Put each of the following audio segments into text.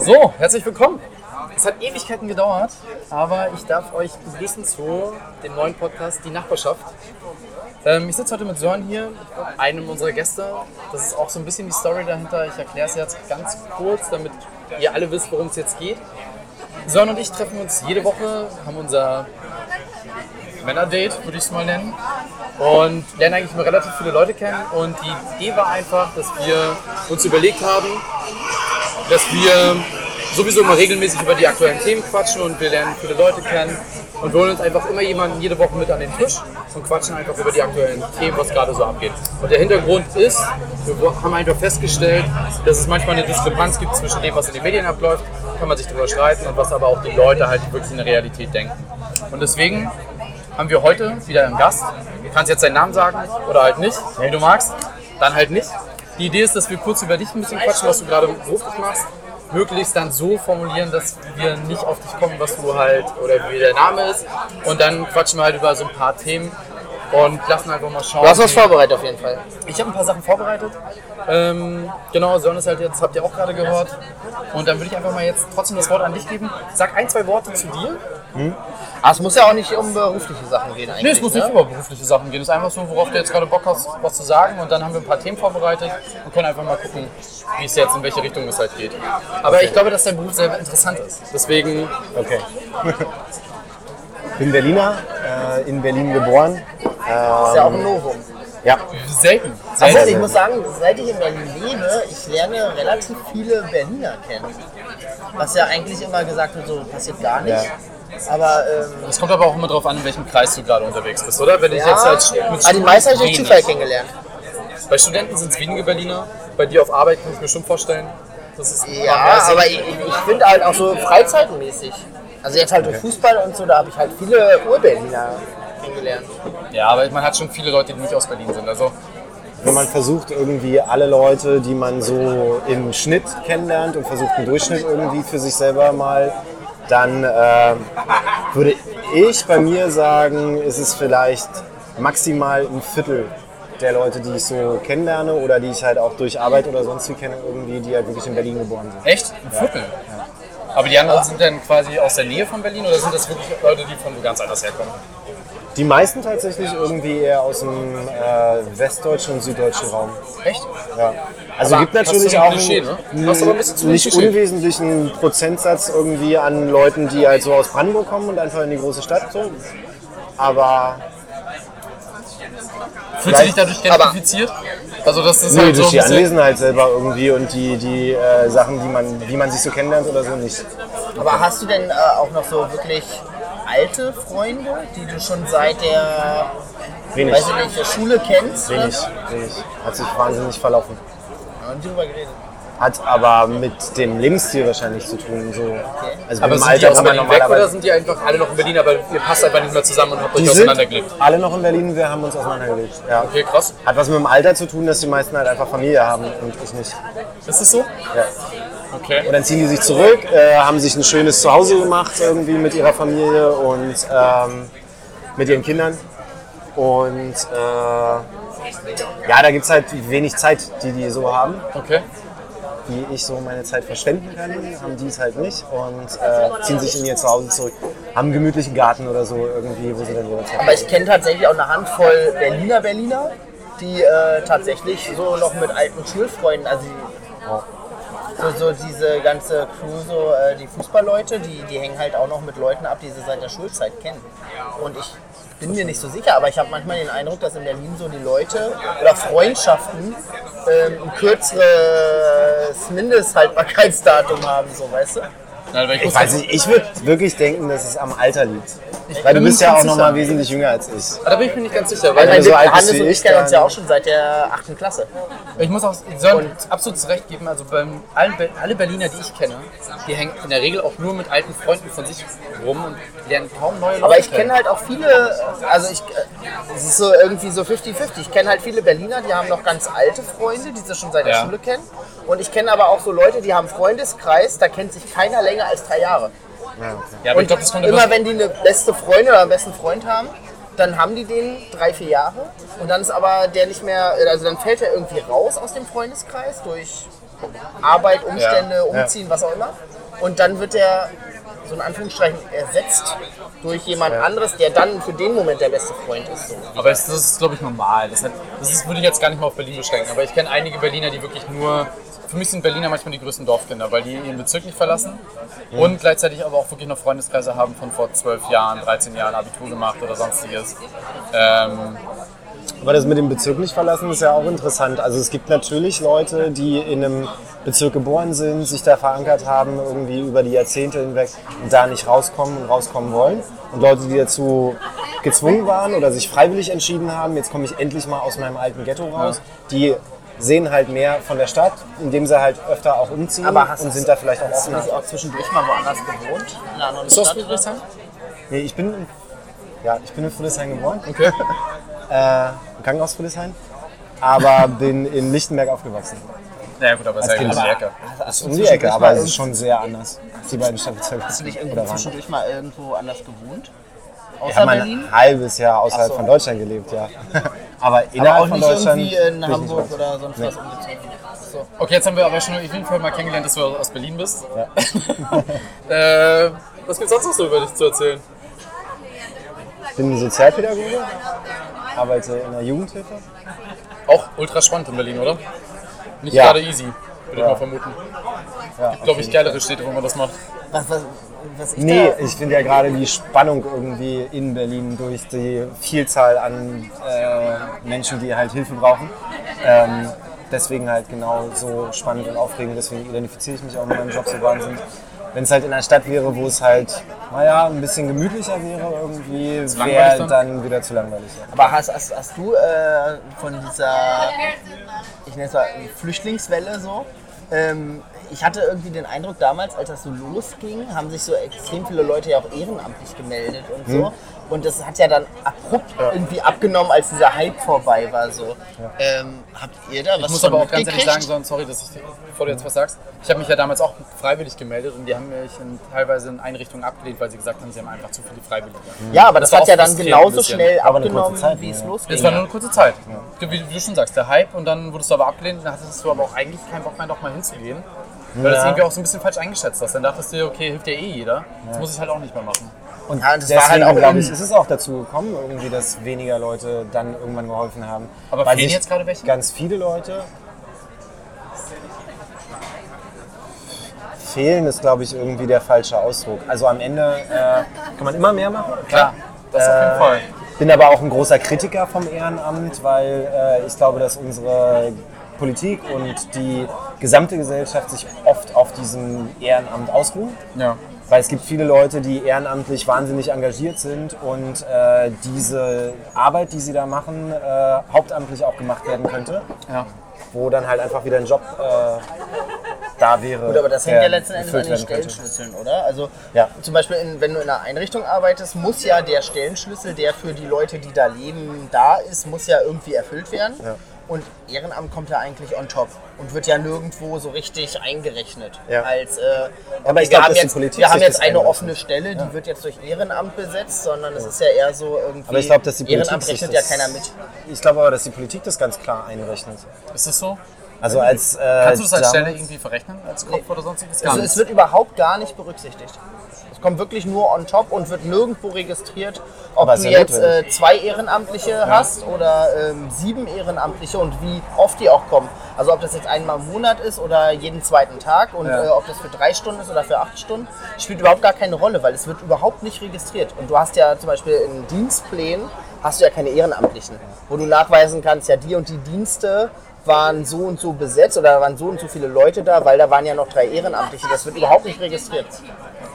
So, herzlich willkommen. Es hat Ewigkeiten gedauert, aber ich darf euch begrüßen zu dem neuen Podcast Die Nachbarschaft. Ähm, ich sitze heute mit Sören hier, einem unserer Gäste. Das ist auch so ein bisschen die Story dahinter. Ich erkläre es jetzt ganz kurz, damit ihr alle wisst, worum es jetzt geht. Sören und ich treffen uns jede Woche, haben unser Männerdate, würde ich es mal nennen. Und lernen eigentlich immer relativ viele Leute kennen. Und die Idee war einfach, dass wir uns überlegt haben, dass wir sowieso immer regelmäßig über die aktuellen Themen quatschen und wir lernen viele Leute kennen und wir holen uns einfach immer jemanden jede Woche mit an den Tisch und quatschen einfach über die aktuellen Themen, was gerade so abgeht. Und der Hintergrund ist, wir haben einfach festgestellt, dass es manchmal eine Diskrepanz gibt zwischen dem, was in den Medien abläuft, kann man sich darüber streiten und was aber auch die Leute halt wirklich in der Realität denken. Und deswegen haben wir heute wieder einen Gast. Du kannst jetzt deinen Namen sagen oder halt nicht, wie du magst. Dann halt nicht. Die Idee ist, dass wir kurz über dich ein bisschen quatschen, was du gerade beruflich machst. Möglichst dann so formulieren, dass wir nicht auf dich kommen, was du halt oder wie der Name ist. Und dann quatschen wir halt über so ein paar Themen und lassen einfach mal schauen. Du hast was vorbereitet auf jeden Fall. Ich habe ein paar Sachen vorbereitet. Ähm, genau, Sonne ist halt jetzt, habt ihr auch gerade gehört. Und dann würde ich einfach mal jetzt trotzdem das Wort an dich geben. Sag ein, zwei Worte zu dir. Aber es muss ja auch nicht um berufliche Sachen gehen eigentlich. Nee, es muss nicht ne? über berufliche Sachen gehen. Es ist einfach so, worauf du jetzt gerade Bock hast, was zu sagen. Und dann haben wir ein paar Themen vorbereitet und können einfach mal gucken, wie es jetzt, in welche Richtung es halt geht. Aber ich glaube, dass dein Beruf sehr interessant ist. Deswegen, Okay. bin Berliner, äh, in Berlin geboren. Das ist ja auch ein Novum. Ja, selten. Also selten. ich muss sagen, seit ich in Berlin lebe, ich lerne relativ viele Berliner kennen. Was ja eigentlich immer gesagt wird, so passiert gar nicht. Ja. Aber ähm, Es kommt aber auch immer darauf an, in welchem Kreis du gerade unterwegs bist, oder? Wenn ich ja, jetzt als mit aber die Studenten meisten habe ich durch. Zufall kennengelernt. Bei Studenten sind es wenige Berliner. Bei dir auf Arbeit kann ich mir schon vorstellen. Das ist Ja, aber ich, ich finde halt auch so freizeitmäßig. Also jetzt halt durch Fußball und so, da habe ich halt viele Ur-Berliner kennengelernt. Ja, aber man hat schon viele Leute, die nicht aus Berlin sind. Also wenn man versucht irgendwie alle Leute, die man so im Schnitt kennenlernt und versucht einen Durchschnitt irgendwie für sich selber mal, dann äh, würde ich bei mir sagen, ist es vielleicht maximal ein Viertel der Leute, die ich so kennenlerne oder die ich halt auch durch Arbeit oder sonst wie kenne, irgendwie, die halt wirklich in Berlin geboren sind. echt? Ein Viertel? Aber die anderen sind dann quasi aus der Nähe von Berlin oder sind das wirklich Leute, die von wo ganz anders herkommen? Die meisten tatsächlich irgendwie eher aus dem äh, westdeutschen und süddeutschen Raum. Echt? Ja. Also Aber gibt natürlich auch Klischee, einen, ne? Aber ein nicht Klischee. unwesentlichen Prozentsatz irgendwie an Leuten, die halt so aus Brandenburg kommen und einfach in die große Stadt so. Aber Fühlst du dich dadurch gentrifiziert? Also das ist nee, halt so durch ein die Anwesenheit selber irgendwie und die, die äh, Sachen, die man, wie man sich so kennenlernt oder so nicht. Aber hast du denn äh, auch noch so wirklich alte Freunde, die du schon seit der, Wenig. weiß ich nicht, der Schule kennst? oder Wenig, so? wenig. Hat sich wahnsinnig verlaufen. Ja, und drüber geredet. Hat aber mit dem Lebensstil wahrscheinlich zu tun. So. Also aber im sind die Alter, aus wo man Berlin weg oder sind die einfach alle noch in Berlin, aber ihr passt einfach nicht mehr zusammen und habt euch Die auseinandergelebt? alle noch in Berlin, wir haben uns auseinandergelebt. Ja. Okay, krass. Hat was mit dem Alter zu tun, dass die meisten halt einfach Familie haben und ich nicht. Ist das so? Ja. Okay. Und dann ziehen die sich zurück, äh, haben sich ein schönes Zuhause gemacht irgendwie mit ihrer Familie und ähm, mit ihren Kindern. Und äh, ja, da gibt es halt wenig Zeit, die die so haben, Okay. Wie ich so meine Zeit verschwenden kann, haben die es halt nicht und äh, ziehen sich in ihr Zuhause zurück, haben einen gemütlichen Garten oder so irgendwie, wo sie dann ihre Zeit Aber ich kenne tatsächlich auch eine Handvoll Berliner Berliner, die äh, tatsächlich so noch mit alten Schulfreunden, also die, so, so diese ganze Crew, so äh, die Fußballleute, die, die hängen halt auch noch mit Leuten ab, die sie seit der Schulzeit kennen. Und ich bin mir nicht so sicher, aber ich habe manchmal den Eindruck, dass in Berlin so die Leute oder Freundschaften ähm, ein kürzeres Mindesthaltbarkeitsdatum haben, so weißt du? Aber ich Ich weiß nicht, ich würde wirklich denken, dass es am Alter liegt. Ich Weil du bist ja auch noch mal wesentlich jünger als ich. Ah, Da bin ich mir nicht ganz sicher, Weil du so alt Hannes wie und ich, ich kennen uns ja auch schon seit der 8. Klasse. ich muss auch ich soll absolut recht geben, also beim, alle Berliner, die ich kenne, die hängen in der Regel auch nur mit alten Freunden von sich rum und lernen kaum neue Leute Aber ich kenne halt auch viele, also ich, äh, es ist so irgendwie so 50-50. Ich kenne halt viele Berliner, die haben noch ganz alte Freunde, die sie schon seit der Ja. Schule kennen. Und ich kenne aber auch so Leute, die haben einen Freundeskreis, da kennt sich keiner länger als drei Jahre. Ja, aber ich glaube, das kommt immer wenn die eine beste Freundin oder einen besten Freund haben, dann haben die den drei, vier Jahre und dann ist aber der nicht mehr, also dann fällt er irgendwie raus aus dem Freundeskreis durch Arbeit, Umstände, Ja. Umziehen, was auch immer. Und dann wird der so in Anführungsstrichen ersetzt durch jemand anderes, der dann für den Moment der beste Freund ist. So. Aber es, das ist, glaube ich, normal. Das, hat, das ist, würde ich jetzt gar nicht mal auf Berlin beschränken. Aber ich kenne einige Berliner, die wirklich nur. Für mich sind Berliner manchmal die größten Dorfkinder, weil die ihren Bezirk nicht verlassen und gleichzeitig aber auch wirklich noch Freundeskreise haben von vor 12 Jahren, 13 Jahren Abitur gemacht oder sonstiges. Ähm, Aber das mit dem Bezirk nicht verlassen ist ja auch interessant. Also es gibt natürlich Leute, die in einem Bezirk geboren sind, sich da verankert haben, irgendwie über die Jahrzehnte hinweg und da nicht rauskommen und rauskommen wollen. Und Leute, die dazu gezwungen waren oder sich freiwillig entschieden haben, jetzt komme ich endlich mal aus meinem alten Ghetto raus, die sehen halt mehr von der Stadt, indem sie halt öfter auch umziehen Aber hast und sind da vielleicht auch Hast du offener. auch zwischendurch mal woanders gewohnt? In einer anderen ist Stadt? Friedrichshain? Nee, ich bin, in- ja, ich bin in Friedrichshain geboren, Okay. äh, Krankenhaus Friedrichshain, aber bin in Lichtenberg aufgewachsen. Ja gut, aber es ist ja um die Ecke. Hast du Um die Ecke, aber es ist schon sehr anders. Die beiden Stadtbezirke. Hast du nicht Oder irgendwo zwischendurch mal irgendwo anders gewohnt? Ich Außer mal Berlin? ein halbes Jahr außerhalb so. von Deutschland gelebt, ja. Aber Aber innerhalb auch von nicht Deutschland. irgendwie in ich Hamburg oder sonst was umgezogen. So. Okay, jetzt haben wir aber schon auf jeden Fall mal kennengelernt, dass du aus Berlin bist. äh, was gibt's sonst noch so über dich zu erzählen? Ich bin Sozialpädagoge, arbeite in der Jugendhilfe. Auch ultra spannend in Berlin, oder? Nicht Ja. gerade easy, würde ich Ja. mal vermuten. Ja, Glaube ich, geilere Städte, wo man das macht. Was, was, was ich Nee, da, ich finde ja gerade die Spannung irgendwie in Berlin durch die Vielzahl an äh, Menschen, die halt Hilfe brauchen. Ähm, deswegen halt genau so spannend und aufregend. Deswegen identifiziere ich mich auch mit meinem Job so wahnsinnig. Wenn es halt in einer Stadt wäre, wo es halt, naja, ein bisschen gemütlicher wäre irgendwie, wäre dann? dann wieder zu langweilig. Ja. aber hast, hast, hast du äh, von dieser, ich nenne es mal Flüchtlingswelle so, ähm, ich hatte irgendwie den Eindruck damals, als das so losging, haben sich so extrem viele Leute ja auch ehrenamtlich gemeldet und Hm. so. Und das hat ja dann abrupt irgendwie abgenommen, als dieser Hype vorbei war. So. Ähm, habt ihr da was Ich muss aber auch ganz ehrlich sagen, so, sorry, dass ich, bevor du jetzt was sagst, ich habe mich ja damals auch freiwillig gemeldet und die haben mich in, teilweise in Einrichtungen abgelehnt, weil sie gesagt haben, sie haben einfach zu viele Freiwillige. Ja, aber das, Das hat ja dann genauso schnell Aber abgenommen, Zeit, wie es ja. losging. Es war nur eine kurze Zeit. Wie, wie du schon sagst, der Hype und dann wurdest du aber abgelehnt und dann hattest du aber auch eigentlich keinen Bock mehr, noch mal hinzugehen. Weil du das Ja. irgendwie auch so ein bisschen falsch eingeschätzt hast. Dann dachtest du dir, okay, hilft dir eh jeder. Jetzt muss ich es halt auch nicht mehr machen. Und Ja, das deswegen, war halt auch glaube ich, un- ist es auch dazu gekommen, irgendwie, dass weniger Leute dann irgendwann geholfen haben. Aber Weil fehlen jetzt gerade welche? Ganz viele Leute. Fehlen ist, glaube ich, irgendwie der falsche Ausdruck. Also am Ende äh, kann man immer mehr machen. Klar, das auf jeden Äh, Fall. Bin aber auch ein großer Kritiker vom Ehrenamt, weil äh, ich glaube, dass unsere Politik und die gesamte Gesellschaft sich oft auf diesem Ehrenamt ausruhen. Ja. Weil es gibt viele Leute, die ehrenamtlich wahnsinnig engagiert sind und äh, diese Arbeit, die sie da machen, äh, hauptamtlich auch gemacht werden könnte, ja. wo dann halt einfach wieder ein Job äh, da wäre. Gut, aber das hängt ja letzten Endes an den werden könnte. Stellenschlüsseln, oder? Also Ja. zum Beispiel, in, wenn du in einer Einrichtung arbeitest, muss ja der Stellenschlüssel, der für die Leute, die da leben, da ist, muss ja irgendwie erfüllt werden. Ja. Und Ehrenamt kommt ja eigentlich on top und wird ja nirgendwo so richtig eingerechnet. Ja. Als, äh, Aber ich wir glaub, haben jetzt, Politik wir haben jetzt eine offene Stelle, die wird jetzt durch Ehrenamt besetzt, sondern es ist ja eher so irgendwie. Aber ich glaube, dass die Politik Ehrenamt rechnet ja das- keiner mit. Ich glaube aber, dass die Politik das ganz klar einrechnet. Ist das so? Also als äh, Kannst du das als Stelle irgendwie verrechnen? Als Kopf oder sonstiges? Gar Also es wird überhaupt gar nicht berücksichtigt. Es kommt wirklich nur on top und wird nirgendwo registriert, ob du ja jetzt äh, zwei Ehrenamtliche hast oder ähm, sieben Ehrenamtliche und wie oft die auch kommen. Also ob das jetzt einmal im Monat ist oder jeden zweiten Tag und Ja. äh, ob das für drei Stunden ist oder für acht Stunden, spielt überhaupt gar keine Rolle, weil es wird überhaupt nicht registriert. Und du hast ja zum Beispiel in Dienstplänen hast du ja keine Ehrenamtlichen, wo du nachweisen kannst, ja die und die Dienste waren so und so besetzt oder waren so und so viele Leute da, weil da waren ja noch drei Ehrenamtliche. Das wird überhaupt nicht registriert.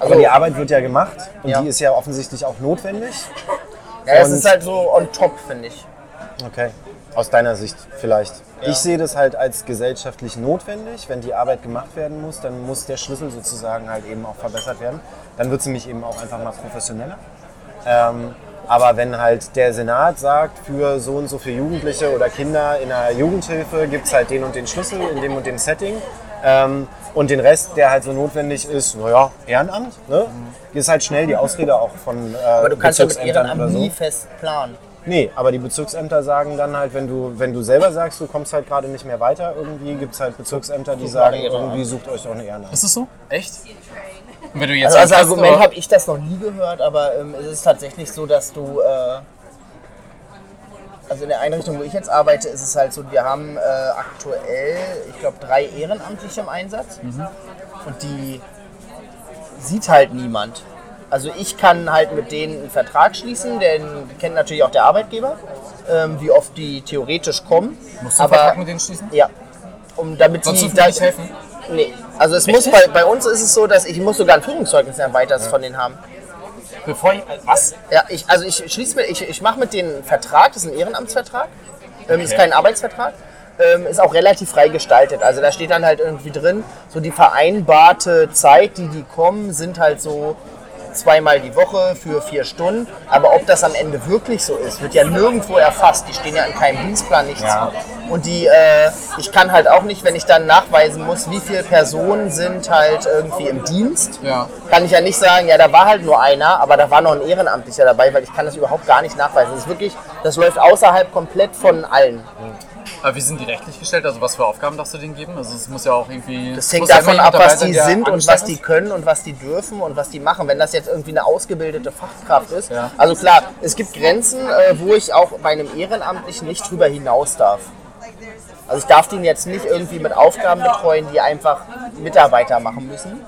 Also, Aber die Arbeit wird ja gemacht und Ja. die ist ja offensichtlich auch notwendig. ja, das und- ist halt so on top, finde ich. Okay. Aus deiner Sicht vielleicht. Ja. Ich sehe das halt als gesellschaftlich notwendig. Wenn die Arbeit gemacht werden muss, dann muss der Schlüssel sozusagen halt eben auch verbessert werden. Dann wird sie mich eben auch einfach mal professioneller. Ähm, aber wenn halt der Senat sagt, für so und so viele Jugendliche oder Kinder in einer Jugendhilfe gibt es halt den und den Schlüssel in dem und dem Setting ähm, und den Rest, der halt so notwendig ist, naja, Ehrenamt, ne? ist halt schnell die Ausrede auch von äh, Aber du kannst ja mit Ehrenamt oder so. nie fest planen. Nee, aber die Bezirksämter sagen dann halt, wenn du, wenn du selber sagst, du kommst halt gerade nicht mehr weiter, irgendwie gibt es halt Bezirksämter, die sagen, irgendwie sucht euch doch eine Ehrenamt. Ist es so? Echt? Wenn du jetzt Also als Argument habe ich das noch nie gehört, aber ähm, es ist tatsächlich so, dass du. Äh, also in der Einrichtung, wo ich jetzt arbeite, ist es halt so, wir haben äh, aktuell, ich glaube, drei Ehrenamtliche im Einsatz. Und die sieht halt niemand. Also ich kann halt mit denen einen Vertrag schließen, den kennt natürlich auch der Arbeitgeber, ähm, wie oft die theoretisch kommen. Musst du einen Vertrag mit denen schließen? Ja. Um, damit Sonst die die nicht helfen? Nee. Also es muss bei, bei uns ist es so, dass ich muss sogar ein Führungszeugnis ein weiteres von denen haben. Bevor ich, was? Ja, ich, also ich schließe mir, ich, ich mache mit denen einen Vertrag, das ist ein Ehrenamtsvertrag, ähm, ist kein Arbeitsvertrag, ähm, ist auch relativ frei gestaltet. Also da steht dann halt irgendwie drin, so die vereinbarte Zeit, die die kommen, sind halt so zweimal die Woche für vier Stunden. Aber ob das am Ende wirklich so ist, wird ja nirgendwo erfasst. Die stehen ja in keinem Dienstplan, nichts. Ja. Und die, äh, ich kann halt auch nicht, wenn ich dann nachweisen muss, wie viele Personen sind halt irgendwie im Dienst, Ja. kann ich ja nicht sagen, ja, da war halt nur einer, aber da war noch ein Ehrenamtlicher dabei, weil ich kann das überhaupt gar nicht nachweisen. Das ist wirklich, das läuft außerhalb komplett von allen. Aber wie sind die rechtlich gestellt? Also was für Aufgaben darfst du denen geben? Also es muss ja auch irgendwie... Das hängt davon ab, was die sind und was die können und was die dürfen und was die machen. Wenn das jetzt irgendwie eine ausgebildete Fachkraft ist. Ja. Also klar, es gibt Grenzen, äh, wo ich auch bei einem Ehrenamtlichen nicht drüber hinaus darf. Also ich darf den jetzt nicht irgendwie mit Aufgaben betreuen, die einfach Mitarbeiter machen müssen.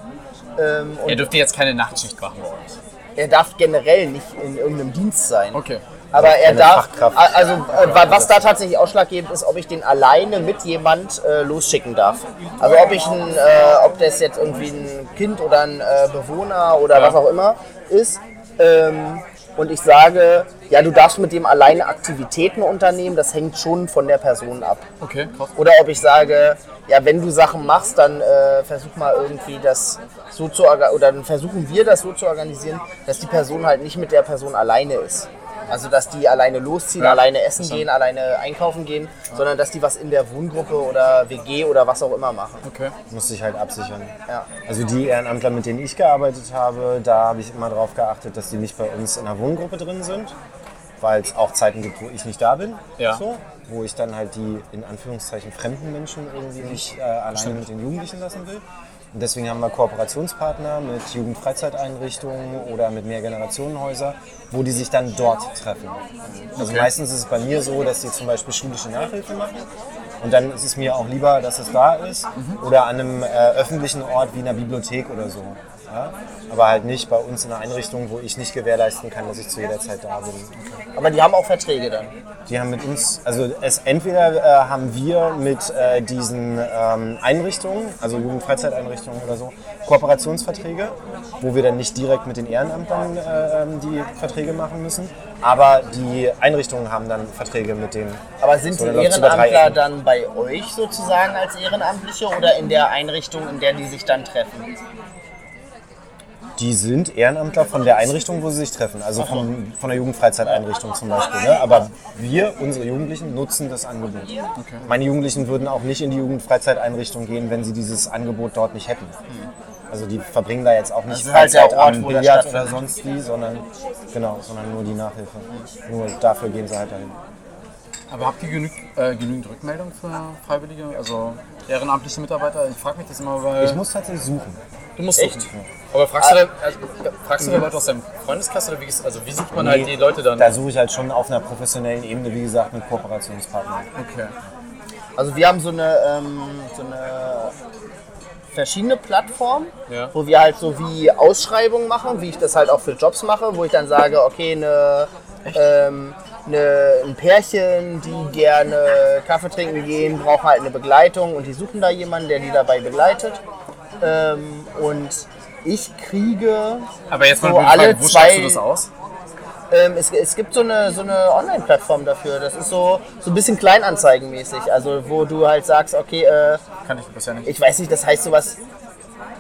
Ähm, und Ihr dürft jetzt keine Nachtschicht machen bei euch. er darf generell nicht in irgendeinem Dienst sein. Okay. Aber er darf, also äh, wa- was da tatsächlich ausschlaggebend ist, ob ich den alleine mit jemand äh, losschicken darf. Also ob ich ein, äh, ob das jetzt irgendwie ein Kind oder ein äh, Bewohner oder was auch immer ist. Ähm, und ich sage, ja, du darfst mit dem alleine Aktivitäten unternehmen, das hängt schon von der Person ab. Okay, krass. Oder ob ich sage, ja, wenn du Sachen machst, dann äh, versuch mal irgendwie das so zu orga- oder dann versuchen wir das so zu organisieren, dass die Person halt nicht mit der Person alleine ist. Also dass die alleine losziehen, Ja, alleine essen gehen, alleine einkaufen gehen, sondern dass die was in der Wohngruppe oder WG oder was auch immer machen. Okay. Muss sich halt absichern. Ja. Also die Ehrenamtler, mit denen ich gearbeitet habe, da habe ich immer darauf geachtet, dass die nicht bei uns in einer Wohngruppe drin sind, weil es auch Zeiten gibt, wo ich nicht da bin. Ja. So, wo ich dann halt die in Anführungszeichen fremden Menschen irgendwie nicht äh, alleine mit den Jugendlichen lassen will. Und deswegen haben wir Kooperationspartner mit Jugendfreizeiteinrichtungen oder mit Mehrgenerationenhäusern, wo die sich dann dort treffen. Also meistens ist es bei mir so, dass die zum Beispiel schulische Nachhilfe machen. Und dann ist es mir auch lieber, dass es da ist oder an einem äh, öffentlichen Ort wie einer Bibliothek oder so. Ja? Aber halt nicht bei uns in einer Einrichtung, wo ich nicht gewährleisten kann, dass ich zu jeder Zeit da bin. Aber die haben auch Verträge dann. Die haben mit uns, also es entweder äh, haben wir mit äh, diesen ähm, Einrichtungen, also Jugendfreizeiteinrichtungen oder so, Kooperationsverträge, wo wir dann nicht direkt mit den Ehrenamtlern äh, die Verträge machen müssen, aber die Einrichtungen haben dann Verträge mit den. Aber sind So, die Ehrenamtler dann bei euch sozusagen als Ehrenamtliche oder in der Einrichtung, in der die sich dann treffen? Die sind Ehrenamtler von der Einrichtung, wo sie sich treffen, also vom, von der Jugendfreizeiteinrichtung zum Beispiel. Ne? Aber wir, unsere Jugendlichen, nutzen das Angebot. Meine Jugendlichen würden auch nicht in die Jugendfreizeiteinrichtung gehen, wenn sie dieses Angebot dort nicht hätten. Also die verbringen da jetzt auch nicht ist halt der Freizeit Ort, am Billard oder sonst wie, sondern, genau, sondern nur die Nachhilfe. Nur dafür gehen sie halt dahin. Aber habt ihr genüg, äh, genügend Rückmeldung für Freiwillige, also ehrenamtliche Mitarbeiter? Ich frage mich das immer, weil... Ich muss tatsächlich suchen. du musst Echt? suchen. Aber fragst du, dann, also, fragst du dann Leute aus deinem Freundeskreis oder wie, ist- also wie sucht man halt die Leute dann? Da suche ich halt schon auf einer professionellen Ebene, wie gesagt, mit Kooperationspartnern. Okay. Also wir haben so eine, ähm, so eine verschiedene Plattformen, Ja. wo wir halt so wie Ausschreibungen machen, wie ich das halt auch für Jobs mache, wo ich dann sage, okay, eine, ähm, eine, ein Pärchen, die gerne Kaffee trinken gehen, brauchen halt eine Begleitung und die suchen da jemanden, der die dabei begleitet. Ähm, und ich kriege Aber jetzt mal So eine Frage, alle wo zwei- schreibst du das aus? ähm, es, es gibt so eine, so eine Online-Plattform dafür. Das ist so, so ein bisschen kleinanzeigenmäßig. Also wo du halt sagst, okay, äh, Kann ich bisher nicht. ich weiß nicht, das heißt sowas.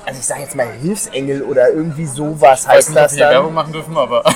Also ich sage jetzt mal Hilfsengel oder irgendwie sowas Ich weiß heißt nicht, ob das wir hier dann. Werbung machen dürfen, aber...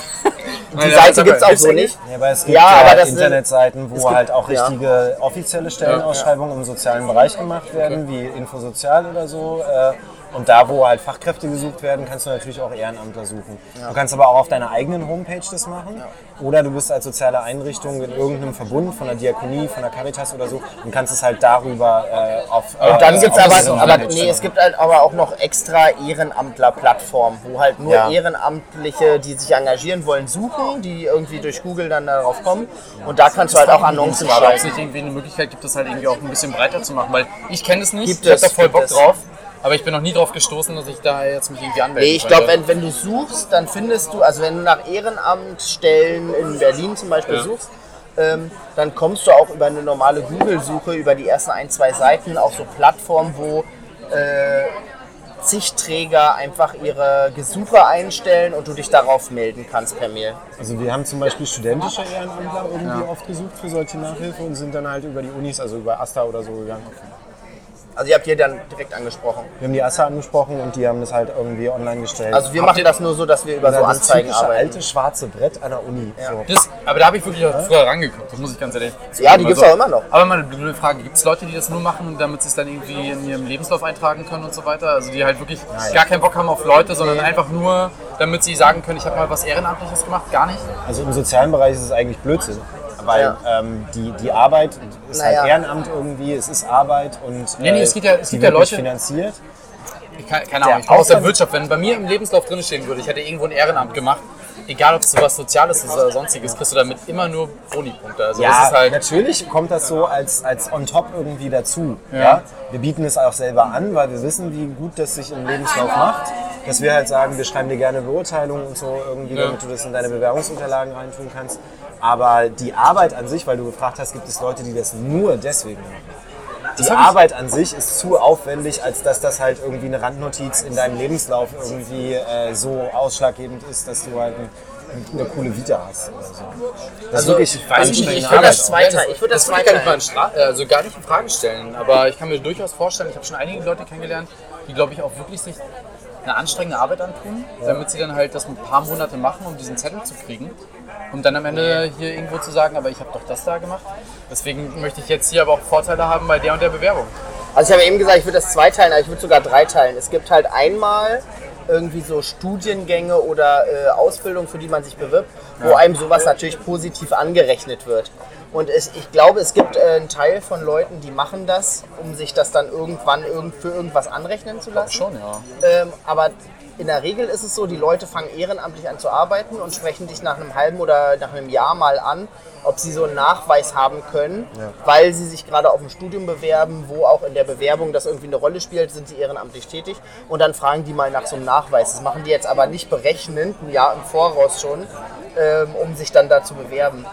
Die Seite gibt es auch so nicht. Ja, aber es gibt Ja, ja, aber das sind- Internetseiten, wo gibt- halt auch ja. richtige offizielle Stellenausschreibungen im sozialen Bereich gemacht werden, wie Infosozial oder so, äh, Und da, wo halt Fachkräfte gesucht werden, kannst du natürlich auch Ehrenamtler suchen. Du kannst aber auch auf deiner eigenen Homepage das machen. Oder du bist als soziale Einrichtung in irgendeinem Verbund von der Diakonie, von der Caritas oder so und kannst es halt darüber äh, auf. Und dann äh, gibt es aber, aber nee, es gibt halt aber auch noch extra Ehrenamtler-Plattformen, wo halt nur Ja. Ehrenamtliche, die sich engagieren wollen, suchen, die irgendwie durch Google dann darauf kommen. Und da kannst du halt auch Annoncen Aber ob es nicht irgendwie eine Möglichkeit gibt, das halt irgendwie auch ein bisschen breiter zu machen, weil ich kenne es nicht, Gibt ich habe es, da voll Bock es. drauf, aber ich bin noch nie drauf gestoßen, dass ich da jetzt mich irgendwie anmelde. Nee, ich glaube, wenn, wenn du suchst, dann findest du, also wenn du nach Ehrenamtstellen in Berlin zum Beispiel Ja. suchst, ähm, dann kommst du auch über eine normale Google-Suche, über die ersten ein, zwei Seiten, auf so Plattformen, wo äh, zig Träger einfach ihre Gesuche einstellen und du dich darauf melden kannst per Mail. Also wir haben zum Beispiel studentische Ehrenamtler irgendwie oft gesucht für solche Nachhilfe und sind dann halt über die Unis, also über AStA oder so gegangen. Also ihr habt hier dann direkt angesprochen. Wir haben die AStA angesprochen und die haben das halt irgendwie online gestellt. Also wir machen ihr- das nur so, dass wir über so das Anzeigen typische arbeiten. alte schwarze Brett an der Uni. So. Das, aber da habe ich wirklich auch früher rangeguckt, das muss ich ganz ehrlich Ja, die zugeben. gibt's auch immer noch. Aber mal eine blöde Frage, gibt es Leute, die das nur machen, damit sie es dann irgendwie in ihrem Lebenslauf eintragen können und so weiter? Also die halt wirklich gar keinen Bock haben auf Leute, sondern einfach nur, damit sie sagen können, ich habe mal was Ehrenamtliches gemacht? Gar nicht? Also im sozialen Bereich ist es eigentlich Blödsinn. Weil Ja. ähm, die, die Arbeit ist Naja. halt Ehrenamt irgendwie, es ist Arbeit und Nee, nee, äh, es gibt ja- es die gibt ja wird nicht Leute- finanziert. Ich kann, keine Ahnung, ich komme aus der Wirtschaft. Wenn bei mir im Lebenslauf drin stehen würde, ich hätte irgendwo ein Ehrenamt gemacht, egal ob es sowas Soziales ist oder sonstiges, kriegst du damit immer nur Boni-Punkte. Also das Ja, ist halt. natürlich kommt das so als, als on top irgendwie dazu. Ja. Ja. Wir bieten es auch selber an, weil wir wissen, wie gut das sich im Lebenslauf macht. Dass wir halt sagen, wir schreiben dir gerne Beurteilungen und so irgendwie, Ja. damit du das in deine Bewerbungsunterlagen reintun kannst. Aber die Arbeit an sich, weil du gefragt hast, gibt es Leute, die das nur deswegen machen. Die ich- Arbeit an sich ist zu aufwendig, als dass das halt irgendwie eine Randnotiz in deinem Lebenslauf irgendwie äh, so ausschlaggebend ist, dass du halt ein, eine coole Vita hast. Oder so. Das Also, ist wirklich ich weiß nicht, anstrengende ich würde das zweite- Ja, ich würde das das ich gar nicht, zweiteilen. mal in Stra- also gar nicht in Frage stellen. Aber ich kann mir durchaus vorstellen, ich habe schon einige Leute kennengelernt, die, glaube ich, auch wirklich sich eine anstrengende Arbeit antun, damit sie dann halt das ein paar Monate machen, um diesen Zettel zu kriegen. Um dann am Ende hier irgendwo zu sagen, aber ich habe doch das da gemacht. Deswegen möchte ich jetzt hier aber auch Vorteile haben bei der und der Bewerbung. Also ich habe eben gesagt, ich würde das zweiteilen, aber ich würde sogar dreiteilen. Es gibt halt einmal irgendwie so Studiengänge oder äh, Ausbildung, für die man sich bewirbt, wo einem sowas natürlich positiv angerechnet wird. Und es, ich glaube, es gibt äh, einen Teil von Leuten, die machen das, um sich das dann irgendwann irgend, für irgendwas anrechnen zu lassen. Schon, ja. Ähm, aber in der Regel ist es so, die Leute fangen ehrenamtlich an zu arbeiten und sprechen dich nach einem halben oder nach einem Jahr mal an, ob sie so einen Nachweis haben können, weil sie sich gerade auf ein Studium bewerben, wo auch in der Bewerbung das irgendwie eine Rolle spielt, sind sie ehrenamtlich tätig. Und dann fragen die mal nach so einem Nachweis. Das machen die jetzt aber nicht berechnend, ein Jahr im Voraus schon, ähm, um sich dann da zu bewerben.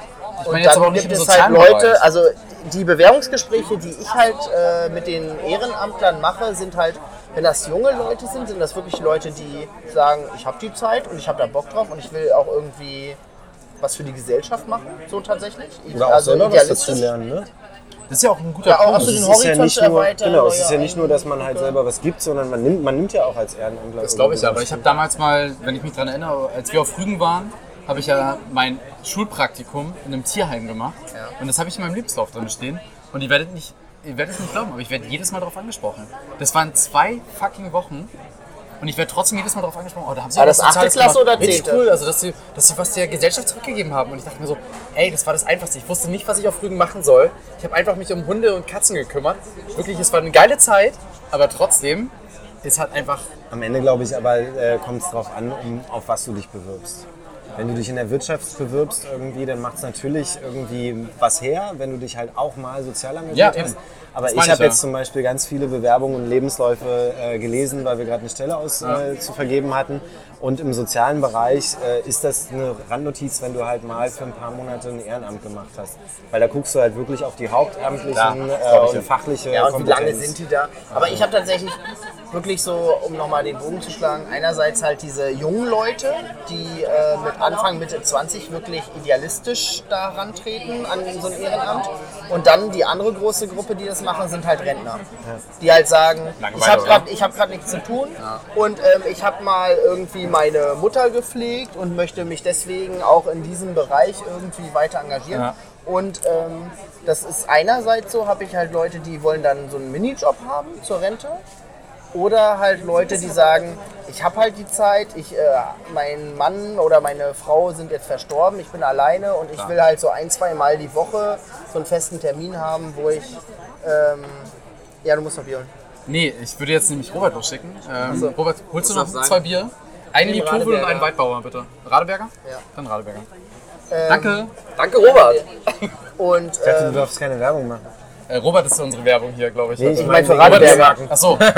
meine Und jetzt dann gibt es halt Leute, also die Bewerbungsgespräche, die ich halt äh, mit den Ehrenamtlern mache, sind halt, wenn das junge Leute sind, sind das wirklich Leute, die sagen, ich habe die Zeit und ich habe da Bock drauf und ich will auch irgendwie was für die Gesellschaft machen, so tatsächlich. Ich- Oder auch also selber was dazu lernen, ne? Das ist ja auch ein guter Ja, auch Punkt. so den Es ist ja Horizont nicht nur, erweitern, genau, es ist ja nicht nur, dass man halt selber was gibt, sondern man nimmt, man nimmt ja auch als Ehrenamtler. Das glaube ich ja, aber ich habe damals mal, wenn ich mich daran erinnere, als wir auf Rügen waren, habe ich ja mein Schulpraktikum in einem Tierheim gemacht. Und das habe ich in meinem Lebenslauf drin stehen. Und ihr werdet nicht, ihr werdet es nicht glauben, aber ich werde jedes Mal darauf angesprochen. Das waren zwei fucking Wochen. Und ich werde trotzdem jedes Mal darauf angesprochen, oh, da haben sie War auch das achte Klasse gemacht. oder Richtig cool, also dass sie, dass sie was der Gesellschaft zurückgegeben haben. Und ich dachte mir so, ey, das war das Einfachste. Ich wusste nicht, was ich auf Rügen machen soll. Ich habe einfach mich um Hunde und Katzen gekümmert. Wirklich, es war eine geile Zeit, aber trotzdem, es hat einfach Am Ende glaube ich aber, äh, kommt es darauf an, um, auf was du dich bewirbst. Wenn du dich in der Wirtschaft bewirbst irgendwie, dann macht es natürlich irgendwie was her, wenn du dich halt auch mal sozial engagiert Ja, hast. eben. Aber Das ich habe ja. jetzt zum Beispiel ganz viele Bewerbungen und Lebensläufe äh, gelesen, weil wir gerade eine Stelle aus, äh, zu vergeben hatten. Und im sozialen Bereich äh, ist das eine Randnotiz, wenn du halt mal für ein paar Monate ein Ehrenamt gemacht hast. Weil da guckst du halt wirklich auf die hauptamtlichen Ja, äh, ja. und fachliche Ja, und wie lange Kompetenz. sind die da? Aber ich habe tatsächlich wirklich so, um nochmal den Bogen zu schlagen, einerseits halt diese jungen Leute, die äh, mit Anfang, Mitte 20 wirklich idealistisch da rantreten an so ein Ehrenamt. Und dann die andere große Gruppe, die das machen, sind halt Rentner. Die halt sagen, Langeweile, ich habe gerade hab grad nichts zu tun und ähm, ich habe mal irgendwie meine Mutter gepflegt und möchte mich deswegen auch in diesem Bereich irgendwie weiter engagieren. Ja. Und ähm, das ist einerseits so, habe ich halt Leute, die wollen dann so einen Minijob haben zur Rente. Oder halt Leute, die sagen, ich habe halt die Zeit, ich, äh, mein Mann oder meine Frau sind jetzt verstorben, ich bin alleine und ich will halt so ein, zwei Mal die Woche so einen festen Termin haben, wo ich, ähm, ja, du musst noch Bier holen. Nee, ich würde jetzt nämlich Robert losschicken. Ähm, so. Robert, holst du noch zwei sein? Bier? Einen Liebkugel und einen Weidbauer, bitte. Radeberger? Ja. Dann Radeberger. Ähm, Danke. Danke, Robert. Und Ich dachte, ähm, du darfst keine Werbung machen. Äh, Robert ist unsere Werbung hier, glaube ich. Nee, ich Also- meine für Radeberger. Ach so.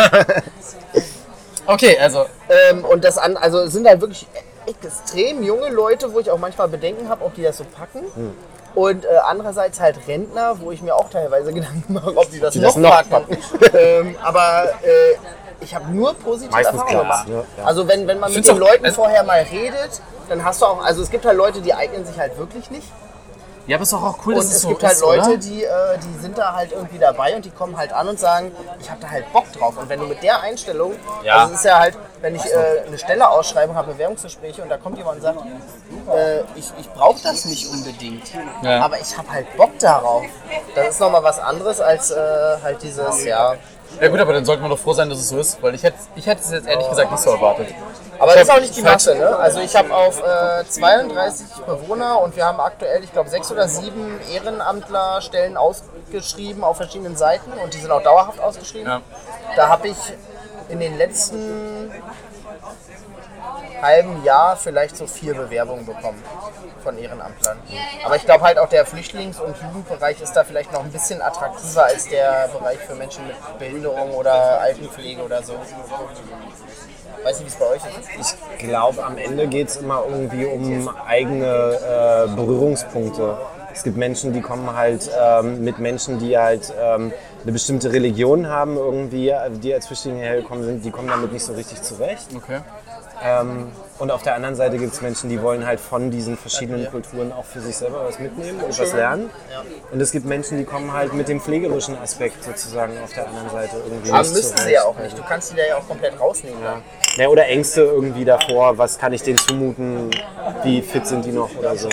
Okay, also Ähm, und das an, also es sind halt wirklich extrem junge Leute, wo ich auch manchmal Bedenken habe, ob die das so packen. Hm. Und äh, andererseits halt Rentner, wo ich mir auch teilweise Gedanken mache, ob die das, Die noch, das noch packen. ähm, aber äh, ich habe nur positive Meistens Erfahrungen gemacht. ja, ja. Also wenn, wenn man mit den Leuten vorher mal redet, dann hast du auch, also es gibt halt Leute, die eignen sich halt wirklich nicht. Ja, aber ist doch auch cool, Und dass es es so gibt halt ist, Leute, oder? die, äh, die sind da halt irgendwie dabei und die kommen halt an und sagen, ich habe da halt Bock drauf. Und wenn du mit der Einstellung, Ja. also es ist ja halt, wenn ich äh, eine Stelle ausschreibe, habe Bewerbungsgespräche und da kommt jemand und sagt, äh, ich, ich brauche das nicht unbedingt, Ja. aber ich habe halt Bock darauf. Das ist nochmal was anderes als äh, halt dieses, ja. Ja gut, aber dann sollte man doch froh sein, dass es so ist, weil ich hätte, ich hätte es jetzt ehrlich gesagt nicht so erwartet. Aber das ist auch nicht die Masse, ne? Also ich habe auf äh, 32 Bewohner und wir haben aktuell, ich glaube, sechs oder sieben Ehrenamtlerstellen ausgeschrieben auf verschiedenen Seiten und die sind auch dauerhaft ausgeschrieben. Ja. Da habe ich in den letzten halben Jahr vielleicht so vier Bewerbungen bekommen von Ehrenamtlern. Aber ich glaube halt auch der Flüchtlings- und Jugendbereich ist da vielleicht noch ein bisschen attraktiver als der Bereich für Menschen mit Behinderung oder Altenpflege oder so. Weiß nicht, wie es bei euch ist. Ich glaube, am Ende geht es immer irgendwie um eigene äh, Berührungspunkte. Es gibt Menschen, die kommen halt ähm, mit Menschen, die halt ähm, eine bestimmte Religion haben, irgendwie, die als Flüchtlinge hergekommen sind, die kommen damit nicht so richtig zurecht. Okay. Ähm, und auf der anderen Seite gibt es Menschen, die wollen halt von diesen verschiedenen Kulturen auch für sich selber was mitnehmen und was lernen. Und es gibt Menschen, die kommen halt mit dem pflegerischen Aspekt sozusagen auf der anderen Seite irgendwie Aber nicht müssten sie ja auch nicht. Du kannst die da ja auch komplett rausnehmen. Ja. Ja, oder Ängste irgendwie davor, was kann ich denen zumuten, wie fit sind die noch oder so.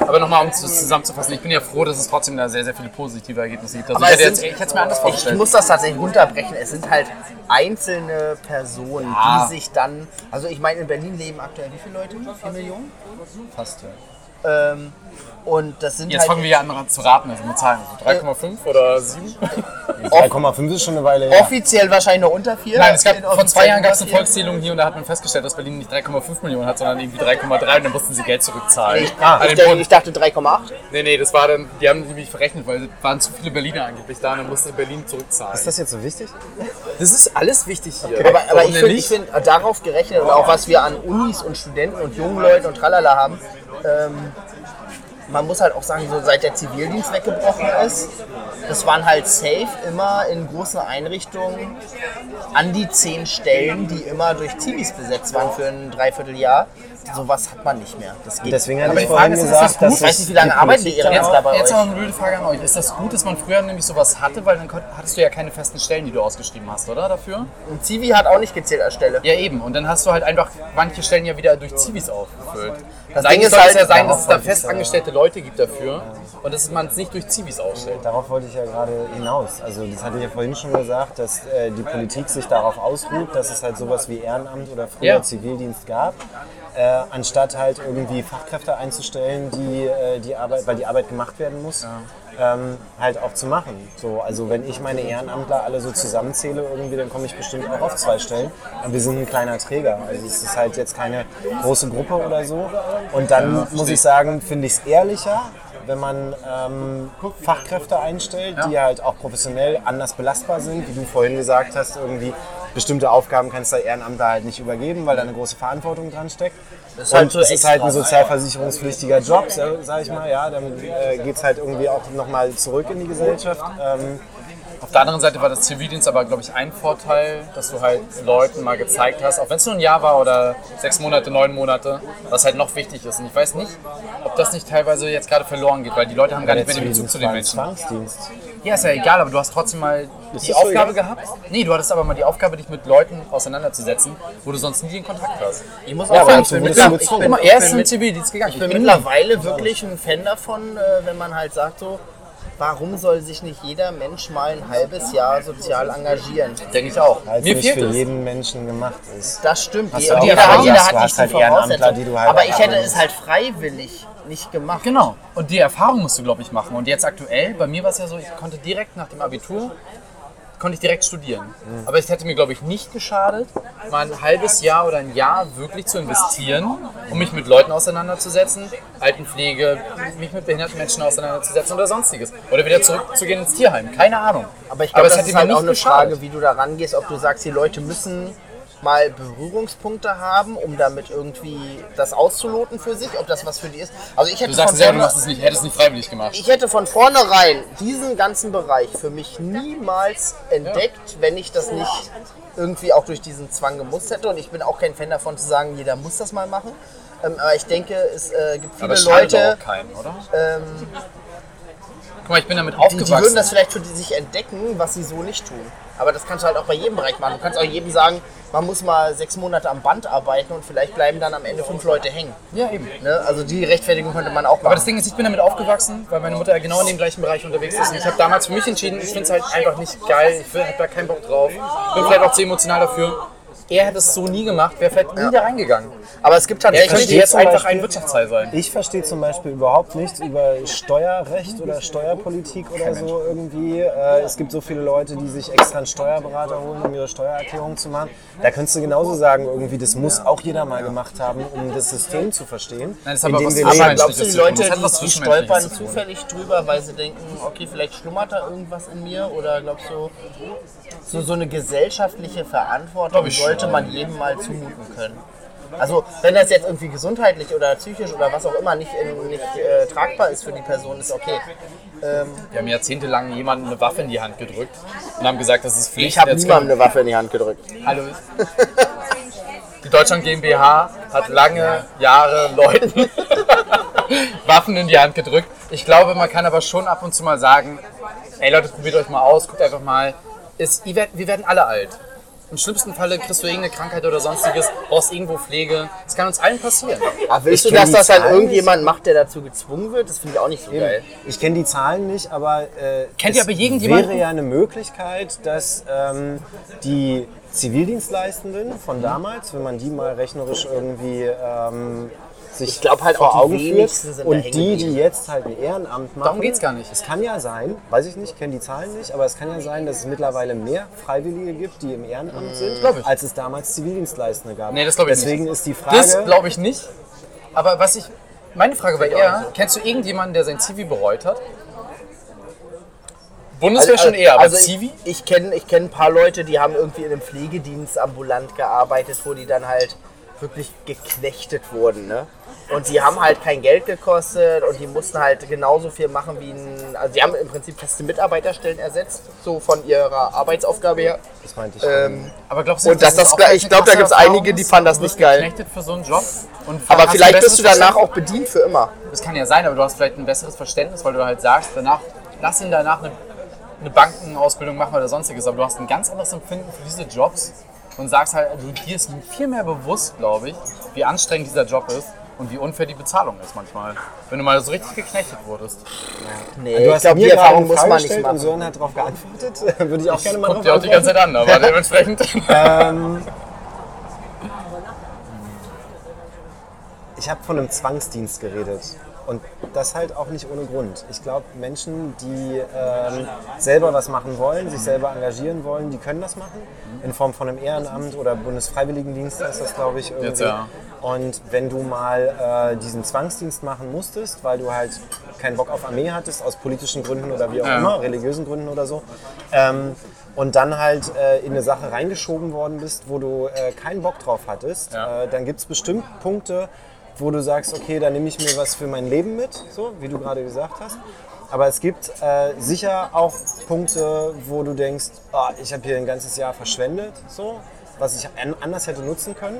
Aber nochmal, um es zusammenzufassen, ich bin ja froh, dass es trotzdem da sehr, sehr viele positive Ergebnisse gibt. Also Aber ich, hätte es ich mir anders Ich vorgestellt. muss das tatsächlich runterbrechen. Es sind halt einzelne Personen, Ja. die sich dann. Also ich meine, in Berlin leben aktuell wie viele Leute? Vier Millionen? Fast, ja. Ähm, und das sind Jetzt halt fangen wir ja an zu raten, also mit Zahlen. Also 3,5 oder 7? 3,5 ist schon eine Weile her. offiziell wahrscheinlich noch unter vier. Nein, es gab, vor zwei Jahren gab es eine. Volkszählung hier und da hat man festgestellt, dass Berlin nicht 3,5 Millionen hat, sondern irgendwie 3,3 und dann mussten sie Geld zurückzahlen. Ich, An ich, dachte- ich dachte 3,8. Nee, nee, das war dann, die haben nämlich verrechnet, weil es waren zu viele Berliner angeblich da und dann musste Berlin zurückzahlen. Ist das jetzt so wichtig? Das ist alles wichtig hier. Aber, aber Warum ich finde, find, darauf gerechnet und auch was wir an Unis und Studenten und jungen Leuten und tralala haben, ähm, man muss halt auch sagen, so seit der Zivildienst weggebrochen ist, das waren halt safe immer in großen Einrichtungen an die zehn Stellen, die immer durch Zivis besetzt waren für ein Dreivierteljahr. Sowas hat man nicht mehr. Das geht. Deswegen Aber ich die Frage vorhin ist, ist gesagt, das gut? ich weiß nicht, wie lange arbeiten die Politik dann Ehrenamtler bei Jetzt aber eine blöde Frage an euch. Ist das gut, dass man früher nämlich sowas hatte, weil dann hattest du ja keine festen Stellen, die du ausgeschrieben hast, oder? Dafür? Und Zivi hat auch nicht gezählt als Stelle. Ja, eben. Und dann hast du halt einfach manche Stellen ja wieder durch Zivis aufgefüllt. Das Ding eigentlich ist soll es halt- ja sein, dass es da ich festangestellte Leute gibt dafür und dass man es nicht durch Zivis ausstellt. Darauf wollte ich ja gerade hinaus. Also das hatte ich ja vorhin schon gesagt, dass äh, die Politik sich darauf ausruht, dass es halt sowas wie Ehrenamt oder früher Ja. Zivildienst gab, äh, anstatt halt irgendwie Fachkräfte einzustellen, die äh, die Arbeit, weil die Arbeit gemacht werden muss, ähm, halt auch zu machen. So, also wenn ich meine Ehrenamtler alle so zusammenzähle irgendwie, dann komme ich bestimmt auch auf zwei Stellen. Und wir sind ein kleiner Träger. Also es ist halt jetzt keine große Gruppe oder so. Und dann muss ich sagen, finde ich es ehrlicher, wenn man ähm, Fachkräfte einstellt, die halt auch professionell anders belastbar sind, wie du vorhin gesagt hast, irgendwie bestimmte Aufgaben kannst du Ehrenamtler halt nicht übergeben, weil da eine große Verantwortung dran steckt. Ist halt so es ist halt ein extra. sozialversicherungspflichtiger Job, so- sag ich mal, ja, damit äh, geht es halt irgendwie auch nochmal zurück in die Gesellschaft. Ähm, Auf der anderen Seite war das Zivildienst aber, glaube ich, ein Vorteil, dass du halt Leuten mal gezeigt hast, auch wenn es nur ein Jahr war oder sechs Monate, neun Monate, was halt noch wichtig ist. Und ich weiß nicht, ob das nicht teilweise jetzt gerade verloren geht, weil die Leute haben gar nicht mehr den Bezug zu den Menschen. Zwangsdienst. Ja, ist ja egal, aber du hast trotzdem mal die das so Aufgabe egal? gehabt. Nee, du hattest aber mal die Aufgabe, dich mit Leuten auseinanderzusetzen, wo du sonst nie den Kontakt hast. Ich muss Ja, auch aber sagen, ich bin, mittler- ich bin, ich er bin ist den mit- Zivildienst gegangen. Ich bin mittlerweile wirklich ein Fan davon, äh, wenn man halt sagt so, warum soll sich nicht jeder Mensch mal ein halbes Jahr sozial engagieren? Denke ich auch. Weil es Mir nicht für es. jeden Menschen gemacht ist. Das stimmt. Hast jeder, du auch jeder, jeder hat nicht die halt Ehrenamtler, die du halt Aber ich hätte es halt freiwillig nicht gemacht. Genau. Und die Erfahrung musst du, glaube ich, machen. Und jetzt aktuell, bei mir war es ja so, ich konnte direkt nach dem Abitur, konnte ich direkt studieren. Mhm. Aber es hätte mir, glaube ich, nicht geschadet, mal ein halbes Jahr oder ein Jahr wirklich zu investieren, um mich mit Leuten auseinanderzusetzen, Altenpflege, mich mit behinderten Menschen auseinanderzusetzen oder sonstiges. Oder wieder zurückzugehen ins Tierheim. Keine Ahnung. Aber ich glaube, es das hätte ist mir halt auch eine geschadet. Frage, wie du da rangehst, ob du sagst, die Leute müssen mal Berührungspunkte haben, um damit irgendwie das auszuloten für sich, ob das was für die ist. Also ich hätte Du sagst von selber, du machst es nicht, hättest es nicht freiwillig gemacht. ich hätte von vornherein diesen ganzen Bereich für mich niemals entdeckt, wenn ich das nicht irgendwie auch durch diesen Zwang gemusst hätte. Und ich bin auch kein Fan davon zu sagen, jeder muss das mal machen. Ähm, aber ich denke, es äh, gibt viele Aber Leute, auch keinen, oder? ähm, Guck mal, ich bin damit die, die würden aufgewachsen. das vielleicht für sich entdecken, was sie so nicht tun. Aber das kannst du halt auch bei jedem Bereich machen. Du kannst auch jedem sagen, man muss mal sechs Monate am Band arbeiten und vielleicht bleiben dann am Ende fünf Leute hängen. ja, eben. Ne? Also die Rechtfertigung könnte man auch machen. Aber das Ding ist, ich bin damit aufgewachsen, weil meine Mutter genau in dem gleichen Bereich unterwegs ist. Und ich habe damals für mich entschieden, ich finde es halt einfach nicht geil, ich habe da keinen Bock drauf. Bin vielleicht auch zu emotional dafür. Er hätte es so nie gemacht, wäre vielleicht nie da reingegangen. Aber es gibt Er tatsächlich könnte jetzt zum einfach Beispiel- ein Wirtschaftsteil sein. Ich verstehe zum Beispiel überhaupt nichts über Steuerrecht oder Steuerpolitik oder so irgendwie. Äh, Es gibt so viele Leute, die sich extra einen Steuerberater holen, um ihre Steuererklärung zu machen. Da könntest du genauso sagen, irgendwie, das muss auch jeder mal gemacht haben, um das System zu verstehen. Nein, das hat aber was wir Aber glaubst du, die. Leute, die, die stolpern zufällig drüber, weil sie denken, okay, vielleicht schlummert da irgendwas in mir? Oder glaubst du, so, so eine gesellschaftliche Verantwortung ich sollte man jedem mal zumuten können? Also, wenn das jetzt irgendwie gesundheitlich oder psychisch oder was auch immer nicht, in, nicht äh, tragbar ist für die Person, ist okay. Ähm, Wir haben jahrzehntelang jemandem eine Waffe in die Hand gedrückt und haben gesagt, das ist Pflicht. ich habe Jetzt niemandem eine Waffe in die Hand gedrückt. Hallo. Die Deutschland GmbH hat lange Jahre Leuten Waffen in die Hand gedrückt. Ich glaube, man kann aber schon ab und zu mal sagen, ey Leute, probiert euch mal aus, guckt einfach mal. Ist, wir werden alle alt. Im schlimmsten Falle kriegst du irgendeine Krankheit oder sonstiges, brauchst irgendwo Pflege. Das kann uns allen passieren. Aber willst Ich du, dass das dann Zahlen irgendjemand macht, der dazu gezwungen wird? Das finde ich auch nicht so geil. Ich kenne die Zahlen nicht, aber äh, Kennt es ihr aber irgendjemanden? wäre ja eine Möglichkeit, dass ähm, die Zivildienstleistenden von damals, wenn man die mal rechnerisch irgendwie ähm, sich Ich glaub halt vor Augen führt und die, die jetzt halt ein Ehrenamt machen. Darum geht's gar nicht. Es kann ja sein, weiß ich nicht, kenne die Zahlen nicht, aber es kann ja sein, dass es mittlerweile mehr Freiwillige gibt, die im Ehrenamt sind, ich. als es damals Zivildienstleistende gab. Nee, das glaube ich Deswegen nicht. ist die Frage. Das glaube ich nicht. Aber was ich. Meine Frage war eher: Kennst du irgendjemanden, der sein Zivi bereut hat? Bundeswehr schon eher, aber also Zivi? Ich, ich kenne ich kenn ein paar Leute, die haben irgendwie in einem Pflegedienst ambulant gearbeitet, wo die dann halt wirklich geknechtet wurden. Ne? Und die haben halt kein Geld gekostet und die mussten halt genauso viel machen wie ein. Also, die haben im Prinzip feste Mitarbeiterstellen ersetzt, so von ihrer Arbeitsaufgabe her. das meinte ich. Ähm, Aber glaubst du, Und das- ist das- vielleicht ich eine glaub, da gibt's Erfahrung einige, die fanden das nicht geil. für so einen Job. Und aber vielleicht bist du danach auch bedient für immer. Das kann ja sein, aber du hast vielleicht ein besseres Verständnis, weil du halt sagst, danach, lass ihn danach eine, eine Bankenausbildung machen oder sonstiges, aber du hast ein ganz anderes Empfinden für diese Jobs und sagst halt, du dir ist viel mehr bewusst, glaube ich, wie anstrengend dieser Job ist und wie unfair die Bezahlung ist manchmal, wenn du mal so richtig geknechtet wurdest. Nee, Du ich hast glaube, mir die Erfahrung muss man nicht gestellt und machen. Sören hat darauf geantwortet. Würde ich auch gerne mal drauf dir auch die ganze antworten. Zeit an, aber dementsprechend. Ähm, ich habe von einem Zwangsdienst geredet. Und das halt auch nicht ohne Grund. Ich glaube, Menschen, die ähm, selber was machen wollen, sich selber engagieren wollen, die können das machen. In Form von einem Ehrenamt oder Bundesfreiwilligendienst ist das, glaube ich, irgendwie. Jetzt ja. Und wenn du mal äh, diesen Zwangsdienst machen musstest, weil du halt keinen Bock auf Armee hattest, aus politischen Gründen oder wie auch Ja. immer, religiösen Gründen oder so, ähm, und dann halt äh, in eine Sache reingeschoben worden bist, wo du äh, keinen Bock drauf hattest, Ja. äh, dann gibt es bestimmt Punkte, wo du sagst, okay, da nehme ich mir was für mein Leben mit, so wie du gerade gesagt hast. Aber es gibt äh, sicher auch Punkte, wo du denkst, ah, ich habe hier ein ganzes Jahr verschwendet, so, was ich an- anders hätte nutzen können.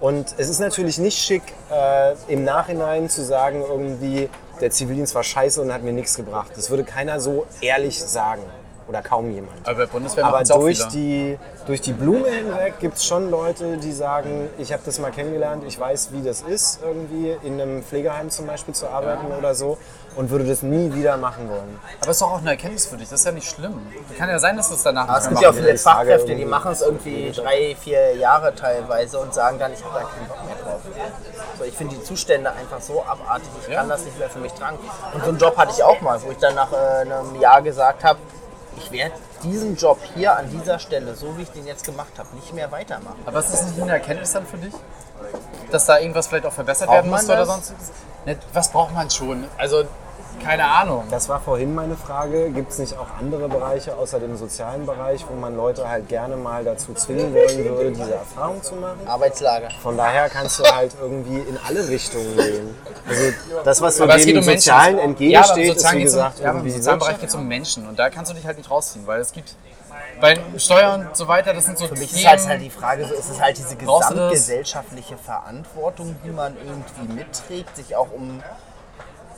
Und es ist natürlich nicht schick, äh, im Nachhinein zu sagen, irgendwie, der Zivildienst war scheiße und hat mir nichts gebracht. Das würde keiner so ehrlich sagen. oder kaum jemand. Aber Aber durch die, durch die Blume hinweg gibt es schon Leute, die sagen, ich habe das mal kennengelernt, ich weiß, wie das ist, irgendwie in einem Pflegeheim zum Beispiel zu arbeiten oder so und würde das nie wieder machen wollen. Aber es ist doch auch eine Erkenntnis für dich, das ist ja nicht schlimm. Kann ja sein, dass du es danach Aber es nicht gibt mehr ja auch viele Fachkräfte, die machen es irgendwie drei, vier Jahre teilweise und sagen dann, ich habe da keinen Bock mehr drauf. So, ich finde die Zustände einfach so abartig, ich kann das nicht mehr für mich tragen. Und so einen Job hatte ich auch mal, wo ich dann nach äh, einem Jahr gesagt habe, ich werde diesen Job hier an dieser Stelle, so wie ich den jetzt gemacht habe, nicht mehr weitermachen. Aber ist das nicht eine Erkenntnis dann für dich? Dass da irgendwas vielleicht auch verbessert Braucht werden müsste oder sonstiges? Ne, Was braucht man schon? Also, keine Ahnung. Das war vorhin meine Frage. Gibt es nicht auch andere Bereiche außer dem sozialen Bereich, wo man Leute halt gerne mal dazu zwingen wollen würde, diese Erfahrung zu machen? Arbeitslager. Von daher kannst du halt irgendwie in alle Richtungen gehen. Also das, was so dem um. Sozialen ja, entgegensteht, ist Sozialen wie gesagt um, ja, im sozialen Bereich geht es um Menschen und da kannst du dich halt nicht rausziehen, weil es gibt bei Steuern und so weiter, das sind so Für mich ist Themen, halt, halt die Frage, so ist es halt diese gesamtgesellschaftliche Verantwortung, die man irgendwie mitträgt, sich auch um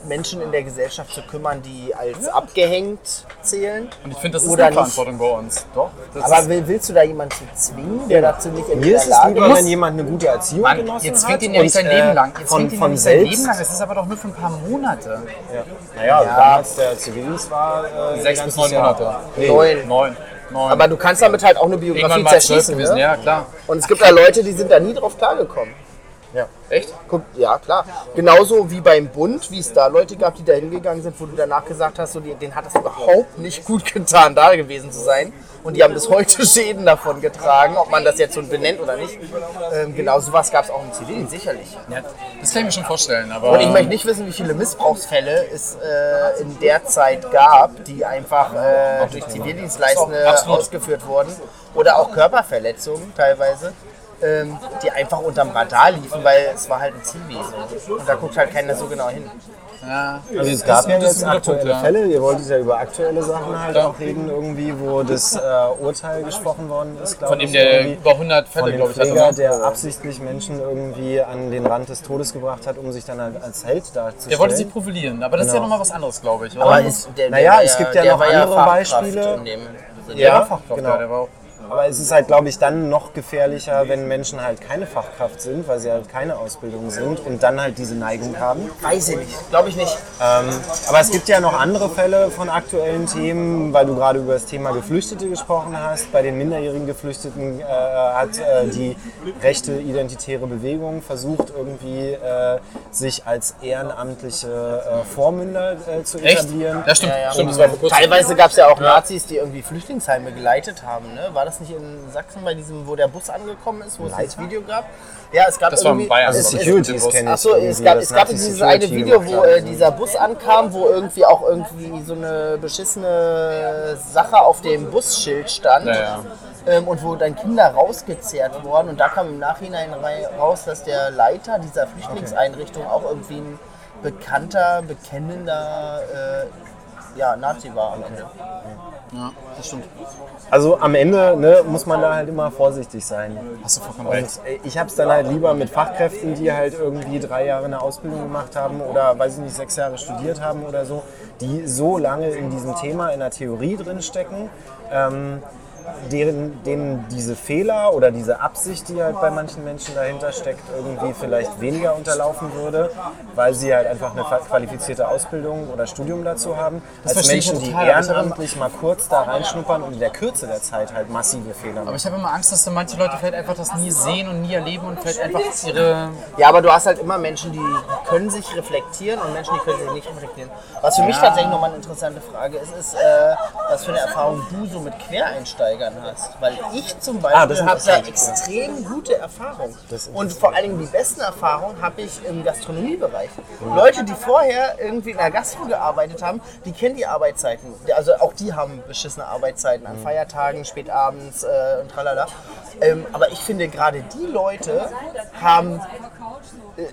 Menschen in der Gesellschaft zu kümmern, die als abgehängt zählen. und ich finde, das ist oder eine. Verantwortung bei uns. Doch. Das Aber will, willst du da jemanden zu zwingen, der dazu nicht in Mir der ist es Lage lieber, ist? wenn jemand eine gute Erziehung Mann, genossen jetzt hat zwingt ihn ja nicht sein Leben äh, lang. Jetzt von, zwingt ihn ja von nicht sein selbst. Leben lang. Es ist aber doch nur für ein paar Monate. Ja. Naja, damals der Zivildienst war äh, Sechs bis neun Jahr. Monate. Nee. Neun. Neun. Neun. Aber du kannst damit halt auch eine Biografie zerschießen. Ne? Ja, klar. Und es gibt da Leute, die sind da nie drauf klargekommen. Echt? Guck, ja, klar. Genauso wie beim Bund, wie es da Leute gab, die da hingegangen sind, wo du danach gesagt hast, so, denen hat es überhaupt nicht gut getan, da gewesen zu sein. Und die haben bis heute Schäden davon getragen, ob man das jetzt so benennt oder nicht. Ähm, genau sowas gab es auch im Zivilen, sicherlich. Ja, das kann ich mir schon vorstellen. Aber Und ich möchte nicht wissen, wie viele Missbrauchsfälle es äh, in der Zeit gab, die einfach äh, durch Zivildienstleistende ausgeführt wurden. Oder auch Körperverletzungen teilweise, ähm, die einfach unterm Radar liefen, weil es war halt ein Zivi. So. Und da guckt halt keiner so genau hin. ja, Also es gab ja jetzt aktuelle Punkt, ja. Fälle, ihr wolltet ja über aktuelle Sachen halt Ja. auch reden, irgendwie, wo das äh, Urteil gesprochen worden ist, glaube Von dem ich. der über 100 von Fälle, glaube ich, hatte. Pfleger, ne? der absichtlich Menschen irgendwie an den Rand des Todes gebracht hat, um sich dann halt als Held darzustellen. Der wollte sich profilieren, aber das ist ja Genau. nochmal was anderes, glaube ich. Aber oder? ist, der, Naja, der war es gibt ja noch andere Fachkraft Beispiele. In dem Sinne. der ja, war Fachkraft, genau. ja, der war auch. Aber es ist halt, glaube ich, dann noch gefährlicher, wenn Menschen halt keine Fachkraft sind, weil sie halt keine Ausbildung sind und dann halt diese Neigung haben. Weiß ich nicht, glaube ich nicht. Ähm, aber es gibt ja noch andere Fälle von aktuellen Themen, weil du gerade über das Thema Geflüchtete gesprochen hast. Bei den minderjährigen Geflüchteten äh, hat äh, die rechte identitäre Bewegung versucht, irgendwie äh, sich als ehrenamtliche äh, Vormünder äh, zu Echt? etablieren. Ja, stimmt. Ja, ja. stimmt das. Teilweise gab es ja auch Nazis, die irgendwie Flüchtlingsheime geleitet haben. Ne? War das nicht in Sachsen bei diesem, wo der Bus angekommen ist, wo es das Video gab? Ja, es gab Das war in irgendwie. Bayern, es, es, Securities kenne ich. Achso, es irgendwie, gab, das es gab dieses eine Video, wo äh, dieser Bus ankam, wo irgendwie auch irgendwie so eine beschissene Sache auf dem Busschild stand. Ja, ja. Ähm, und wo dann Kinder rausgezerrt wurden. Und da kam im Nachhinein raus, dass der Leiter dieser Flüchtlingseinrichtung auch irgendwie ein bekannter, bekennender äh, ja, Nazi war am Ende. Ja, das stimmt. Also am Ende ne, muss man da halt immer vorsichtig sein. Hast du vollkommen Und recht. äh, ich habe es dann halt lieber mit Fachkräften, die halt irgendwie drei Jahre eine Ausbildung gemacht haben oder weiß ich nicht, sechs Jahre studiert haben oder so, die so lange in diesem Thema, in der Theorie drin stecken, ähm, deren, denen diese Fehler oder diese Absicht, die halt bei manchen Menschen dahinter steckt, irgendwie vielleicht weniger unterlaufen würde, weil sie halt einfach eine qualifizierte Ausbildung oder Studium dazu haben, als verstehe ich Menschen, die ehrenamtlich mal kurz da reinschnuppern und in der Kürze der Zeit halt massive Fehler machen. Aber ich habe immer Angst, dass so manche Leute vielleicht einfach das nie sehen und nie erleben und vielleicht einfach ihre. Ja, aber du hast halt immer Menschen, die können sich reflektieren und Menschen, die können sich nicht reflektieren. Was für mich tatsächlich nochmal eine interessante Frage ist, ist, äh, was für eine Erfahrung du so mit Quereinsteigern hast. Weil ich zum Ah, Beispiel ist habe da extrem gute Erfahrungen. Und vor allen Dingen die besten Erfahrungen habe ich im Gastronomiebereich. Leute, die vorher irgendwie in der Gastro gearbeitet haben, die kennen die Arbeitszeiten. Also auch die haben beschissene Arbeitszeiten an Feiertagen, spätabends äh, und tralala. Ähm, aber ich finde, gerade die Leute haben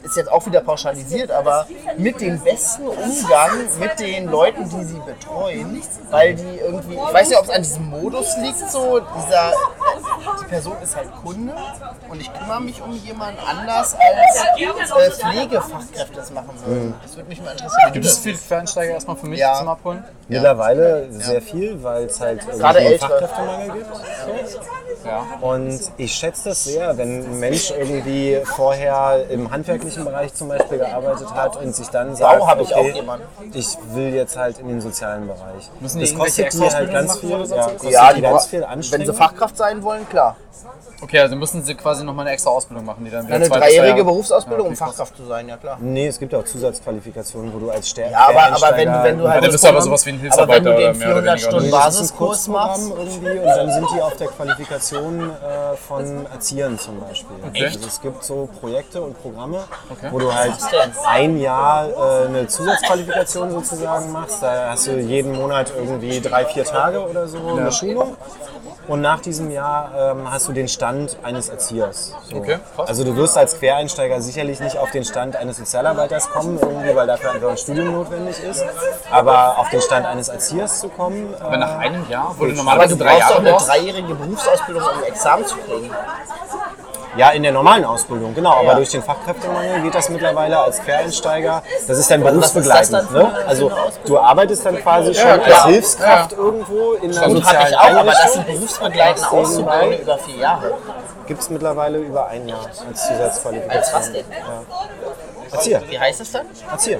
ist jetzt auch wieder pauschalisiert, aber mit dem besten Umgang mit den Leuten, die sie betreuen, weil die irgendwie, ich weiß nicht, ob es an diesem Modus liegt, so dieser, die Person ist halt Kunde und ich kümmere mich um jemanden anders als äh, Pflegefachkräfte das machen würden. Das würde mich mal interessieren. Gibt es viele Quereinsteiger erstmal für mich Ja. zum Abholen? Mittlerweile sehr viel, weil es halt Gerade einen Ältere. Fachkräftemangel gibt. Ja. Und ich schätze das sehr, wenn ein Mensch irgendwie vorher im handwerklichen Bereich zum Beispiel gearbeitet hat und sich dann sagt, habe ich okay, auch jemanden. ich will jetzt halt in den sozialen Bereich. Müssen das kostet die halt ganz viel, ja, Ja, die die ganz viel Wenn Anstrengung. sie Fachkraft sein wollen, klar. Okay, also müssen sie quasi nochmal eine extra Ausbildung machen, die dann wieder Eine zwei bis dreijährige Jahre- Berufsausbildung, Ja, um okay, krass. Fachkraft zu sein, ja klar. Nee, es gibt auch Zusatzqualifikationen, wo du als Stärke. Ja, aber, aber wenn, du- wenn du halt. Ja, dann bist du aber sowas wie ein aber wenn Hilfsarbeiter du oder den mehr oder 400 weniger, Stunden oder? Basiskurs machst, irgendwie und dann sind die auf der Qualifikation äh, von Erziehern zum Beispiel. Okay. Also es gibt so Projekte und Programme, Okay. wo du halt ein Jahr äh, eine Zusatzqualifikation sozusagen machst. Da hast du jeden Monat irgendwie drei, vier Tage oder so eine Schulung. Und nach diesem Jahr ähm, hast du den Stand eines Erziehers. So. Okay, krass. Also du wirst als Quereinsteiger sicherlich nicht auf den Stand eines Sozialarbeiters kommen, irgendwie, weil dafür einfach ein Studium notwendig ist. Aber auf den Stand eines Erziehers zu kommen, äh, Aber nach einem Jahr, wo du aber normalerweise du drei brauchst doch Jahre eine brauchst, dreijährige Berufsausbildung, um ein Examen zu kriegen. Ja, in der normalen Ausbildung, genau. Aber Ja. durch den Fachkräftemangel geht das mittlerweile als Quereinsteiger. Das ist dann ist berufsbegleitend. Ne? Also du arbeitest dann quasi schon klar. als Hilfskraft irgendwo in hatte sozialen ich auch, aber das sind berufsbegleitende Auszubildende über vier Jahre. Gibt es mittlerweile über ein Jahr als Als Zusatzqualifikation. was denn? Erzieher. Wie heißt das dann? Erzieher.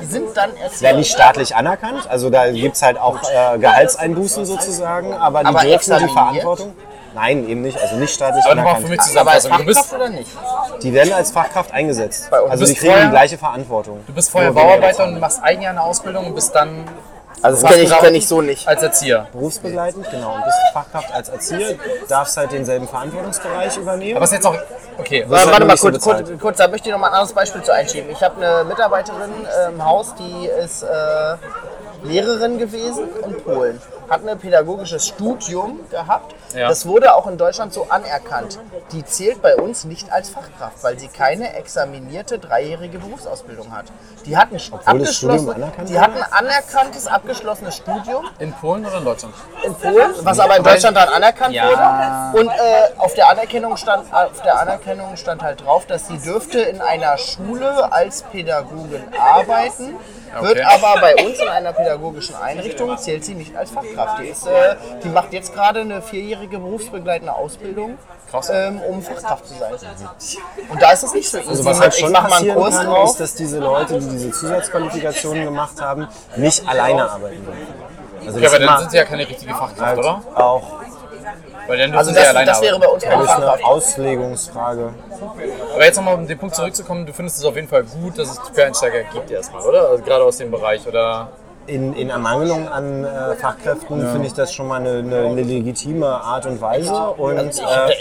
Die sind dann Erzieher. Ja, nicht staatlich anerkannt. Also da gibt es halt auch äh, Gehaltseinbußen sozusagen, aber die Aber dürfen die? Verantwortung. Nein, eben nicht. Also nicht staatlich aber nochmal für anerkannt. mich Aber als zusammenfassen. Du Fachkraft bist, oder nicht? Die werden als Fachkraft eingesetzt. Bei uns. Also Du die bist kriegen vorher- die gleiche Verantwortung. du bist vorher Nur weniger Bauarbeiter bezahlt. und machst ein Jahr eine Ausbildung und bist dann Also das kenne ich, kenn ich so nicht. als Erzieher. berufsbegleitend, genau. Und bist Fachkraft als Erzieher, darfst halt denselben Verantwortungsbereich übernehmen. Aber es ist jetzt auch, okay, Wirst Warte, halt warte nur mal nicht so kurz, kurz, kurz, da möchte ich noch mal ein anderes Beispiel zu einschieben. Ich habe eine Mitarbeiterin äh, im Haus, die ist äh, Lehrerin gewesen in Polen, hat ein pädagogisches Studium gehabt. Ja. Das wurde auch in Deutschland so anerkannt. Die zählt bei uns nicht als Fachkraft, weil sie keine examinierte dreijährige Berufsausbildung hat. Die hat ein Obwohl das Studium abgeschlossen- anerkannt die hat ein anerkanntes, abgeschlossenes Studium in Polen oder in Deutschland? in Polen, was aber in Deutschland dann anerkannt Ja. wurde. Und äh, auf, der Anerkennung stand, auf der Anerkennung stand halt drauf, dass sie dürfte in einer Schule als Pädagogin arbeiten, wird Okay. aber bei uns in einer pädagogischen Einrichtung zählt sie nicht als Fachkraft. Die, ist, äh, die macht jetzt gerade eine vierjährige berufsbegleitende Ausbildung, ähm, um Fachkraft zu sein. Und da ist es nicht so easy. Also was halt schon ich passieren Kurs kann, drauf. ist, dass diese Leute, die diese Zusatzqualifikationen gemacht haben, nicht alleine arbeiten dürfen. Also Ja, aber dann sind sie ja keine richtige Fachkraft, halt oder? auch Also das, ja alleine das wäre bei uns keine das ist eine. Auslegungsfrage. Aber jetzt nochmal um den Punkt zurückzukommen, du findest es auf jeden Fall gut, dass es Quereinsteiger gibt erstmal, oder? Also gerade aus dem Bereich, oder? In, in Ermangelung an äh, Fachkräften finde ich das schon mal eine, eine, eine legitime Art und Weise. Und Also äh,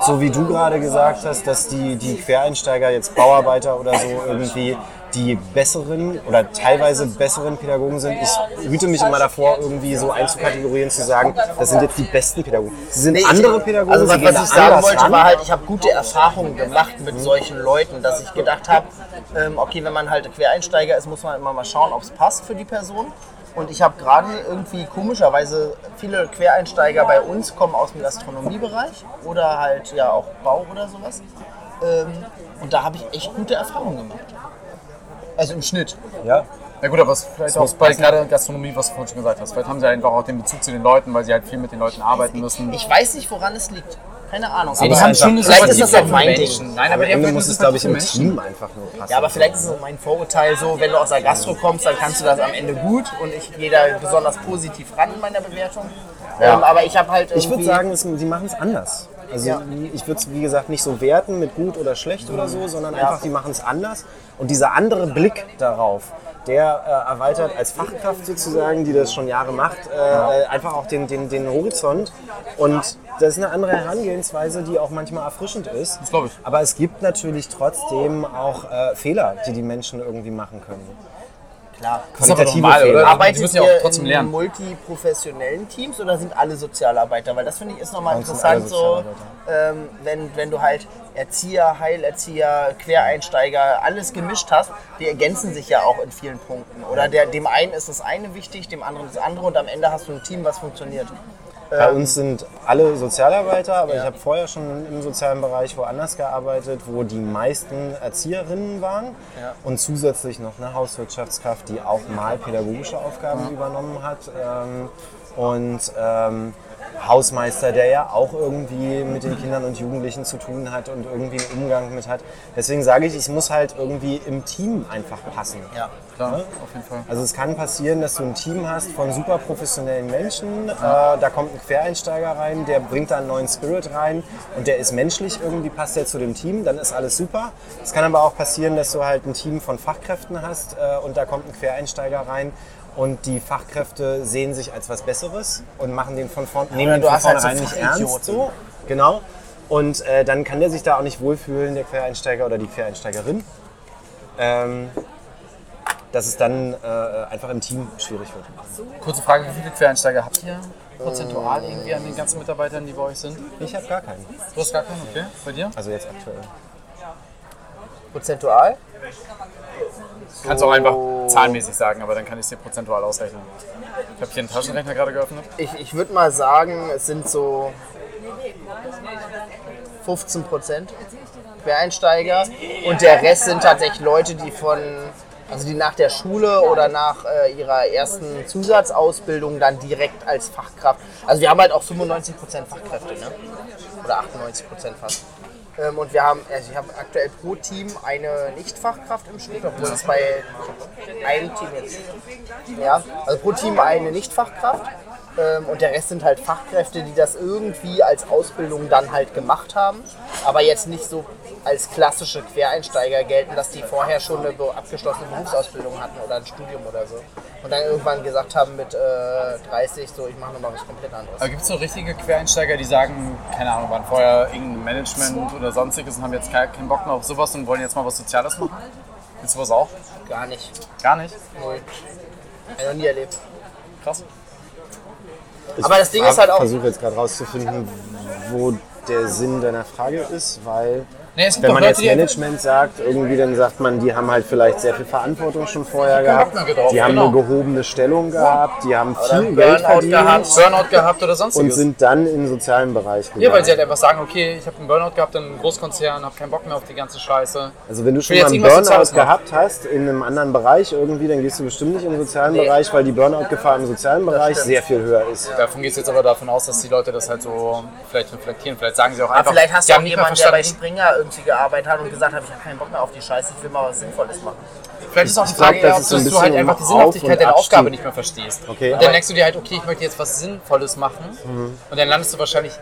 so wie du gerade gesagt hast, dass die, die Quereinsteiger, jetzt Bauarbeiter oder so, irgendwie die besseren oder teilweise besseren Pädagogen sind. Ich hüte mich immer davor, irgendwie so einzukategorieren, zu sagen, das sind jetzt die besten Pädagogen. Sie sind Nee, ich- andere Pädagogen, Also was, was ich sagen wollte, ran. war halt, ich habe gute Erfahrungen gemacht mit solchen Leuten, dass ich gedacht habe, ähm, okay, wenn man halt Quereinsteiger ist, muss man immer mal schauen, ob es passt für die Person. Und ich habe gerade irgendwie komischerweise viele Quereinsteiger bei uns kommen aus dem Gastronomiebereich oder halt ja auch Bau oder sowas. Ähm, und da habe ich echt gute Erfahrungen gemacht. Also im Schnitt. Ja. Ja gut, aber es vielleicht auch bei gerade Gastronomie, was du vorhin schon gesagt hast. Vielleicht haben sie einfach auch den Bezug zu den Leuten, weil sie halt viel mit den Leuten arbeiten müssen. Ich weiß nicht, woran es liegt. Keine Ahnung. die Aber haben schon vielleicht ist das auch mein Menschen. Ding. Nein, aber Am Ende muss es, glaube ich, im. Team einfach nur passen. Ja, aber vielleicht ist es so mein Vorurteil so, wenn du aus der Gastro kommst, dann kannst du das am Ende gut und ich gehe da besonders positiv ran in meiner Bewertung. Ähm, aber ich habe halt Ich würde sagen, es, die machen es anders. Also Ja. ich würde es, wie gesagt, nicht so werten mit gut oder schlecht oder so, sondern einfach, die machen es anders. Und dieser andere Blick darauf, der äh, erweitert als Fachkraft sozusagen, die das schon Jahre macht, äh, einfach auch den, den, den Horizont. Und das ist eine andere Herangehensweise, die auch manchmal erfrischend ist. Das glaub ich. Aber es gibt natürlich trotzdem auch äh, Fehler, die die Menschen irgendwie machen können. Klar. Das ist aber qualitative normal, oder? Die Arbeitet müssen ja auch trotzdem in lernen. multiprofessionellen Teams oder sind alle Sozialarbeiter? Weil das finde ich ist nochmal interessant, so, ähm, wenn, wenn du halt Erzieher, Heilerzieher, Quereinsteiger, alles gemischt hast, die ergänzen sich ja auch in vielen Punkten. Oder der, dem einen ist das eine wichtig, dem anderen das andere und am Ende hast du ein Team, was funktioniert. Bei uns sind alle Sozialarbeiter, aber ich habe vorher schon im sozialen Bereich woanders gearbeitet, wo die meisten Erzieherinnen waren. Und zusätzlich noch eine Hauswirtschaftskraft, die auch mal pädagogische Aufgaben übernommen hat. Ähm, und ähm, Hausmeister, der ja auch irgendwie mit den Kindern und Jugendlichen zu tun hat und irgendwie einen Umgang mit hat. Deswegen sage ich, es muss halt irgendwie im Team einfach passen. Ja. Klar, Ja? auf jeden Fall. Also es kann passieren, dass du ein Team hast von super professionellen Menschen. Äh, da kommt ein Quereinsteiger rein, der bringt da einen neuen Spirit rein und der ist menschlich, irgendwie passt der zu dem Team, dann ist alles super. Es kann aber auch passieren, dass du halt ein Team von Fachkräften hast äh, und da kommt ein Quereinsteiger rein und die Fachkräfte sehen sich als was Besseres und machen den von vorn, nehmen den du von hast halt so vornherein nicht ernst. So. Genau. Und äh, dann kann der sich da auch nicht wohlfühlen, der Quereinsteiger oder die Quereinsteigerin. Ähm, dass es dann äh, einfach im Team schwierig wird. Kurze Frage, wie viele Quereinsteiger habt ihr prozentual irgendwie an den ganzen Mitarbeitern, die bei euch sind? Ich habe gar keinen. Du hast gar keinen, okay. Bei dir? Also jetzt aktuell. Prozentual? Kannst auch einfach zahlenmäßig sagen, aber dann kann ich es dir prozentual ausrechnen. Ich habe hier einen Taschenrechner gerade geöffnet. Ich, ich würde mal sagen, es sind so 15 Prozent Quereinsteiger und der Rest sind tatsächlich Leute, die von, also die nach der Schule oder nach äh, ihrer ersten Zusatzausbildung dann direkt als Fachkraft. Also wir haben halt auch 95 Prozent Fachkräfte, ne? Oder 98 Prozent fast. Ähm, und wir haben, also ich habe aktuell pro Team eine Nicht-Fachkraft im Schnitt, obwohl es bei einem Team jetzt. Ja, also pro Team eine Nicht-Fachkraft. Ähm, und der Rest sind halt Fachkräfte, die das irgendwie als Ausbildung dann halt gemacht haben, aber jetzt nicht so als klassische Quereinsteiger gelten, dass die vorher schon eine abgeschlossene Berufsausbildung hatten oder ein Studium oder so. Und dann irgendwann gesagt haben mit äh, 30, so ich mache nochmal was komplett anderes. Aber gibt es so richtige Quereinsteiger, die sagen, keine Ahnung, waren vorher irgendein Management oder sonstiges und haben jetzt keinen Bock mehr auf sowas und wollen jetzt mal was Soziales machen? Gibt's sowas auch? Gar nicht. Gar nicht? Null. Hab ich noch nie erlebt. Krass. Aber das Ding ist halt auch- Ich versuche jetzt gerade rauszufinden, wo der Sinn deiner Frage ist, weil Nee, wenn man Leute, jetzt Management sagt, irgendwie dann sagt man, die haben halt vielleicht sehr viel Verantwortung schon vorher gehabt, drauf, die haben genau. eine gehobene Stellung gehabt, die haben viel einen Geld Burnout verdient gehabt. Burnout gehabt oder sonstiges. und sind dann im sozialen Bereich gegangen. ja, weil sie halt einfach sagen, okay, ich habe einen Burnout gehabt in einem Großkonzern, habe keinen Bock mehr auf die ganze Scheiße. Also wenn du schon mal einen Burnout gehabt hast in einem anderen Bereich irgendwie, dann gehst du bestimmt nicht im sozialen Nee. Bereich, weil die Burnout-Gefahr im sozialen Bereich sehr viel höher ist. Davon geht es jetzt aber davon aus, dass die Leute das halt so vielleicht reflektieren. Vielleicht sagen sie auch Aber einfach, vielleicht hast die du auch haben nicht mehr jemanden, der bei. Springer irgendwie gearbeitet hat und gesagt hat, ich habe keinen Bock mehr auf die Scheiße, ich will mal was Sinnvolles machen. Vielleicht ist auch die glaub, Frage, das eher, ob ist so ein dass du halt einfach die Sinnhaftigkeit deiner Abstieg. Aufgabe nicht mehr verstehst. Okay. Und dann denkst du dir halt, okay, ich möchte jetzt was Sinnvolles machen. Mhm. Und dann landest du wahrscheinlich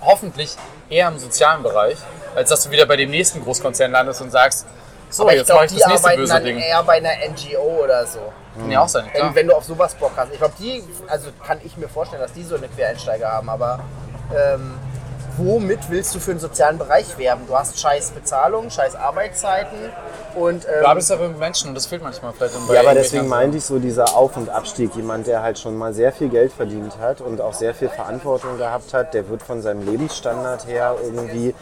hoffentlich eher im sozialen Bereich, als dass du wieder bei dem nächsten Großkonzern landest und sagst, so, Aber ich jetzt glaube, mache ich die das nächste arbeiten böse dann Ding. eher bei einer NGO oder so. Kann ja auch sein, klar. Wenn, wenn du auf sowas Bock hast. Ich glaube, die, also kann ich mir vorstellen, dass die so eine Quereinsteiger haben, aber ähm, womit willst du für einen sozialen Bereich werben? Du hast scheiß Bezahlung, scheiß Arbeitszeiten und ähm, Du arbeitest aber mit Menschen und das fehlt manchmal vielleicht. bei Ja, aber deswegen meinte ich so dieser Auf- und Abstieg. Jemand, der halt schon mal sehr viel Geld verdient hat und auch sehr viel Verantwortung gehabt hat, der wird von seinem Lebensstandard her irgendwie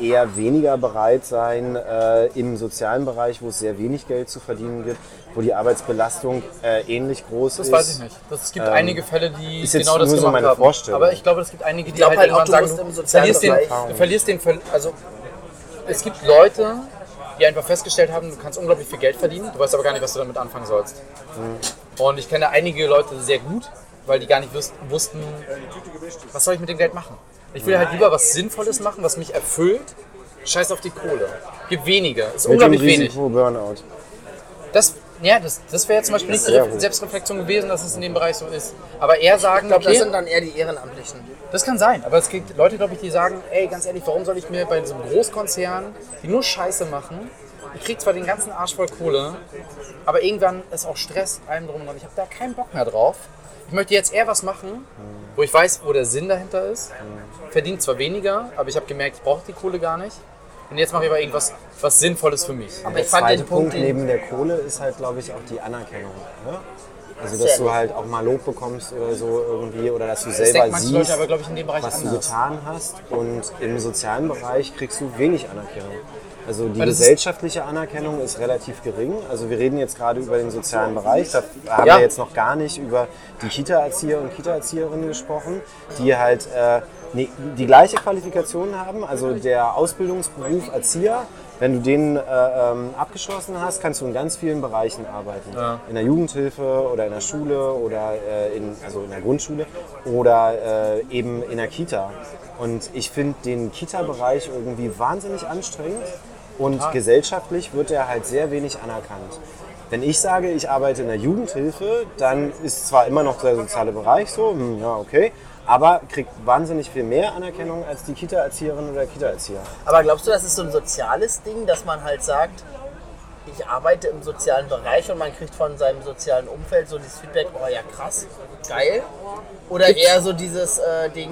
eher weniger bereit sein äh, im sozialen Bereich, wo es sehr wenig Geld zu verdienen gibt, wo die Arbeitsbelastung äh, ähnlich groß Das ist. weiß ich nicht. Das, es gibt einige Fälle, die ist jetzt genau das nur so gemacht meine haben. Vorstellung. Aber ich glaube, es gibt einige, die halt halt auch, sagen, du verlierst, den, du verlierst den, also es gibt Leute, die einfach festgestellt haben, du kannst unglaublich viel Geld verdienen, du weißt aber gar nicht, was du damit anfangen sollst. Und ich kenne einige Leute sehr gut, weil die gar nicht wus- wussten, was soll ich mit dem Geld machen. Ich will halt lieber was Sinnvolles machen, was mich erfüllt. Scheiß auf die Kohle. Gibt wenige. Ist Mit dem unglaublich wenig. Risiko Burnout. Das, ja, das, das wäre zum Beispiel nicht Sehr die gut. Selbstreflexion gewesen, dass es in dem Bereich so ist. Aber eher sagen, ich glaube, okay, das sind dann eher die Ehrenamtlichen. das kann sein. Aber es gibt Leute, glaube ich, die sagen, ey, ganz ehrlich, warum soll ich mir bei diesem Großkonzern, die nur Scheiße machen, ich krieg zwar den ganzen Arsch voll Kohle, aber irgendwann ist auch Stress, allem drum und dran. Ich habe da keinen Bock mehr drauf. Ich möchte jetzt eher was machen, wo ich weiß, wo der Sinn dahinter ist. Verdient zwar weniger, aber ich habe gemerkt, ich brauche die Kohle gar nicht. Und jetzt mache ich aber irgendwas was Sinnvolles für mich. Aber Der zweite Punkt Punkt, neben der Kohle ist halt, glaube ich, auch die Anerkennung. Ne? Also, dass du halt auch mal Lob bekommst oder so irgendwie oder dass du Das selber siehst, aber, glaube ich, in dem Bereich was du anders. getan hast. Und im sozialen Bereich kriegst du wenig Anerkennung. Also die gesellschaftliche Anerkennung ist relativ gering. Also wir reden jetzt gerade über den sozialen Bereich. Da haben Ja. wir jetzt noch gar nicht über die Kita-Erzieher und Kita-Erzieherinnen gesprochen, die halt äh, ne, die gleiche Qualifikation haben. Also der Ausbildungsberuf Erzieher, wenn du den äh, ähm, abgeschlossen hast, kannst du in ganz vielen Bereichen arbeiten. In der Jugendhilfe oder in der Schule oder äh, in, also in der Grundschule oder äh, eben in der Kita. Und ich finde den Kita-Bereich irgendwie wahnsinnig anstrengend und gesellschaftlich wird er halt sehr wenig anerkannt. Wenn ich sage, ich arbeite in der Jugendhilfe, dann ist zwar immer noch der soziale Bereich so, hm, ja okay, aber kriegt wahnsinnig viel mehr Anerkennung als die Kita-Erzieherin oder Kita-Erzieher. Aber glaubst du, das ist so ein soziales Ding, dass man halt sagt, ich arbeite im sozialen Bereich und man kriegt von seinem sozialen Umfeld so dieses Feedback, oh ja krass, geil? Oder eher so dieses äh, Ding,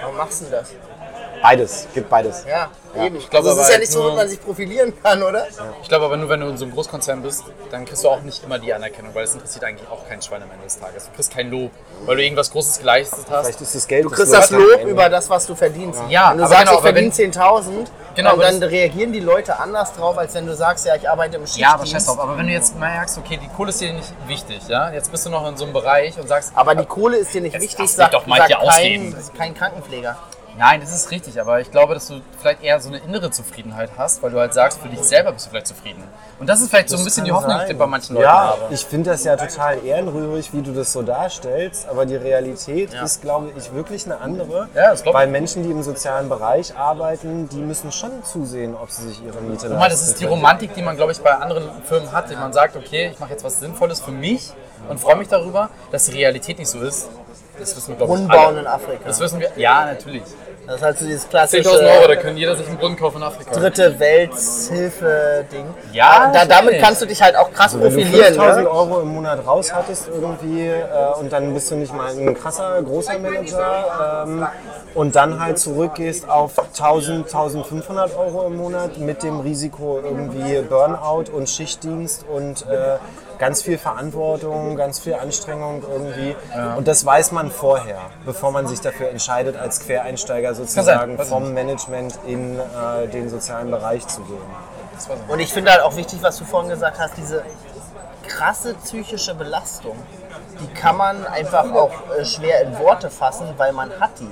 warum machst du das? Beides, gibt beides. Ja, eben. ich glaube also es aber ist ja halt nicht so, dass man sich profilieren kann, oder? Ich glaube aber nur, wenn du in so einem Großkonzern bist, dann kriegst du auch nicht immer die Anerkennung, weil es interessiert eigentlich auch kein Schwein am Ende des Tages. Du kriegst kein Lob, weil du irgendwas Großes geleistet hast. Vielleicht ist das Geld Du kriegst das Lob über das, was du verdienst. Ja, wenn du aber sagst, genau, ich verdiene 10.000, Genau, dann, aber dann das- reagieren die Leute anders drauf, als wenn du sagst, ja, ich arbeite im Schichtdienst. Ja, aber scheiß drauf. Aber wenn du jetzt merkst, okay, die Kohle ist dir nicht wichtig, ja, jetzt bist du noch in so einem Bereich und sagst, Aber die Kohle ist dir nicht wichtig, sagt, doch mal sagt hier kein, ausreden. kein Krankenpfleger. Nein, das ist richtig, aber ich glaube, dass du vielleicht eher so eine innere Zufriedenheit hast, weil du halt sagst, für dich selber bist du vielleicht zufrieden. Und das ist vielleicht so ein bisschen die Hoffnung, die ich sein. bei manchen Leuten Ja, habe. ich finde das ja total ehrenrührig, wie du das so darstellst, aber die Realität ist, glaube ich, wirklich eine andere. Ja, das glaub ich. Weil Menschen, die im sozialen Bereich arbeiten, die müssen schon zusehen, ob sie sich ihre Miete mal, das leisten ist die. Romantik, die man, glaube ich, bei anderen Firmen hat, die man sagt, okay, ich mache jetzt was Sinnvolles für mich und freue mich darüber, dass die Realität nicht so ist. Das wissen wir, glaube ich, alle. in Afrika. Das wissen wir, ja, natürlich. Das ist halt so dieses klassische 10.000 Euro, da können jeder sich einen Brunnen kaufen in Afrika. dritte Welthilfe-Ding. Ja, da, damit kannst du dich halt auch krass Wenn du profilieren. 5000 Ne? Euro im Monat raus hattest irgendwie äh, und dann bist du nicht mal ein krasser, großer Manager ähm, und dann halt zurückgehst auf 1000, 1500 Euro im Monat mit dem Risiko irgendwie Burnout und Schichtdienst und äh, ganz viel Verantwortung, ganz viel Anstrengung irgendwie. Und das weiß man vorher, bevor man sich dafür entscheidet, als Quereinsteiger sozusagen vom Management in äh, den sozialen Bereich zu gehen. Und ich finde halt auch wichtig, was du vorhin gesagt hast, diese krasse psychische Belastung, die kann man einfach auch äh, schwer in Worte fassen, weil man hat die.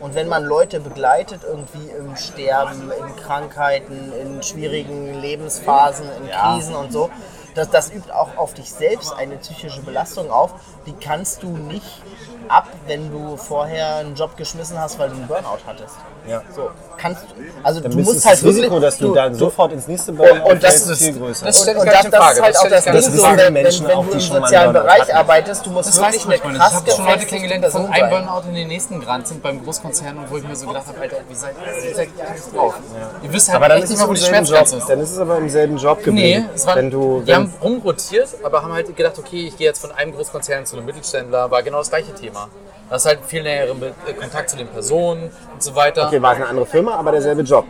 Und wenn man Leute begleitet, irgendwie im Sterben, in Krankheiten, in schwierigen Lebensphasen, in Krisen und so, das, das übt auch auf dich selbst eine psychische Belastung auf. Die kannst du nicht ab, wenn du vorher einen Job geschmissen hast, weil du einen Burnout hattest. Ja. So, kannst du, also Dann du ist musst das halt Risiko, wirklich, dass du, dann sofort ins nächste Burnout und das fällst, ist- viel größer. das- und gar das, das ist halt Das auch das Ding, so, wenn, wenn, Menschen wenn auch, du im sozialen Bereich hatten. arbeitest, du musst Das wirklich weiß eine ich nicht. Ich habe schon Leute kennengelernt, die von einem Person sein. Burnout in den nächsten gerannt sind beim Großkonzern und wo ich mir so gedacht habe, Alter, wie seid ihr eigentlich drauf? Ihr wisst halt aber dann echt ist, nicht mal, wo im die selben Job, Schmerzgrenze ist. dann ist es aber im selben Job Nee, geblieben. es war, wenn du, die wenn, haben rumrotiert, aber haben halt gedacht, okay, ich gehe jetzt von einem Großkonzern zu einem Mittelständler, war genau das gleiche Thema. Das ist halt viel näheren äh, Kontakt zu den Personen und so weiter. okay, war es eine andere Firma, aber derselbe Job.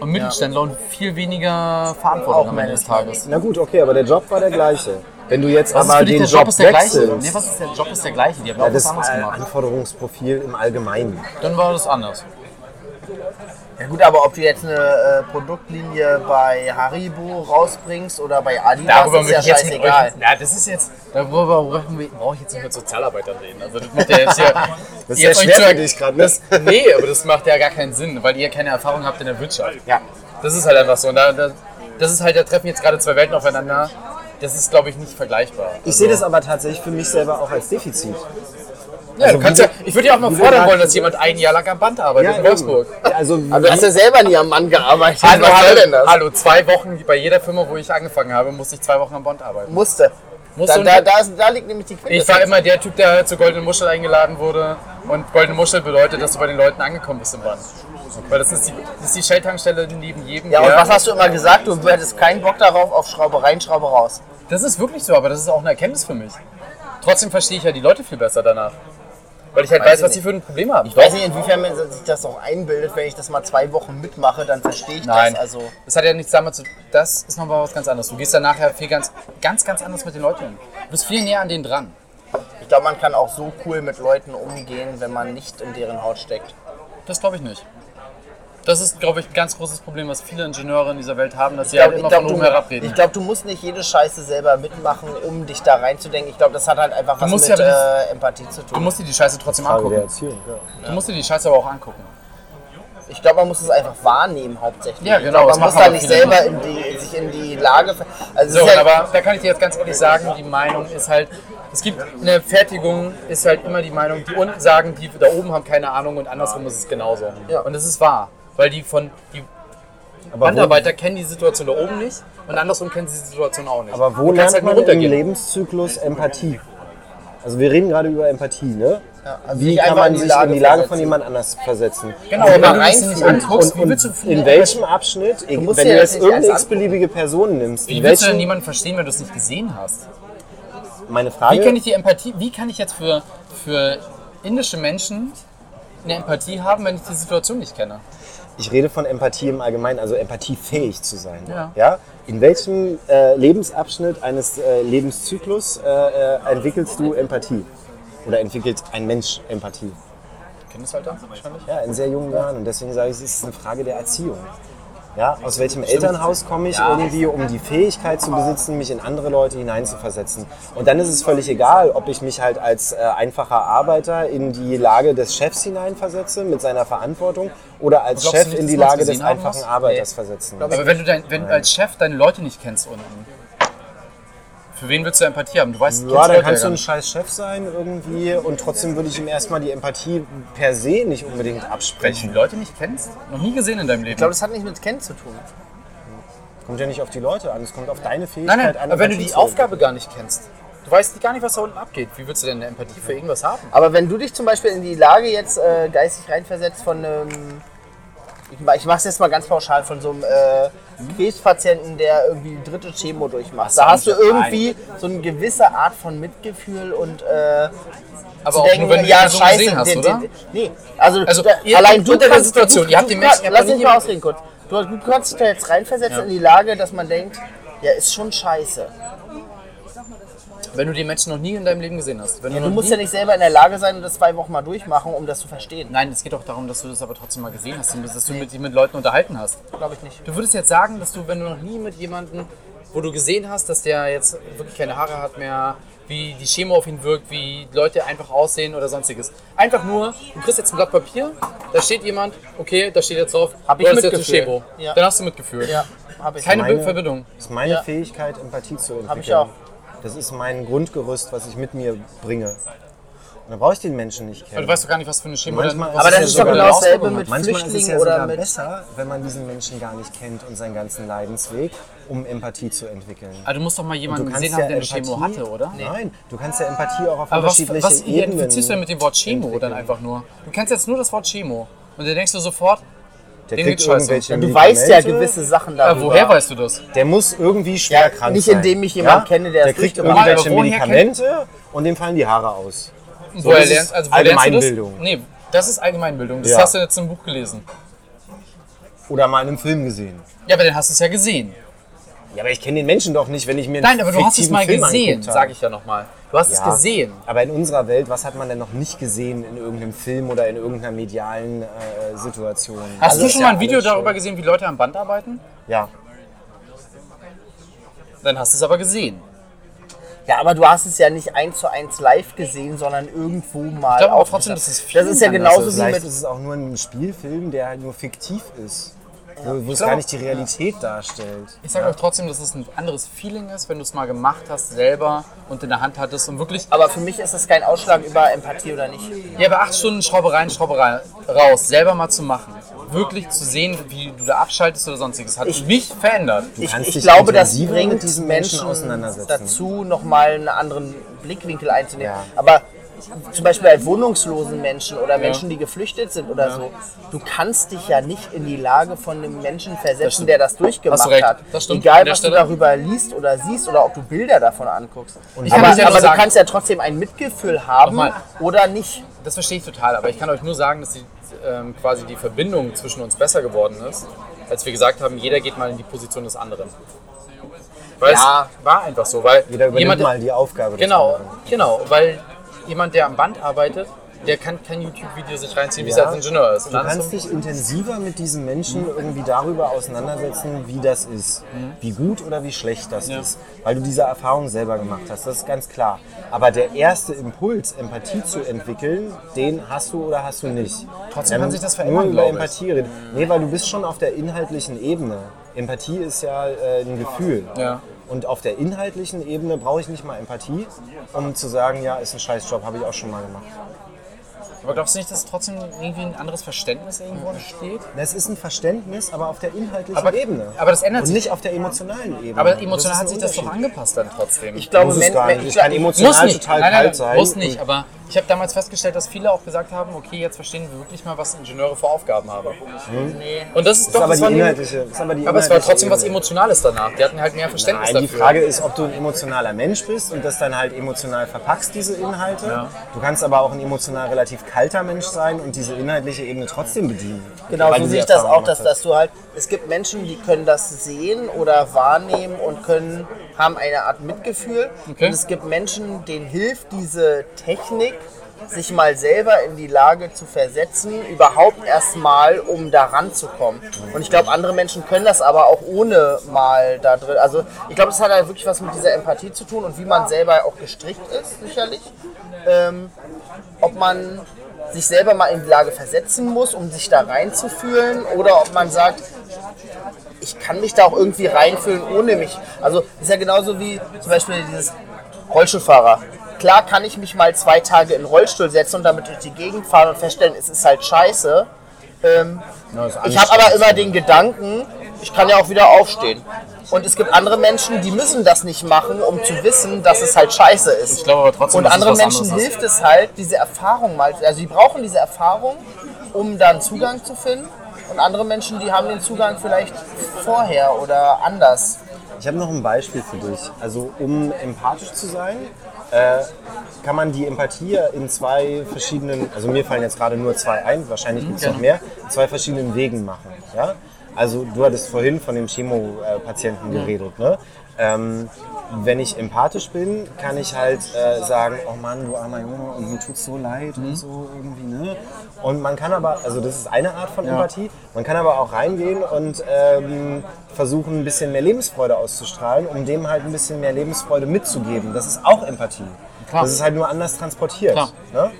Und Mittelständler und viel weniger Verantwortung am Ende des Tages. Na gut, okay, aber der Job war der gleiche. Wenn du jetzt Was aber den der Job Job ist der gleiche? wechselst, Nee, was ist der Job ist der gleiche, die haben ja, auch was das anderes äh, gemacht. Anforderungsprofil im Allgemeinen. Dann war das anders. Ja gut, aber ob du jetzt eine äh, Produktlinie bei Haribo rausbringst oder bei Adidas, Darüber ist ja ich jetzt scheißegal. Ja, das ist jetzt. Darüber brauche ich jetzt nicht mit Sozialarbeitern reden. Also das macht ja jetzt hier. Das ist euch schwer für dich gerade, ne? Das, nee, aber das macht ja gar keinen Sinn, weil ihr keine Erfahrung habt in der Wirtschaft. Ja. Das ist halt einfach so. Und da, da, das ist halt, da treffen jetzt gerade zwei Welten aufeinander. Das ist, glaube ich, nicht vergleichbar. Ich sehe das aber tatsächlich für mich selber auch als Defizit. Ja, also du kannst ja, ich würde ja auch mal fordern wollen, dass jemand ein Jahr lang am Band arbeitet in Wolfsburg. eben. Also, Aber du hast ja selber nie am Mann gearbeitet. Hallo, Was soll hallo, denn das? hallo, zwei Wochen bei jeder Firma, wo ich angefangen habe, musste ich zwei Wochen am Band arbeiten. Musste. Musste Da, da, da, ist- da liegt nämlich die Quintessenz. Ich war immer der Typ, der zur Goldenen Muschel eingeladen wurde. Und Goldene Muschel bedeutet, dass du bei den Leuten angekommen bist im Band. Weil das ist die, das ist die Shell-Tankstelle neben jedem. Ja, und was hast du immer gesagt? Du hättest keinen Bock darauf, auf Schraube rein, Schraube raus. Das ist wirklich so, aber das ist auch eine Erkenntnis für mich. Trotzdem verstehe ich ja die Leute viel besser danach. Weil ich halt Weiß weiß, ich was sie für ein Problem haben. Ich weiß nicht, inwiefern man sich das auch einbildet. Wenn ich das mal zwei Wochen mitmache, dann verstehe ich Nein, das. Also, das hat ja nichts damit zu Das ist nochmal was ganz anderes. Du gehst dann nachher viel ganz, ganz, ganz anders mit den Leuten um. Du bist viel näher an denen dran. ich glaube, man kann auch so cool mit Leuten umgehen, wenn man nicht in deren Haut steckt. Das glaube ich nicht. Das ist, glaube ich, ein ganz großes Problem, was viele Ingenieure in dieser Welt haben, dass sie Ich halt glaube, immer glaub, von oben du, herabreden. ich glaub, du musst nicht jede Scheiße selber mitmachen, um dich da reinzudenken. Ich glaube, das hat halt einfach was mit ja äh, Empathie zu Du tun. musst dir die Scheiße trotzdem Frage angucken. Erziehung. Ja. Du musst dir die Scheiße aber auch angucken. Ich glaube, man muss es einfach wahrnehmen hauptsächlich. Ja, genau, glaub, man muss da nicht selber in die, sich in die Lage... Also So, ja, aber da kann ich dir jetzt ganz ehrlich sagen, die Meinung ist halt, es gibt eine Fertigung, ist halt immer die Meinung, die unten sagen, die da oben haben keine Ahnung und andersrum ist es genauso. Ja. Und das ist wahr, weil die von, die Aber wo, Wanderarbeiter kennen die Situation da oben nicht und andersrum kennen sie die Situation auch nicht. aber wo Du lernt halt man im runtergehen. Lebenszyklus Empathie? Also wir reden gerade über Empathie, ne? also Wie kann man in die sich in Lage die Lage versetzen. von jemand anders versetzen? Genau, Und aber wenn man du nicht und, anguckst, und, wie willst du und viele in welchem Abschnitt, wenn musst du jetzt irgendeine x-beliebige Person nimmst, Wie in willst du denn niemanden verstehen, wenn du es nicht gesehen hast? meine Frage, Wie kann ich die Empathie, wie kann ich jetzt für, für indische Menschen eine Empathie haben, wenn ich die Situation nicht kenne? Ich rede von Empathie im Allgemeinen, also empathiefähig zu sein. Ja. In welchem äh, Lebensabschnitt eines äh, Lebenszyklus äh, äh, entwickelst du Empathie? Oder entwickelt ein Mensch Empathie? Kindesalter wahrscheinlich? Ja, in sehr jungen Jahren. Und deswegen sage ich, es ist eine Frage der Erziehung. Ja, aus welchem Elternhaus komme ich irgendwie, um die Fähigkeit zu besitzen, mich in andere Leute hineinzuversetzen. Und dann ist es völlig egal, ob ich mich halt als äh, einfacher Arbeiter in die Lage des Chefs hineinversetze mit seiner Verantwortung oder als Chef nicht, in die Lage des einfachen? Arbeiters versetzen. Aber wenn du, dein, wenn du als Chef deine Leute nicht kennst unten, für wen willst du Empathie haben? Du weißt, Ja, dann Leute kannst du gar ein scheiß Chef sein irgendwie und trotzdem würde ich ihm erstmal die Empathie per se nicht unbedingt Wenn du die absprechen. Leute nicht kennst, noch nie gesehen in deinem Leben. Ich glaube, das hat nicht mit Kennen zu tun. Kommt ja nicht auf die Leute an, es kommt auf deine Fähigkeit nein, nein, an. aber wenn du die Aufgabe gar nicht kennst, du weißt gar nicht, was da unten abgeht, wie willst du denn eine Empathie für irgendwas haben? Aber wenn du dich zum Beispiel in die Lage jetzt äh, geistig reinversetzt von einem, ich, ich mach's jetzt mal ganz pauschal, von so einem äh, Krebspatienten, der irgendwie die dritte Chemo durchmacht. Da hast du irgendwie so eine gewisse Art von Mitgefühl und äh, Aber zu auch denken, nur, wenn du ja, Person scheiße, gesehen hast, den, oder? den, nee, also, Also, da, ihr- allein du der Situation, du, ihr habt den Menschen- lass mich mal ausreden kurz. Du, du kannst dich da jetzt reinversetzen Ja. in die Lage, dass man denkt, ja, ist schon scheiße. Wenn du die Menschen noch nie in deinem Leben gesehen hast. Wenn Ja, du du musst ja nicht selber in der Lage sein und das zwei Wochen mal durchmachen, um das zu verstehen. Nein, es geht auch darum, dass du das aber trotzdem mal gesehen hast und dass du mit, mit Leuten unterhalten hast. Glaube ich nicht. Du würdest jetzt sagen, dass du, wenn du noch nie mit jemandem, wo du gesehen hast, dass der jetzt wirklich keine Haare hat mehr, wie die Chemo auf ihn wirkt, wie Leute einfach aussehen oder sonstiges. Einfach nur, du kriegst jetzt ein Blatt Papier, da steht jemand, okay, da steht jetzt drauf, Hab du ich Mitgefühl. Ja. Dann hast du Mitgefühl. Ja, habe ich. Keine Meine- Verbindung. Das ist meine Ja. Fähigkeit, Empathie zu entwickeln. ich auch. Das ist mein Grundgerüst, was ich mit mir bringe. Und dann brauche ich den Menschen nicht Aber kennen. du weißt doch gar nicht, was für eine Chemo Manchmal dann- Aber was das ist eine doch genau dasselbe mit Manchmal ist es Flüchtlingen ja oder sogar mit- besser, wenn man diesen Menschen gar nicht kennt und seinen ganzen Leidensweg, um Empathie zu entwickeln. Aber du musst doch mal Du jemanden gesehen haben, ja der eine Chemo hatte, oder? Nein, du kannst ja Empathie auch auf Aber was, unterschiedliche was Ebenen identifizierst du denn mit dem Wort Chemo dann entwickeln. einfach nur? Du kennst jetzt nur das Wort Chemo. Und dann denkst du sofort, Der Den kriegt irgendwelche Du weißt ja Medikamente, gewisse Sachen darüber. woher weißt du das? Der muss irgendwie schwer Ja, krank nicht sein. indem ich jemanden kenne, der Der es kriegt durchgemacht hat. irgendwelche Aber woher Medikamente und dem fallen die Haare aus. woher das ist lernst, also wo lernst du das? Allgemeinbildung. Nee, das ist Allgemeinbildung. Das Ja. hast du jetzt im Buch gelesen. Oder mal in einem Film gesehen. Ja, aber dann hast du es ja gesehen. Ja, aber ich kenne den Menschen doch nicht, wenn ich mir einen Nein, aber du hast es fiktiven mal Film gesehen, angeguckt habe. sage ich ja nochmal. Du hast es Ja. gesehen. Aber in unserer Welt, was hat man denn noch nicht gesehen in irgendeinem Film oder in irgendeiner medialen äh, Situation? Hast Also du ist schon mal ein Video darüber schon- gesehen, wie Leute am Band arbeiten? Ja. Dann hast du es aber gesehen. Ja, aber du hast es ja nicht eins zu eins live gesehen, sondern irgendwo mal. Ich glaube aufgeschnappt. trotzdem, dass es viel Das ist ja genauso wie mit. ist es auch nur ein Spielfilm, der halt nur fiktiv ist. Wo, wo es gar nicht die Realität darstellt. Ich sage euch trotzdem, dass es ein anderes Feeling ist, wenn du es mal gemacht hast, selber und in der Hand hattest und wirklich. Aber für mich ist das kein Ausschlag über Empathie oder nicht. Ja, aber acht Stunden Schraubereien, Schrauberei raus, selber mal zu machen. Wirklich zu sehen, wie du da abschaltest oder sonstiges, hat Ich- mich verändert. Ich, ich glaube, das bringt mit diesen Menschen Menschen auseinandersetzen. dazu, nochmal einen anderen Blickwinkel einzunehmen. Ja. Aber zum Beispiel bei wohnungslosen Menschen oder Menschen, die geflüchtet sind oder so, du kannst dich ja nicht in die Lage von einem Menschen versetzen, stimmt. der das durchgemacht du hat. Das Egal, was du Stelle- darüber liest oder siehst oder ob du Bilder davon anguckst. kann aber ja aber du kannst ja trotzdem ein Mitgefühl haben Nochmal. oder nicht. Das verstehe ich total, aber ich kann euch nur sagen, dass die, ähm, quasi die Verbindung zwischen uns besser geworden ist, als wir gesagt haben, jeder geht mal in die Position des anderen. Weil Ja. es war einfach so, weil Jeder übernimmt jemand, mal die Aufgabe. genau, genau, weil jemand, der am Band arbeitet, der kann kein YouTube-Video sich reinziehen, wie es Ja. als Ingenieur ist. Du kannst dich intensiver mit diesen Menschen irgendwie darüber auseinandersetzen, wie das ist. Wie gut oder wie schlecht das Mhm. Ja. ist. Weil du diese Erfahrung selber gemacht hast, das ist ganz klar. Aber der erste Impuls, Empathie zu entwickeln, den hast du oder hast du nicht. Trotzdem Wir kann sich das Nur verändern, über glaube ich. Empathie reden. Nee, weil du bist schon auf der inhaltlichen Ebene. Empathie ist ja äh, ein Gefühl. Ja. Und auf der inhaltlichen Ebene brauche ich nicht mal Empathie, um zu sagen, ja, ist ein scheiß Job, habe ich auch schon mal gemacht. Aber glaubst du nicht, dass trotzdem irgendwie ein anderes Verständnis irgendwo entsteht? Es ist ein Verständnis, aber auf der inhaltlichen Aber- Ebene. aber das ändert Und sich- nicht auf der emotionalen Ebene. Aber emotional hat sich das doch angepasst dann trotzdem. Ich glaube, Muss es gar nicht. ich kann emotional muss nicht. total nein, nein, kalt sein. Muss nicht, und- aber ich habe damals festgestellt, dass viele auch gesagt haben, okay, jetzt verstehen wir wirklich mal, was Ingenieure für Aufgaben haben. Nee. Und das ist Das doch ist aber das die war nie- inhaltliche. das ist aber, die Aber es war trotzdem was Ebene. Emotionales danach. Die hatten halt mehr Verständnis Nein, die dafür. Frage ist, ob du ein emotionaler Mensch bist und das dann halt emotional verpackst, diese Inhalte. Du kannst aber auch ein emotional relativ kalter Mensch sein und diese inhaltliche Ebene trotzdem bedienen. Genau, so sehe ich das auch, dass, dass du halt, es gibt Menschen, die können das sehen oder wahrnehmen und können, haben eine Art Mitgefühl. Okay. Und es gibt Menschen, denen hilft diese Technik, sich mal selber in die Lage zu versetzen, überhaupt erstmal, um da ranzukommen. Und ich glaube, andere Menschen können das aber auch ohne mal da drin. Also ich glaube, es hat halt wirklich was mit dieser Empathie zu tun und wie man selber auch gestrickt ist, sicherlich. Ähm, ob man sich selber mal in die Lage versetzen muss, um sich da reinzufühlen, oder ob man sagt, ich kann mich da auch irgendwie reinfühlen ohne mich. Also ist ja genauso wie zum Beispiel dieses Rollstuhlfahrer. Klar kann ich mich mal zwei Tage in den Rollstuhl setzen und damit durch die Gegend fahren und feststellen, es ist halt scheiße. Ähm, ich habe aber immer den Gedanken, ich kann ja auch wieder aufstehen. Und es gibt andere Menschen, die müssen das nicht machen, um zu wissen, dass es halt scheiße ist. Ich glaube aber trotzdem, Und dass es anderen was Menschen anderes ist. hilft es halt, diese Erfahrung mal, also die brauchen diese Erfahrung, um dann Zugang zu finden. Und andere Menschen, die haben den Zugang vielleicht vorher oder anders. Ich habe noch ein Beispiel für dich. Also um empathisch zu sein, äh, kann man die Empathie in zwei verschiedenen, also mir fallen jetzt gerade nur zwei ein, wahrscheinlich gibt es noch mehr, in zwei verschiedenen Wegen machen. Ja? Also du hattest vorhin von dem Chemo-Patienten geredet. Ne? Ähm, wenn ich empathisch bin, kann ich halt äh, sagen, oh Mann, du armer Junge, und mir tut's so leid und so irgendwie, ne? Und man kann aber, also das ist eine Art von Empathie, man kann aber auch reingehen und ähm, versuchen, ein bisschen mehr Lebensfreude auszustrahlen, um dem halt ein bisschen mehr Lebensfreude mitzugeben. Das ist auch Empathie. Klar. Das ist halt nur anders transportiert. Ne?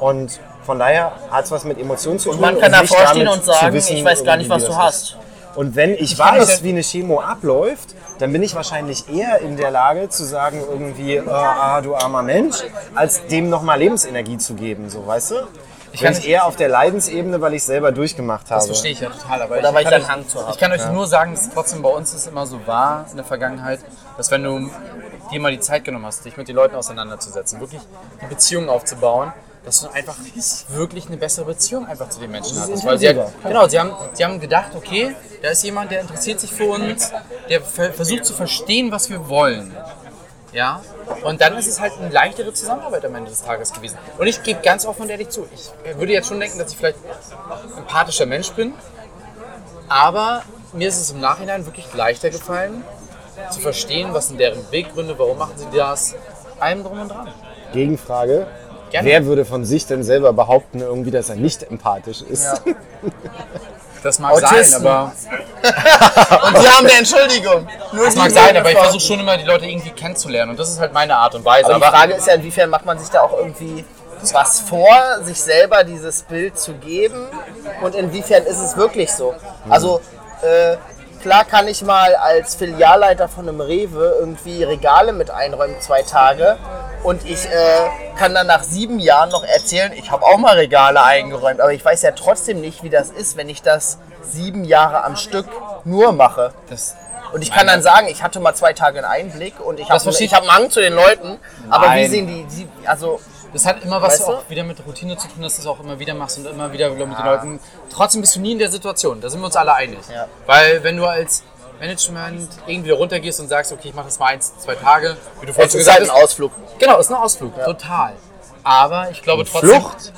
Und von daher hat es was mit Emotionen zu tun. Man kann davor stehen und sagen, wissen, ich weiß gar nicht, was du hast. Und wenn ich, kann weiß, wie eine Chemo abläuft, dann bin ich wahrscheinlich eher in der Lage zu sagen, irgendwie, äh, ah, du armer Mensch, als dem nochmal Lebensenergie zu geben, so, weißt du? Ich bin eher auf der Leidensebene, weil ich selber durchgemacht habe. Das verstehe ich ja total. Aber Oder ich, weil ich kann einen euch- Hang zu habe. Ich kann euch nur sagen, dass trotzdem bei uns es immer so war in der Vergangenheit, dass wenn du dir mal die Zeit genommen hast, dich mit den Leuten auseinanderzusetzen, wirklich die Beziehung aufzubauen, dass du einfach wirklich eine bessere Beziehung einfach zu den Menschen hattest. Weil sie halt, genau, sie haben, sie haben gedacht, okay, da ist jemand, der interessiert sich für uns, der ver versucht zu verstehen, was wir wollen. Ja, und dann ist es halt eine leichtere Zusammenarbeit am Ende des Tages gewesen. Und ich gebe ganz offen und ehrlich zu, ich würde jetzt schon denken, dass ich vielleicht ein empathischer Mensch bin, aber mir ist es im Nachhinein wirklich leichter gefallen, zu verstehen, was sind deren Beweggründe, warum machen sie das, allem drum und dran. Gegenfrage. Gerne. Wer würde von sich denn selber behaupten, irgendwie, dass er nicht empathisch ist? Das mag Autisten. sein, aber Und sie haben eine Entschuldigung. Nur das mag sein, aber ich versuche schon immer die Leute irgendwie kennenzulernen und das ist halt meine Art und Weise. Aber die Aber Frage ist ja, inwiefern macht man sich da auch irgendwie was vor, sich selber dieses Bild zu geben und inwiefern ist es wirklich so? Also äh, klar kann ich mal als Filialleiter von einem Rewe irgendwie Regale mit einräumen, zwei Tage. Und ich äh, kann dann nach sieben Jahren noch erzählen, ich habe auch mal Regale eingeräumt, aber ich weiß ja trotzdem nicht, wie das ist, wenn ich das sieben Jahre am Stück nur mache. das, Und ich kann dann sagen, ich hatte mal zwei Tage einen Einblick und ich habe hab einen Hang zu den Leuten, aber wie sehen die, die also das hat immer was Weißt du? auch wieder mit Routine zu tun, dass du es auch immer wieder machst und immer wieder mit den Leuten. Trotzdem bist du nie in der Situation, da sind wir uns alle einig. Ja. Weil wenn du als Management irgendwie runtergehst und sagst, okay, ich mache das mal eins, zwei Tage, wie du vorhin ist gesagt halt ein hast. Ausflug. Genau, ist ein Ausflug, total. Aber ich glaube trotzdem. Flucht?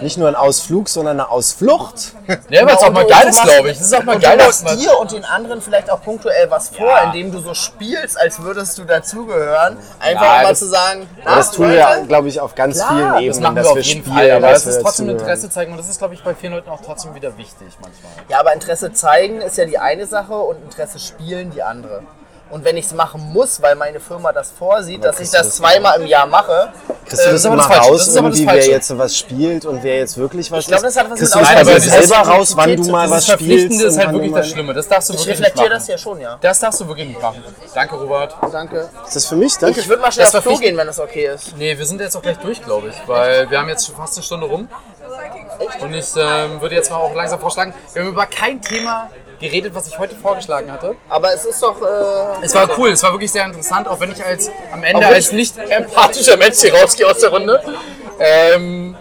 Nicht nur ein Ausflug, sondern eine Ausflucht. Ja, weil es auch Und mal geil ist, glaube ich. Das ist auch mal geil. du dass machst dir und den anderen vielleicht auch punktuell was vor, Ja. indem du so spielst, als würdest du dazugehören. Einfach Ja, mal das- zu sagen, Aber das tun wir, glaube ich, auf ganz Klar, vielen das Ebenen, Das machen dass wir auf wir jeden spielen, Fall, aber dass es ist trotzdem. Interesse zeigen und das ist, glaube ich, bei vielen Leuten auch trotzdem wieder wichtig manchmal. Ja, aber Interesse zeigen ist ja die eine Sache und Interesse spielen die andere. Und wenn ich es machen muss, weil meine Firma das vorsieht, dass ich das das zweimal im Jahr mache, Kriegst du äh, das aber immer das Falsche. raus, Das ist aber das irgendwie, wer jetzt was spielt und wer jetzt wirklich was Ich glaub, das hat was mit Nein, aber selber raus, wann du mal Das was spielst? das ist halt wirklich mal- das Schlimme. Das darfst du ich wirklich nicht reflektiere machen. das ja schon, ja. Das darfst du wirklich nicht machen. Danke, Robert. Danke. Ist das für mich? Danke. Ich würde mal schnell Das aufs Klo gehen, wenn das okay ist. Nee, wir sind jetzt auch gleich durch, glaube ich, weil wir haben jetzt schon fast eine Stunde rum. Und ich ähm, würde jetzt mal auch langsam vorschlagen, wir haben über kein Thema geredet, was ich heute vorgeschlagen hatte. Aber es ist doch. Äh, Es war cool, es war wirklich sehr interessant, auch wenn ich als am Ende als nicht empathischer Mensch hier rausgehe aus der Runde. Ähm,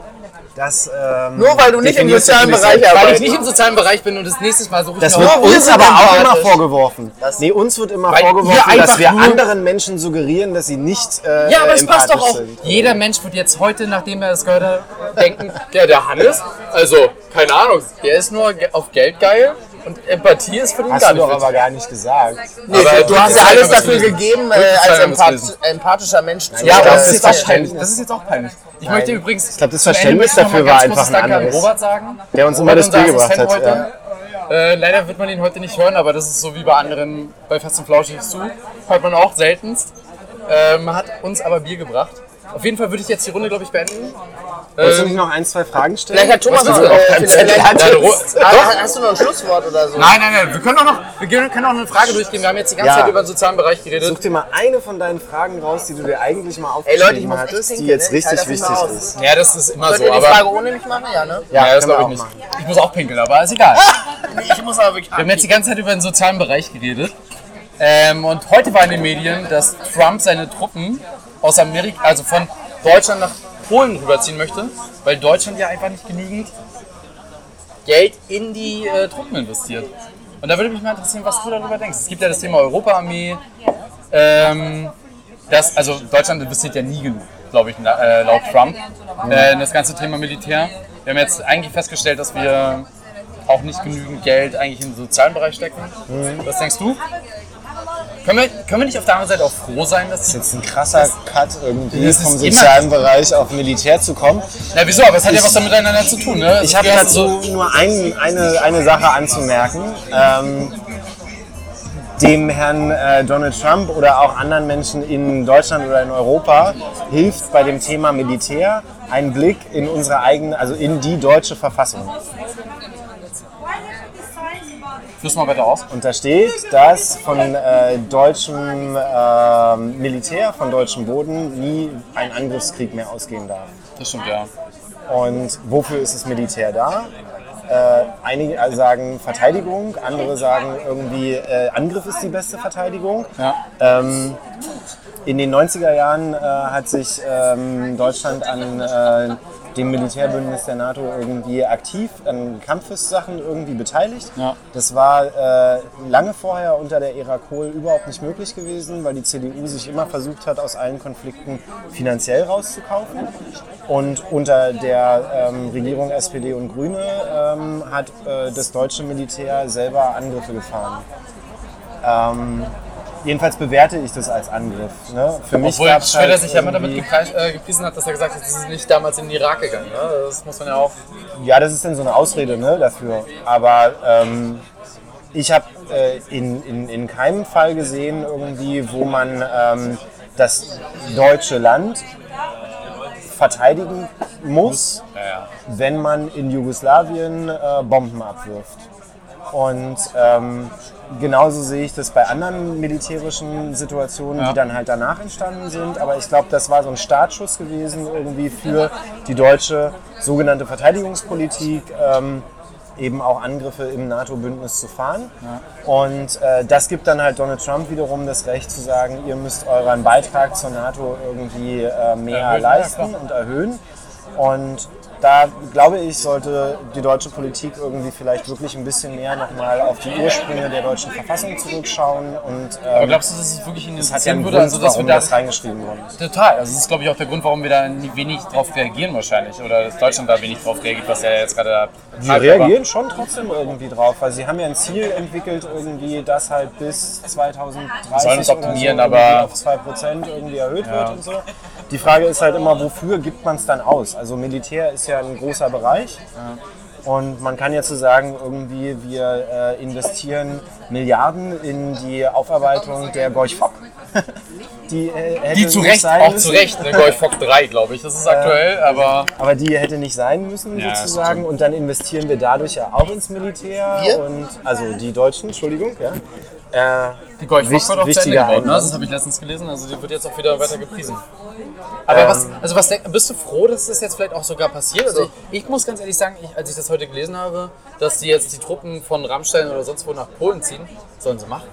Das, ähm, Nur weil du nicht im sozialen Bereich selbst. weil ich arbeitest. nicht im sozialen Bereich bin und das nächste Mal suche ich Das wird wir uns aber auch immer vorgeworfen. Nee, uns wird immer Weil wir vorgeworfen, einfach dass wir anderen Menschen suggerieren, dass sie nicht äh, Ja, aber es empathisch passt doch auch. sind. Jeder Mensch wird jetzt heute, nachdem er es gehört hat, denken, ja, der Hannes, also, keine Ahnung, der ist nur auf Geld geil und Empathie ist für den Hast gar du doch nicht. aber gar nicht gesagt. Nee, Aber du hast ja Zeit alles dafür gegeben, äh, Zeit als empath empathischer Mensch zu Ja, aber äh, das ist jetzt auch Verständnis. peinlich. Das ist jetzt auch peinlich. Ich Nein. möchte übrigens. Ich glaub, das Verständnis dafür war einfach ein anderes. Robert sagen. Der uns immer das Bier gebracht hat. Heute. Äh, leider wird man ihn heute nicht hören, aber das ist so wie bei anderen bei Fest und Flauschig zu. Hört man auch seltenst. Ähm, hat uns aber Bier gebracht. Auf jeden Fall würde ich jetzt die Runde, glaube ich, beenden. Wolltest du Ähm, nicht noch ein, zwei Fragen stellen? Vielleicht hat Thomas noch, willst du äh, Hast du noch ein Schlusswort oder so? Nein, nein, nein. Wir können auch noch, wir können auch noch eine Frage durchgehen. Wir haben jetzt die ganze Ja. Zeit über den sozialen Bereich geredet. Such dir mal eine von deinen Fragen raus, die du dir eigentlich mal Ey aufgeschrieben Leute, ich muss hattest, die jetzt ne? Richtig das wichtig ist. Ja, das ist immer Könnt so. ihr die Aber Frage ohne mich machen? Ja, ne? ja, das können wir glaube ich auch nicht. machen. Ich muss auch pinkeln, aber ist egal. Nee, ich muss aber wirklich Wir haben jetzt die ganze Zeit über den sozialen Bereich geredet. Ähm, und heute war in den Medien, dass Trump seine Truppen aus Amerika, also von Deutschland nach Polen rüberziehen möchte, weil Deutschland ja einfach nicht genügend Geld in die äh, Truppen investiert. Und da würde mich mal interessieren, was du darüber denkst. Es gibt ja das Thema Europaarmee. Ähm, das, also Deutschland investiert ja nie genug, glaube ich, äh, laut Trump, äh, in das ganze Thema Militär. Wir haben jetzt eigentlich festgestellt, dass wir auch nicht genügend Geld eigentlich im sozialen Bereich stecken. Was denkst du? Können wir, können wir nicht auf der anderen Seite auch froh sein, dass Das ist jetzt ein krasser Cut irgendwie vom sozialen Bereich auf Militär zu kommen. Na wieso? Aber es hat ja was damit miteinander zu tun, ne? Ich habe Wir haben dazu nur ein, eine, eine Sache anzumerken. Ähm, dem Herrn äh, Donald Trump oder auch anderen Menschen in Deutschland oder in Europa hilft bei dem Thema Militär ein Blick in unsere eigene, also in die deutsche Verfassung. Führ's mal weiter aus. Und da steht, dass von äh, deutschem äh, Militär, von deutschem Boden nie ein Angriffskrieg mehr ausgehen darf. Das stimmt, ja. Und wofür ist das Militär da? Äh, einige sagen Verteidigung, andere sagen irgendwie äh, Angriff ist die beste Verteidigung. ja. Ähm, in den 90er Jahren äh, hat sich ähm, Deutschland an äh, dem Militärbündnis der NATO irgendwie aktiv an Kampfessachen irgendwie beteiligt. Ja. Das war äh, lange vorher unter der Ära Kohl überhaupt nicht möglich gewesen, weil die CDU sich immer versucht hat, aus allen Konflikten finanziell rauszukaufen. Und unter der ähm, Regierung SPD und Grüne ähm, hat äh, das deutsche Militär selber Angriffe gefahren. Ähm, jedenfalls bewerte ich das als Angriff. Ne? Für mich Obwohl gab's Schröder halt sich ja immer damit äh, gepriesen hat, dass er gesagt hat, das ist nicht damals in den Irak gegangen. Ne? Das muss man ja auch. Ja, das ist dann so eine Ausrede ne, dafür. Aber ähm, ich habe äh, in, in, in keinem Fall gesehen, irgendwie, wo man ähm, das deutsche Land verteidigen muss, Ja, wenn man in Jugoslawien äh, Bomben abwirft. Und ähm, genauso sehe ich das bei anderen militärischen Situationen, Ja. die dann halt danach entstanden sind. Aber ich glaube, das war so ein Startschuss gewesen irgendwie für die deutsche sogenannte Verteidigungspolitik, ähm, eben auch Angriffe im NATO-Bündnis zu fahren. Und äh, das gibt dann halt Donald Trump wiederum das Recht zu sagen, ihr müsst euren Beitrag zur NATO irgendwie äh, mehr Erhöhen, ja, leisten und erhöhen. Und da glaube ich, sollte die deutsche Politik irgendwie vielleicht wirklich ein bisschen mehr nochmal auf die Ursprünge der deutschen Verfassung zurückschauen. Und, Aber ähm, glaubst du, dass es wirklich in das hat ja einen? Grund, Also, dass wir warum da das reingeschrieben ist. Total. Also das ist, glaube ich, auch der Grund, warum wir da wenig drauf reagieren wahrscheinlich. Oder dass Deutschland da wenig drauf reagiert, was ja jetzt gerade da Die reagieren schon trotzdem irgendwie drauf, weil sie haben ja ein Ziel entwickelt, irgendwie, das halt bis 2030 Sollen es so optimieren, irgendwie aber- auf 2% irgendwie erhöht wird und so. Die Frage ist halt immer, wofür gibt man es dann aus? Also Militär ist ja ein großer Bereich. Und man kann jetzt so sagen, irgendwie wir äh, investieren Milliarden in die Aufarbeitung der Gorch Fock. die, äh, hätte Die zu Recht, sein auch müssen. zu Recht, ne? Golf Fock 3, glaube ich. Das ist aktuell, aber Aber die hätte nicht sein müssen, Ja, sozusagen. Und dann investieren wir dadurch ja auch ins Militär. Wir? Und, also die Deutschen, Entschuldigung. Ja. Die Wicht- wird auch zu Ende wichtiger gebaut. Ne? Das habe ich letztens gelesen. Also die wird jetzt auch wieder weiter gepriesen. Aber was, also was denk, bist du froh, dass das jetzt vielleicht auch sogar passiert? Also ich, ich muss ganz ehrlich sagen, ich, als ich das heute gelesen habe, dass die jetzt die Truppen von Rammstein oder sonst wo nach Polen ziehen, sollen sie machen.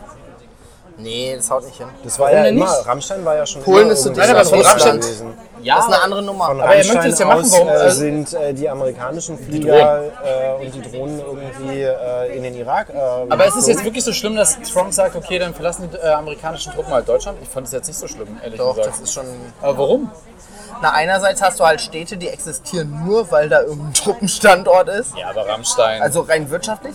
Nee, das haut nicht hin. das war Warum ja denn immer, nicht? Rammstein war ja schon Polen immer ist so Nein, aber von Rammstein- gewesen. Ja, Das ist eine andere Nummer. Von Aber er möchte Rammstein es ja machen, aus warum- äh, also- sind äh, die amerikanischen Flieger äh, und die Drohnen irgendwie äh, in den Irak. Äh, Aber ist es jetzt wirklich so schlimm, dass Trump sagt, okay, dann verlassen die äh, amerikanischen Truppen halt Deutschland? Ich fand es jetzt nicht so schlimm, ehrlich Doch, gesagt. das ist schon. Aber warum? Na, einerseits hast du halt Städte, die existieren nur, weil da irgendein Truppenstandort ist. Ja, aber Rammstein. Also rein wirtschaftlich.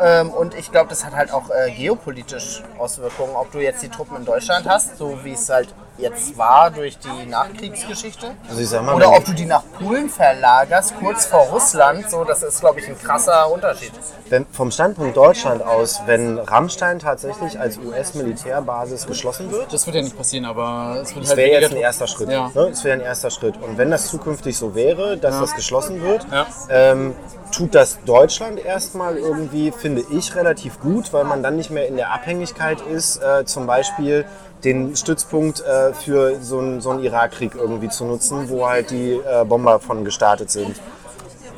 Ähm, und ich glaube, das hat halt auch äh, geopolitisch Auswirkungen, ob du jetzt die Truppen in Deutschland hast, so wie es halt jetzt war durch die Nachkriegsgeschichte. Also ich sag mal, Oder ob du die nach Polen verlagerst, kurz vor Russland. So, das ist, glaube ich, ein krasser Unterschied. Wenn, vom Standpunkt Deutschland aus, wenn Rammstein tatsächlich als US-Militärbasis geschlossen wird, das wird ja nicht passieren, aber es wird Das halt wäre weniger jetzt ein erster Schritt. Ja. Ne? Das wäre ein erster Schritt. Und wenn das zukünftig so wäre, dass das geschlossen wird, Ja. ähm, tut das Deutschland erstmal irgendwie, finde ich, relativ gut, weil man dann nicht mehr in der Abhängigkeit ist, äh, zum Beispiel den Stützpunkt äh, für so einen, so Irakkrieg irgendwie zu nutzen, wo halt die äh, Bomber von gestartet sind.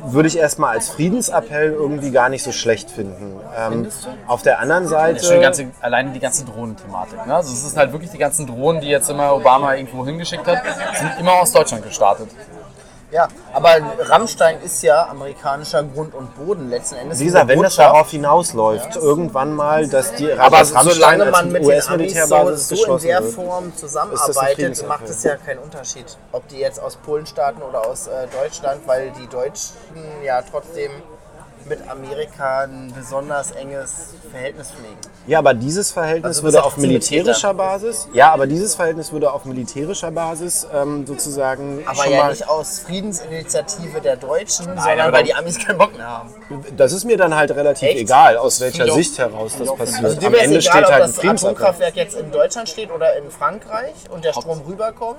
Würde ich erstmal als Friedensappell irgendwie gar nicht so schlecht finden. Ähm, auf der anderen Seite. Ja, die ganze, alleine die ganze Drohnenthematik. Ne? Also es ist halt wirklich die ganzen Drohnen, die jetzt immer Obama irgendwo hingeschickt hat, sind immer aus Deutschland gestartet. Ja, aber Rammstein ist ja amerikanischer Grund und Boden letzten Endes. Wie gesagt, wenn das darauf hinausläuft, irgendwann mal, dass die Aber Rammstein solange man mit US-Militärbasis so, so in der. Form zusammenarbeitet, macht es ja keinen Unterschied, ob die jetzt aus Polen starten oder aus äh, Deutschland, weil die Deutschen ja trotzdem mit Amerika ein besonders enges Verhältnis pflegen. Ja, aber dieses Verhältnis Also würde auf militärischer Basis, ja, aber dieses Verhältnis würde auf militärischer Basis ähm, sozusagen Aber ja nicht aus Friedensinitiative der Deutschen, aber sondern weil die Amis keinen Bock mehr haben. das ist mir dann halt relativ Echt? egal, aus welcher doch. Sicht heraus das passiert. Also dir Am Ende egal, steht ob halt ein das. Atomkraftwerk jetzt in Deutschland steht oder in Frankreich und der Strom rüberkommt.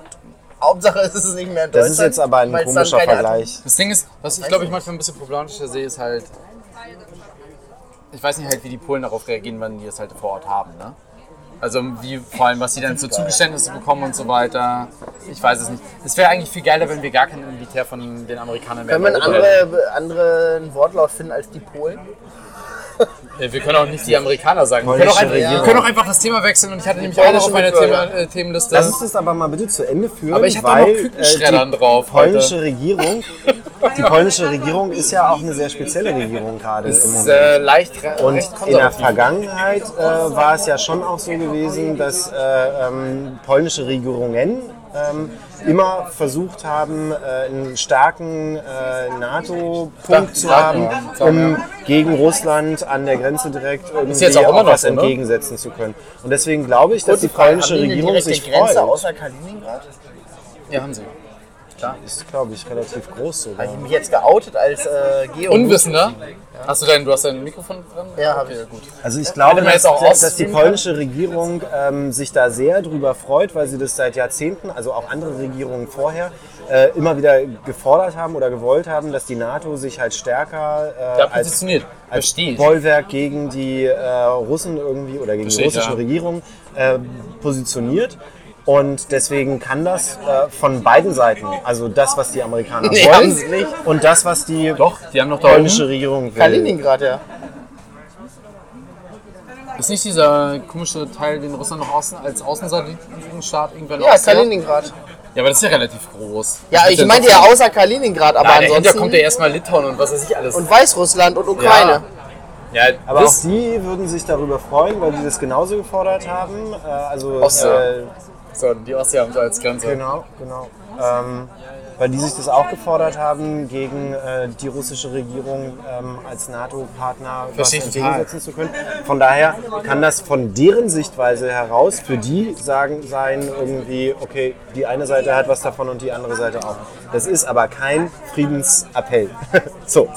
Hauptsache ist es nicht mehr in Das Deutschland. ist jetzt aber ein es komischer Vergleich. Das Ding ist, was ich glaube ich manchmal ein bisschen problematischer sehe, ist halt, ich weiß nicht halt, wie die Polen darauf reagieren, wenn die das halt vor Ort haben. Ne? Also wie vor allem, was sie dann für Zugeständnisse bekommen und so weiter. Ich weiß es nicht. Es wäre eigentlich viel geiler, wenn wir gar kein Militär von den Amerikanern mehr Können wir in einen andere, anderen Wortlaut finden als die Polen? Ja, Wir können auch nicht die Amerikaner sagen. Wir können, auch einfach, wir können auch einfach das Thema wechseln und ich hatte nämlich auch noch auf meiner Thema, äh, Themenliste. Lass uns das aber mal bitte zu Ende führen, Aber ich hab da weil noch Kükenschreddern äh, drauf polnische heute. Regierung, die polnische Regierung ist ja auch eine sehr spezielle Regierung gerade im ist Moment. äh, leicht Und in der. Vergangenheit äh, war es ja schon auch so gewesen, dass äh, ähm, polnische Regierungen ähm, immer versucht haben, äh, einen starken äh, NATO-Punkt zu haben, um gegen Russland an der Grenze direkt irgendwie jetzt auch immer auch noch was so, ne? entgegensetzen zu können. Und deswegen glaube ich, dass die polnische haben die eine Regierung sich Grenze freut. außer Kaliningrad? Ja, haben sie. Ist, glaube ich, relativ groß sogar. Habe ich mich jetzt geoutet als äh, Geo? Unwissender? Hast du dein, du hast dein Mikrofon dran? Ja, hab okay, ich. gut. Also ich glaube, dass, auch dass die polnische Regierung ähm, sich da sehr drüber freut, weil sie das seit Jahrzehnten, also auch andere Regierungen vorher, äh, immer wieder gefordert haben oder gewollt haben, dass die NATO sich halt stärker äh, Da als, als. Bollwerk gegen die äh, Russen irgendwie oder gegen die Verstehe ich, russische ja. Regierung äh, positioniert. Und deswegen kann das äh, von beiden Seiten, also das, was die Amerikaner Nee, wollen haben sie nicht. und das, was die Doch, die haben doch da polnische. Regierung will. Kaliningrad, ja. Ist nicht dieser komische Teil, den Russland noch außen, als Außensatellitenstaat irgendwann Ja? Kaliningrad. Ja, aber das ist ja relativ groß. Ja, ich meinte ja außer Kaliningrad, aber Nein, ansonsten. kommt ja erstmal Litauen und was weiß ich alles. und Weißrussland und Ukraine. ja, Aber das, auch die würden sich darüber freuen, weil die das genauso gefordert haben. Äh, also Ostsee. äh, so, die Ostsee haben sie als Grenze. Genau, genau. Ähm, weil die sich das auch gefordert haben, gegen äh, die russische Regierung ähm, als NATO-Partner was entgegensetzen zu können. Von daher kann das von deren Sichtweise heraus für die sagen sein irgendwie, okay, die eine Seite hat was davon und die andere Seite auch. Das ist aber kein Friedensappell. so.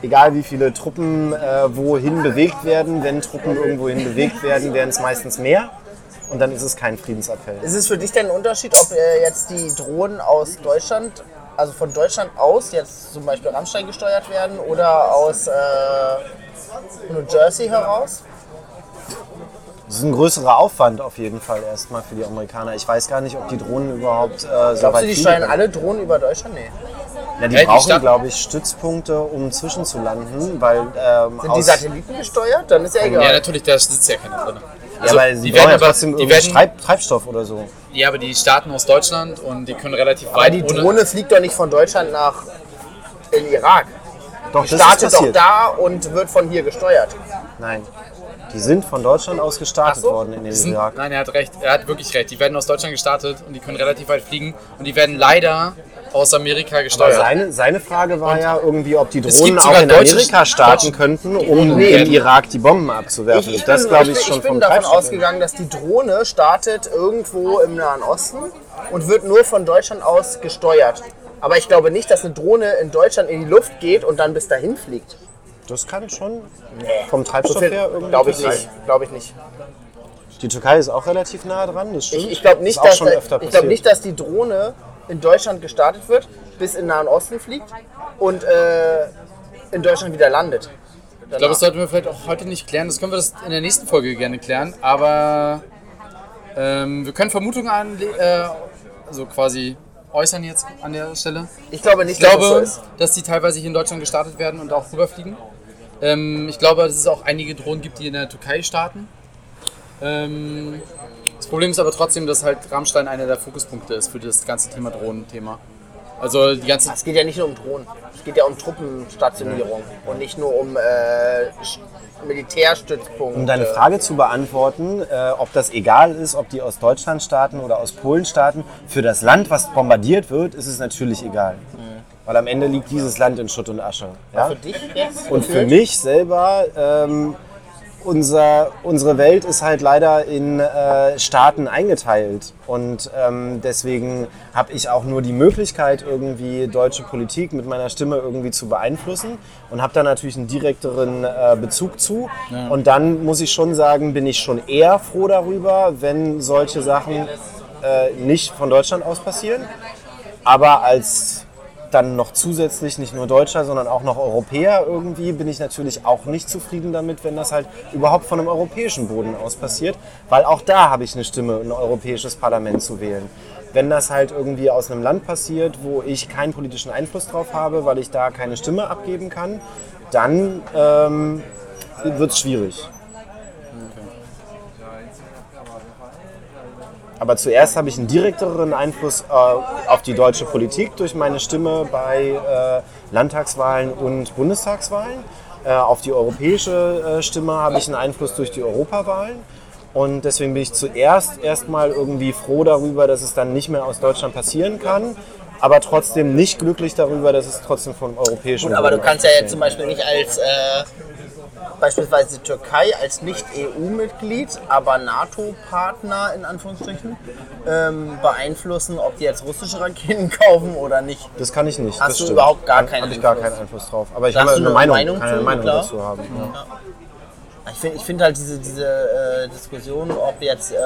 Egal wie viele Truppen äh, wohin bewegt werden, wenn Truppen irgendwohin bewegt werden, werden es meistens mehr. Und dann ist es kein Friedensappell. Ist es für dich denn ein Unterschied, ob äh, jetzt die Drohnen aus Deutschland, also von Deutschland aus, jetzt zum Beispiel Rammstein gesteuert werden oder aus äh, New Jersey heraus? Das ist ein größerer Aufwand auf jeden Fall erstmal für die Amerikaner. Ich weiß gar nicht, ob die Drohnen überhaupt äh, so Glaubst weit du, die steuern können. alle Drohnen über Deutschland? Nee. Ja, die die brauchen, glaube ich, Stützpunkte, um zwischenzulanden, weil ähm, Sind die Satelliten gesteuert? Dann ist ja egal. Ja, natürlich, da sitzt ja keiner drin. Ja, Also, weil sie die werden ja aber, trotzdem die irgendwie werden, Treib, Treibstoff oder so. ja, aber die starten aus Deutschland und die können relativ Aber weit die ohne- Drohne fliegt doch nicht von Deutschland nach in Irak. Doch, Die das startet ist doch da und wird von hier gesteuert. Nein, die sind von Deutschland aus gestartet so. worden in den Die sind, Irak. nein, er hat recht. Er hat wirklich recht. Die werden aus Deutschland gestartet und die können relativ weit fliegen und die werden leider aus Amerika Aber gesteuert. seine, seine Frage war ja irgendwie, ob die Drohnen auch in Amerika starten könnten, um Nee. im Irak die Bomben abzuwerfen. Ich, ich das bin, glaube ich, ich schon ich bin vom davon Treibstoff. ausgegangen, dass die Drohne startet irgendwo im Nahen Osten und wird nur von Deutschland aus gesteuert. Aber ich glaube nicht, dass eine Drohne in Deutschland in die Luft geht und dann bis dahin fliegt. Das kann schon vom Treibstoff her irgendwie Glaube ich nicht. Glaube ich nicht. Die Türkei ist auch relativ nah dran, das stimmt. Ich, ich glaube nicht, dass schon da, ich glaub nicht, dass die Drohne in Deutschland gestartet wird, bis in den Nahen Osten fliegt und äh, in Deutschland wieder landet. Ich glaube, das sollten wir vielleicht auch heute nicht klären. Das können wir das in der nächsten Folge gerne klären. Aber ähm, wir können Vermutungen an, äh, also quasi äußern jetzt an der Stelle. Ich glaube nicht, Ich glaube, dass es so dass die teilweise hier in Deutschland gestartet werden und auch rüberfliegen. Ähm, ich glaube, dass es auch einige Drohnen gibt, die in der Türkei starten. Ähm, das Problem ist aber trotzdem, dass halt Rammstein einer der Fokuspunkte ist für das ganze Thema Drohnenthema. Also die ganze Es geht ja nicht nur um Drohnen. Es geht ja um Truppenstationierung und nicht nur um äh, Militärstützpunkte. Um deine Frage zu beantworten, äh, ob das egal ist, ob die aus Deutschland starten oder aus Polen starten, für das Land, was bombardiert wird, ist es natürlich egal. Weil am Ende liegt dieses Land in Schutt und Asche. Ja? Für dich jetzt? Und für mich selber, ähm, unser, unsere Welt ist halt leider in äh, Staaten eingeteilt. Und ähm, deswegen habe ich auch nur die Möglichkeit, irgendwie deutsche Politik mit meiner Stimme irgendwie zu beeinflussen und habe da natürlich einen direkteren äh, Bezug zu. Und dann muss ich schon sagen, bin ich schon eher froh darüber, wenn solche Sachen äh, nicht von Deutschland aus passieren. Aber als dann noch zusätzlich nicht nur Deutscher, sondern auch noch Europäer irgendwie, bin ich natürlich auch nicht zufrieden damit, wenn das halt überhaupt von einem europäischen Boden aus passiert, weil auch da habe ich eine Stimme, ein europäisches Parlament zu wählen. Wenn das halt irgendwie aus einem Land passiert, wo ich keinen politischen Einfluss drauf habe, weil ich da keine Stimme abgeben kann, dann ähm, wird es schwierig. Aber zuerst habe ich einen direkteren Einfluss äh, auf die deutsche Politik durch meine Stimme bei äh, Landtagswahlen und Bundestagswahlen. Äh, auf die europäische äh, Stimme habe ich einen Einfluss durch die Europawahlen. Und deswegen bin ich zuerst erstmal irgendwie froh darüber, dass es dann nicht mehr aus Deutschland passieren kann. Aber trotzdem nicht glücklich darüber, dass es trotzdem vom europäischen Gut, aber du kannst ja jetzt zum Beispiel nicht als äh, beispielsweise die Türkei als nicht EU-Mitglied, aber NATO-Partner in Anführungsstrichen ähm, beeinflussen, ob die jetzt russische Raketen kaufen oder nicht. Das kann ich nicht. Hast das du stimmt. überhaupt gar keinen habe ich gar Einfluss? keinen Einfluss drauf. Aber ich Da kann hast eine Meinung, Meinung kann eine zu, Meinung dazu haben. Ja. Ich finde ich find halt diese, diese äh, Diskussion, ob jetzt äh,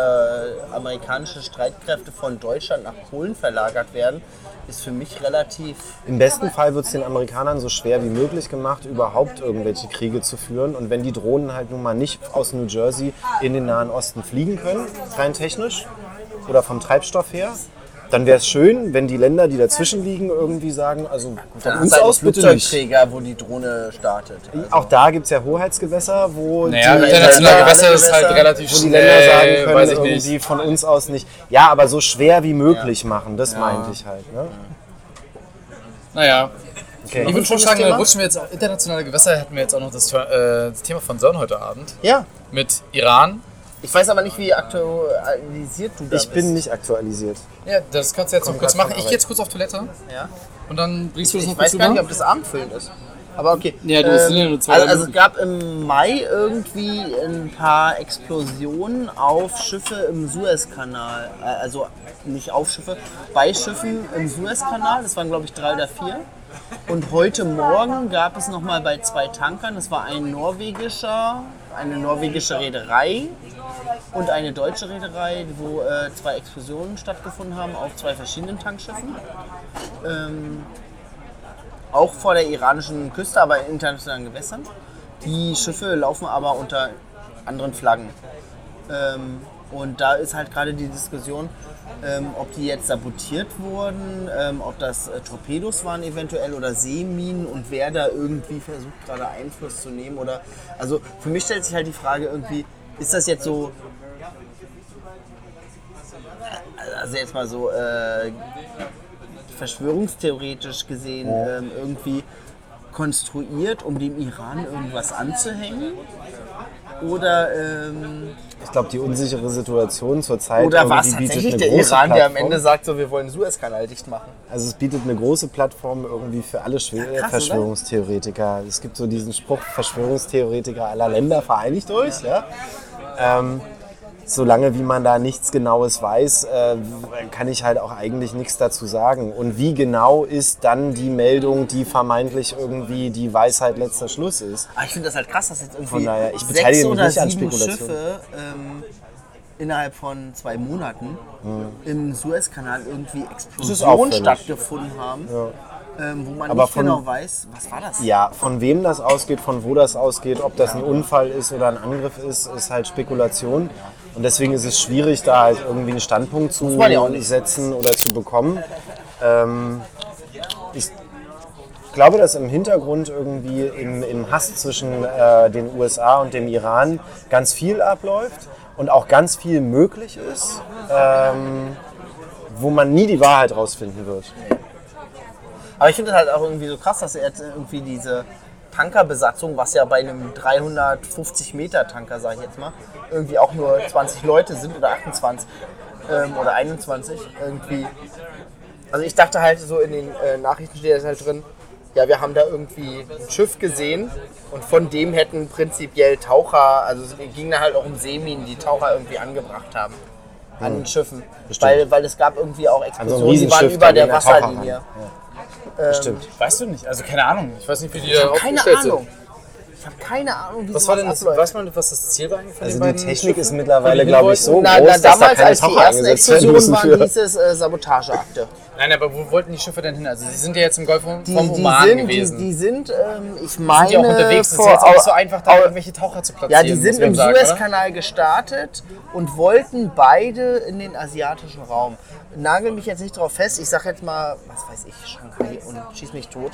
amerikanische Streitkräfte von Deutschland nach Polen verlagert werden, ist für mich relativ. Im besten Fall wird es den Amerikanern so schwer wie möglich gemacht, überhaupt irgendwelche Kriege zu führen. Und wenn die Drohnen halt nun mal nicht aus New Jersey in den Nahen Osten fliegen können, rein technisch oder vom Treibstoff her, dann wäre es schön, wenn die Länder, die dazwischen liegen, irgendwie sagen, also von uns halt aus bitte nicht. Flugzeugträger, wo die Drohne startet. Also, Auch da gibt es ja Hoheitsgewässer, wo Naja, die, internationale Länder- Gewässer ist halt relativ wo die Länder sagen können, weiß ich irgendwie nicht. von uns aus nicht. Ja, aber so schwer wie möglich machen, das meinte ich halt. Ne? Naja. Okay. Ich würde vorschlagen, Thema. rutschen wir jetzt auf internationale Gewässer, hätten wir jetzt auch noch das, äh, das Thema von Sören heute Abend. ja, Mit Iran. Ich weiß aber nicht, wie aktualisiert du da Ich bist. bin nicht aktualisiert. Ja, das kannst du jetzt noch kurz machen. Ich gehe jetzt kurz auf Toilette Ja. und dann bringst du das Ich noch kurz weiß gar nicht, ob das abendfüllend ist. Aber okay. Ja, du, sind ja nur zwei, also, also es gab im Mai irgendwie ein paar Explosionen auf Schiffe im Suezkanal. Äh, Also nicht auf Schiffe, bei Schiffen im Suezkanal. Das waren glaube ich drei oder vier. Und heute Morgen gab es nochmal bei zwei Tankern, das war ein norwegischer, eine norwegische Reederei und eine deutsche Reederei, wo äh, zwei Explosionen stattgefunden haben auf zwei verschiedenen Tankschiffen. Ähm, auch vor der iranischen Küste, aber in internationalen Gewässern. Die Schiffe laufen aber unter anderen Flaggen. Ähm, und da ist halt gerade die Diskussion, ähm, ob die jetzt sabotiert wurden, ähm, ob das äh, Torpedos waren eventuell oder Seeminen und wer da irgendwie versucht gerade Einfluss zu nehmen oder also für mich stellt sich halt die Frage irgendwie, ist das jetzt so also jetzt mal so äh, verschwörungstheoretisch gesehen ähm, irgendwie konstruiert, um dem Iran irgendwas anzuhängen? Oder, ähm, Ich glaube, die unsichere Situation zurzeit oder war es tatsächlich der Iran, der am Plattform. Ende sagt, so wir wollen den Suezkanal dicht machen? Also es bietet eine große Plattform irgendwie für alle Schwer krass, oder? Verschwörungstheoretiker. Es gibt so diesen Spruch, Verschwörungstheoretiker aller Länder vereinigt euch. Ja. Ähm, solange wie man da nichts Genaues weiß, äh, kann ich halt auch eigentlich nichts dazu sagen. Und wie genau ist dann die Meldung, die vermeintlich irgendwie die Weisheit letzter Schluss ist? Aber ich finde das halt krass, dass jetzt irgendwie Von daher, ich sechs beteilige mich nicht an Spekulationen. Schiffe ähm, innerhalb von zwei Monaten im Suezkanal irgendwie Hm. Explosionen auffällig. stattgefunden haben, ähm, wo man Aber nicht von- genau weiß, was war das? Ja, von wem das ausgeht, von wo das ausgeht, ob das ein Unfall ist oder ein Angriff ist, ist halt Spekulation. Und deswegen ist es schwierig, da halt irgendwie einen Standpunkt zu setzen oder zu bekommen. Ähm, ich glaube, dass im Hintergrund irgendwie im, im Hass zwischen äh, den USA und dem Iran ganz viel abläuft und auch ganz viel möglich ist, ähm, wo man nie die Wahrheit rausfinden wird. Aber ich finde es halt auch irgendwie so krass, dass er jetzt irgendwie diese Tankerbesatzung, was ja bei einem 350 Meter Tanker, sage ich jetzt mal, irgendwie auch nur 20 Leute sind oder 28 ähm, oder 21 irgendwie. Also ich dachte halt so in den äh, Nachrichten steht das halt drin, ja wir haben da irgendwie ein Schiff gesehen und von dem hätten prinzipiell Taucher, also es ging da halt auch um Seeminen, die Taucher irgendwie angebracht haben an den Schiffen. Weil, weil es gab irgendwie auch Explosionen, die waren über der gehen da Ran. Stimmt. Weißt du nicht, also keine Ahnung. Ich weiß nicht, wie die da keine Ahnung. Ich habe keine Ahnung, wie Was war denn das, abläuft. weiß man, was das Ziel war eigentlich von Also den die Technik Schiffen? ist mittlerweile, die glaube ich, so Na, groß, na, dass da damals, keine als die Taucher ersten Explosionen müssen waren, für. hieß es äh, Sabotageakte. Nein, aber wo wollten die Schiffe denn hin? Also sie sind ja jetzt im Golf vom Die, die Oman sind, gewesen. Die, die sind, ähm, ich sind meine, ja auch unterwegs. Es ist jetzt auch nicht so einfach, da irgendwelche Taucher zu platzieren. Ja, die sind im? Suezkanal gestartet und wollten beide in den asiatischen Raum. Nagel mich jetzt nicht drauf fest, ich sag jetzt mal, was weiß ich, Shanghai und schieß mich tot.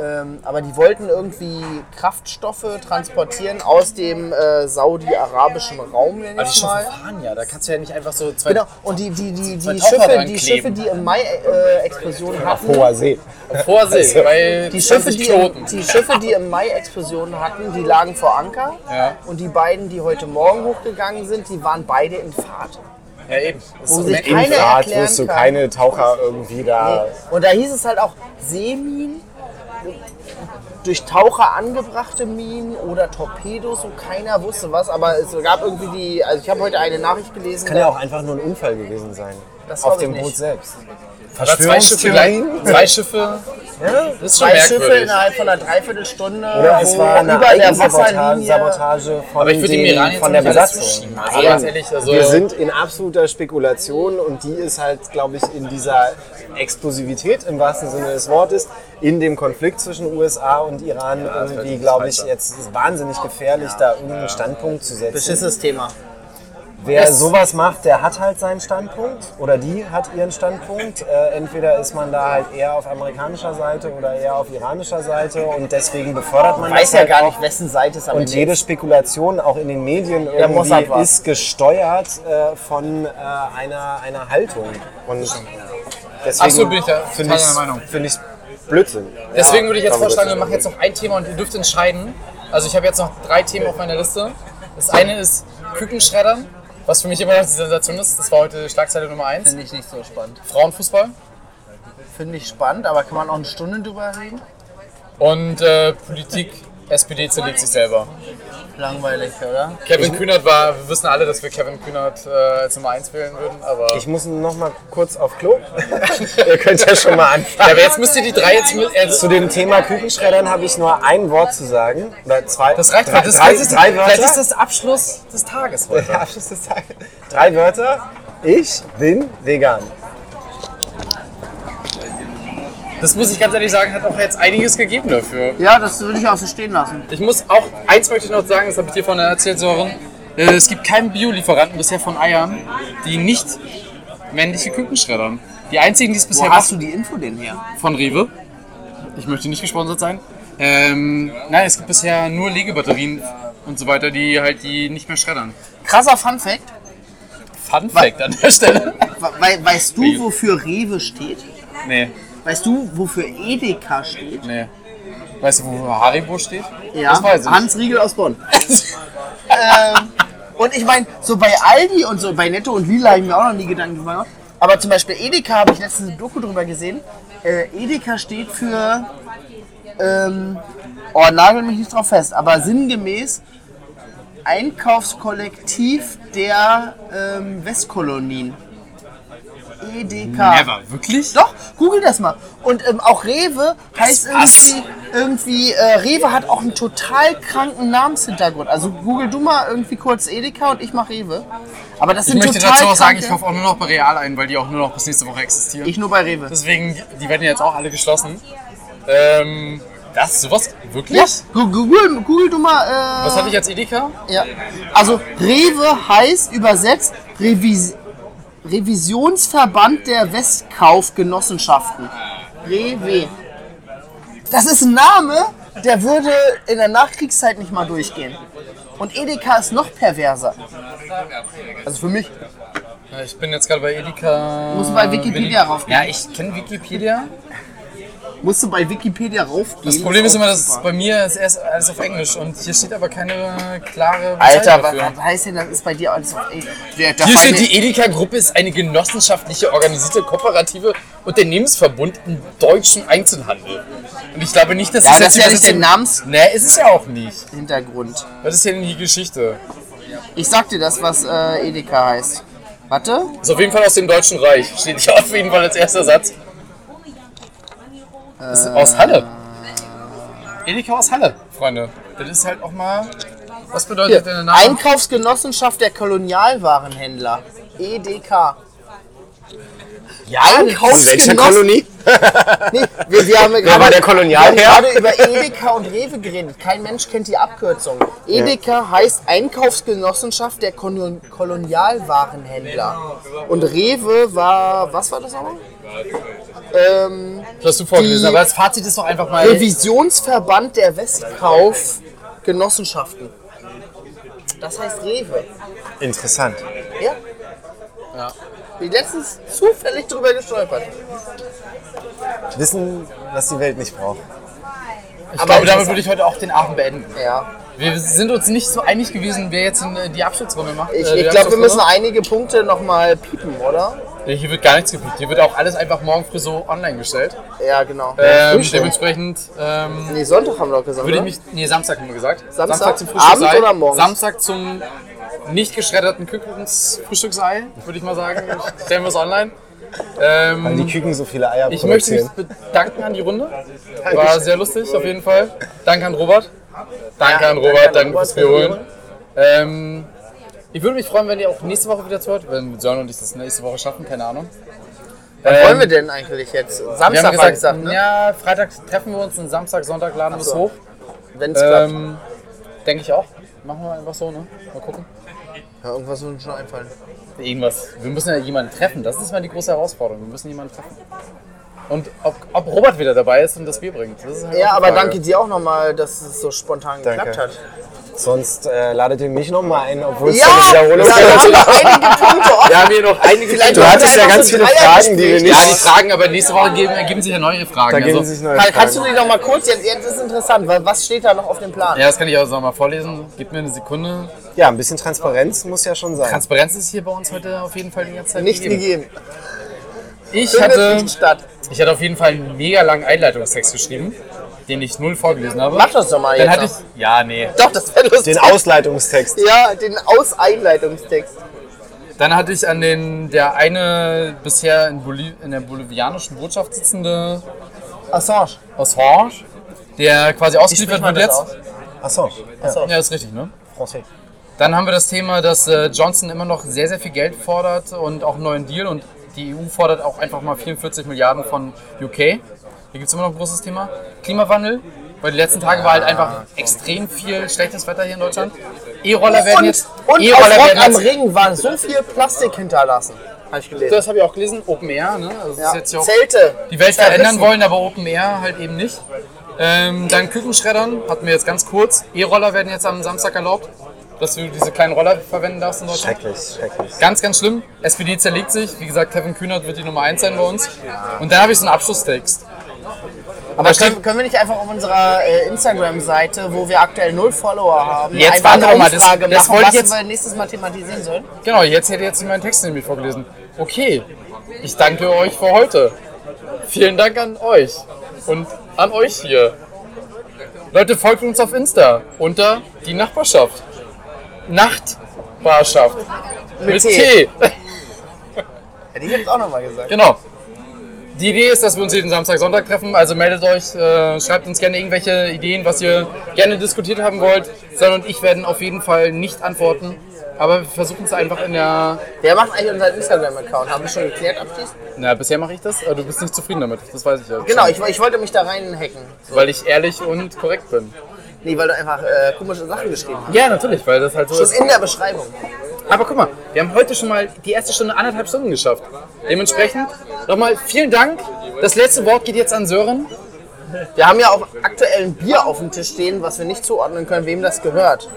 Ähm, aber die wollten irgendwie Kraftstoffe transportieren aus dem äh, saudi-arabischen Raum, nenn Aber die ich Schiffe mal. fahren ja, da kannst du ja nicht einfach so zwei Genau, und die, die, die, die, Schiffe, die. Schiffe, die im Mai äh, Explosionen hatten, Hoher See. Vorsee, weil die Schiffe, 20 die, Knoten. im, die Schiffe, die im Mai Explosionen hatten, die lagen vor Anker. Ja. Und die beiden, die heute Morgen hochgegangen sind, die waren beide in Fahrt. Ja, eben. Das Wo sich so keiner Infrarot erklären wirst du kann. keine Taucher irgendwie da. Und da hieß es halt auch Seeminen, durch Taucher angebrachte Minen oder Torpedos und keiner wusste was. Aber es gab irgendwie die, also ich habe heute eine Nachricht gelesen. Kann ja auch einfach nur ein Unfall gewesen sein. Das Auf dem. Boot selbst. Aber zwei Schiffe, zwei Schiffe, das ist schon Zwei Schiffe innerhalb von einer Dreiviertelstunde, Oder es war eine über der Wasserlinie Sabotage von, Aber ich würde den, Iran jetzt von der Besatzung. Also ganz ehrlich, also Wir sind in absoluter Spekulation und die ist halt, glaube ich, in dieser Explosivität im wahrsten Sinne des Wortes, in dem Konflikt zwischen USA und Iran irgendwie, glaube ich, jetzt ist wahnsinnig gefährlich, da irgendeinen Standpunkt zu setzen. Beschissenes Thema. Wer Das- sowas macht, der hat halt seinen Standpunkt oder die hat ihren Standpunkt. Äh, entweder ist man da halt eher auf amerikanischer Seite oder eher auf iranischer Seite und deswegen befördert man Man weiß das ja halt gar auch. nicht, wessen Seite es am Und jede ist. Spekulation auch in den Medien Mossad irgendwie ist gesteuert äh, von äh, einer, einer Haltung. Und deswegen Ach so, bin ich da finde total Meinung. finde ich Blödsinn. Deswegen Ja, würde ich jetzt vorschlagen, wir machen jetzt noch ein Thema und ihr dürft entscheiden. Also ich habe jetzt noch drei Themen auf meiner Liste. Das eine ist Kükenschreddern, was für mich immer noch die Sensation ist. Das war heute Schlagzeile Nummer eins. Finde ich nicht so spannend. Frauenfußball Finde ich spannend, aber kann man auch eine Stunde drüber reden? und äh, Politik. SPD zerlegt sich selber. Langweilig, oder? Kevin Kühnert war, wir wissen alle, dass wir Kevin Kühnert äh, als Nummer 1 wählen würden, aber. Ich muss noch mal kurz auf Klo. Ihr könnt ja schon mal ja, anfangen. aber jetzt müsst ihr die drei jetzt mit. Äh, Zu dem Thema Kükenschreddern habe ich nur ein Wort zu sagen. Oder zwei. das reicht, drei, weil das, drei, ist, drei vielleicht ist Wörter. das Abschluss des Tages heute. Der Abschluss des Tages. Drei Wörter. Ich bin vegan. Das muss ich ganz ehrlich sagen, hat auch jetzt einiges gegeben dafür. Ja, das würde ich auch so stehen lassen. Ich muss auch, eins möchte ich noch sagen, das habe ich dir vorhin erzählt, Sören. Äh, Es gibt keinen Biolieferanten bisher von Eiern, die nicht männliche Küken schreddern. Die einzigen, die es Wo bisher hast du die Info denn her? von Rewe. Ich möchte nicht gesponsert sein. Ähm, nein, es gibt bisher nur Legebatterien und so weiter, die halt die nicht mehr schreddern. Krasser Fun Fact. Fun Fact an der Stelle. We weißt du, wofür Rewe steht? Nee, Weißt du, wofür Edeka steht? nee. Weißt du, wo Haribo steht? Ja, Das weiß ich. Hans Riegel aus Bonn. ähm, und ich meine, so bei Aldi und so bei Netto und Lila habe ich mir auch noch nie Gedanken gemacht. Aber zum Beispiel Edeka habe ich letztens eine Doku drüber gesehen. Äh, Edeka steht für, ähm, oh, nagel mich nicht drauf fest, aber sinngemäß Einkaufskollektiv der ähm, Westkolonien. EDK. Never. Wirklich? Doch, google das mal. Und ähm, auch Rewe heißt Was? irgendwie, irgendwie äh, Rewe hat auch einen total kranken Namenshintergrund. Also google du mal irgendwie kurz Edeka und ich mach Rewe. Aber das Ich sind möchte total dazu auch sagen, ich kaufe auch nur noch bei Real ein, weil die auch nur noch bis nächste Woche existieren. ich nur bei Rewe. Deswegen, die werden jetzt auch alle geschlossen. Ähm, das, sowas? Wirklich? Ja, google, google du mal. Äh, Was hatte ich als Edeka? Ja. Also Rewe heißt übersetzt Revis Revisionsverband der Westkaufgenossenschaften. Rewe. Das ist ein Name, der würde in der Nachkriegszeit nicht mal durchgehen. Und Edeka ist noch perverser. Also für mich. Ja, Ich bin jetzt gerade bei Edeka. Musst du bei Wikipedia raufgehen. Ja, ich kenne Wikipedia. Musst du bei Wikipedia raufgehen. Das Problem ist immer, dass bei mir ist erst alles auf Englisch und hier steht aber keine klare Bezeichnung Alter, was, dafür. was heißt denn, das ist bei dir alles auf der Hier steht, die Edeka-Gruppe ist eine genossenschaftliche, organisierte, kooperative Unternehmensverbund im deutschen Einzelhandel. Und ich glaube nicht, dass Ja, das das ist ja nicht der Namens- Nee, ist es ja auch nicht. Hintergrund. Was ist denn die Geschichte? Ich sag dir das, was äh, Edeka heißt. Warte. Ist auf jeden Fall aus dem Deutschen Reich. Steht hier auf jeden Fall als erster Satz. Ist aus Halle. Edeka aus Halle, Freunde. Das ist halt auch mal. Was bedeutet denn der Name? Einkaufsgenossenschaft der Kolonialwarenhändler. EDK. Ja, von welcher Kolonie? Nee, wir, wir haben ja Wer gerade, war der wir Kolonialherr? haben gerade über Edeka und Rewe geredet. Kein Mensch kennt die Abkürzung. Edeka heißt Einkaufsgenossenschaft der Kolon Kolonialwarenhändler. Und Rewe war, was war das nochmal? Ähm, Das hast du vorgelesen, aber das Fazit ist doch einfach mal. Revisionsverband der Westkaufgenossenschaften. Das heißt Rewe. Interessant. Ja? Ja. Bin letztens zufällig drüber gestolpert. Wissen, was die Welt nicht braucht. Ich glaube, damit würde ich heute auch den Abend beenden. Ja. Wir sind uns nicht so einig gewesen, wer jetzt in, äh, die Abschlussrunde macht. Ich, Äh, ich glaube, wir müssen einige Punkte nochmal piepen, oder? Nee, Hier wird gar nichts gepickt. Hier wird auch alles einfach morgen früh so online gestellt. Ja, genau. Ähm, Frühstück. dementsprechend ähm, Nee, Sonntag haben wir doch gesagt. würde ich mich. Nee, Samstag haben wir gesagt. Samstag? zum Abend Frühstücksei. oder morgens? Samstag zum nicht geschredderten Kükenfrühstücksei, würde ich mal sagen. Stellen wir es online. Ähm, Weil die Küken so viele Eier Ich möchte mich produzieren. bedanken an die Runde. War sehr lustig, auf jeden Fall. Danke an Robert. Danke an Robert, danke fürs Bier holen. Ähm, ich würde mich freuen, wenn ihr auch nächste Woche wieder zuhört. Wenn Sören und ich das nächste Woche schaffen, keine Ahnung. Was Ähm, wollen wir denn eigentlich jetzt? Samstag Wir haben gesagt, gesagt, ne? ja, Freitag treffen wir uns und Samstag, Sonntag laden wir es so. hoch. Wenn es klappt. Ähm, Denke ich auch. Machen wir einfach so, ne? Mal gucken. Ja, irgendwas würde uns schon einfallen. Irgendwas. Wir müssen ja jemanden treffen. Das ist mal die große Herausforderung. Wir müssen jemanden treffen. Und ob, ob Robert wieder dabei ist und das Bier bringt. Das ist halt Ja, aber danke dir auch nochmal, dass es so spontan Danke. geklappt hat. Sonst äh, ladet ihr mich nochmal ein, obwohl es Ja, eine Wiederholung da haben ist. noch einige Punkte offen. Wir haben hier noch einige Vielleicht Du machen hattest wir ja ganz viele Fragen, die wir nicht. Ja, die Fragen, aber nächste Woche geben, ergeben sich ja neue Fragen. Da geben Also, sich neue Kann, kannst du Fragen. die noch mal kurz, jetzt, jetzt ist interessant, weil was steht da noch auf dem Plan? ja, das kann ich auch noch mal vorlesen. Gib mir eine Sekunde. Ja, ein bisschen Transparenz muss ja schon sein. Transparenz ist hier bei uns heute auf jeden Fall die ganze Zeit Nicht gegeben. gegeben. Ich hatte, nicht statt. ich hatte auf jeden Fall einen mega langen Einleitungstext geschrieben, den ich null vorgelesen habe. Mach das doch mal Dann jetzt. hatte ich, ja, nee. Doch, das wäre lustig. Den Ausleitungstext. ja, den Aus-Einleitungstext. Dann hatte ich an den, der eine bisher in, Boli in der bolivianischen Botschaft sitzende Assange. Assange, der quasi ausgeliefert wird jetzt. aus? Achso, Ja, ist richtig, ne? Français. Dann haben wir das Thema, dass äh, Johnson immer noch sehr, sehr viel Geld fordert und auch einen neuen Deal und die EU fordert auch einfach mal 44 Milliarden von UK. Hier gibt es immer noch ein großes Thema. Klimawandel, weil die letzten Tage war halt einfach extrem viel schlechtes Wetter hier in Deutschland. E-Roller werden jetzt. und E-Roller auf Rock am. Ring waren so viel Plastik hinterlassen. Habe ich gelesen. Das habe ich auch gelesen, Open Air, ne? Also ja. jetzt Zelte. die Welt verändern wollen, aber Open Air halt eben nicht. Ähm, dann Kükenschreddern hatten wir jetzt ganz kurz. E-Roller werden jetzt am Samstag erlaubt, dass du diese kleinen Roller verwenden darfst in Deutschland. Schrecklich, schrecklich. Ganz, ganz schlimm. SPD zerlegt sich. Wie gesagt, Kevin Kühnert wird die Nummer 1 sein bei uns. Und dann habe ich so einen Abschlusstext. Aber können, können wir nicht einfach auf unserer äh, Instagram-Seite, wo wir aktuell null Follower haben, Jetzt einfach eine mal, das- das machen, wollte was jetzt- wir nächstes Mal thematisieren sollen? Genau, jetzt hätte jetzt meinen Text nämlich vorgelesen. Okay, ich danke euch für heute. Vielen Dank an euch und an euch hier. Leute, folgt uns auf Insta unter die Nachbarschaft. Nachtbarschaft. Mit T. T. Hätte ich jetzt auch nochmal gesagt. Genau. Die Idee ist, dass wir uns jeden Samstag, Sonntag treffen. Also meldet euch, äh, schreibt uns gerne irgendwelche Ideen, was ihr gerne diskutiert haben wollt. Son und ich werden auf jeden Fall nicht antworten. Aber wir versuchen es einfach in der. Wer macht eigentlich unseren Instagram-Account? Haben wir schon geklärt abschließend? Na, bisher mache ich das, aber du bist nicht zufrieden damit. Das weiß ich ja. Genau, ich, ich wollte mich da reinhacken. Weil ich ehrlich und korrekt bin. Nee, weil du einfach äh, komische Sachen geschrieben hast. Ja, natürlich, weil das halt so Schon ist. in der Beschreibung. Aber guck mal, wir haben heute schon mal die erste Stunde anderthalb Stunden geschafft. Dementsprechend nochmal vielen Dank. Das letzte Wort geht jetzt an Sören. Wir haben ja auch aktuell ein Bier auf dem Tisch stehen, was wir nicht zuordnen können, wem das gehört.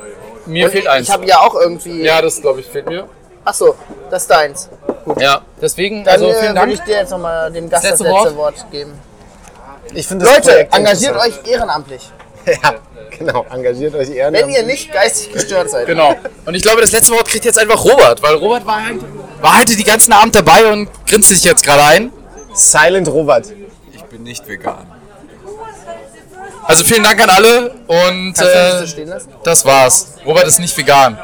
Mir Und fehlt eins. ich habe ja auch irgendwie. ja, das glaube ich fehlt mir. Achso, das ist deins. Ja, deswegen, Dann also äh, vielen würde Dank. ich dir jetzt nochmal dem Gast Das das letzte letzte Wort, geben. Ich finde Leute, engagiert euch ehrenamtlich. Ja, genau. Engagiert euch Wenn ehrenamtlich. ihr nicht geistig gestört seid. Genau. Und ich glaube, das letzte Wort kriegt jetzt einfach Robert, weil Robert war halt, war halt die ganzen Abend dabei und grinst sich jetzt gerade ein. Silent Robert. Ich bin nicht vegan. Also vielen Dank an alle und äh, so stehen lassen? das war's. Robert ist nicht vegan.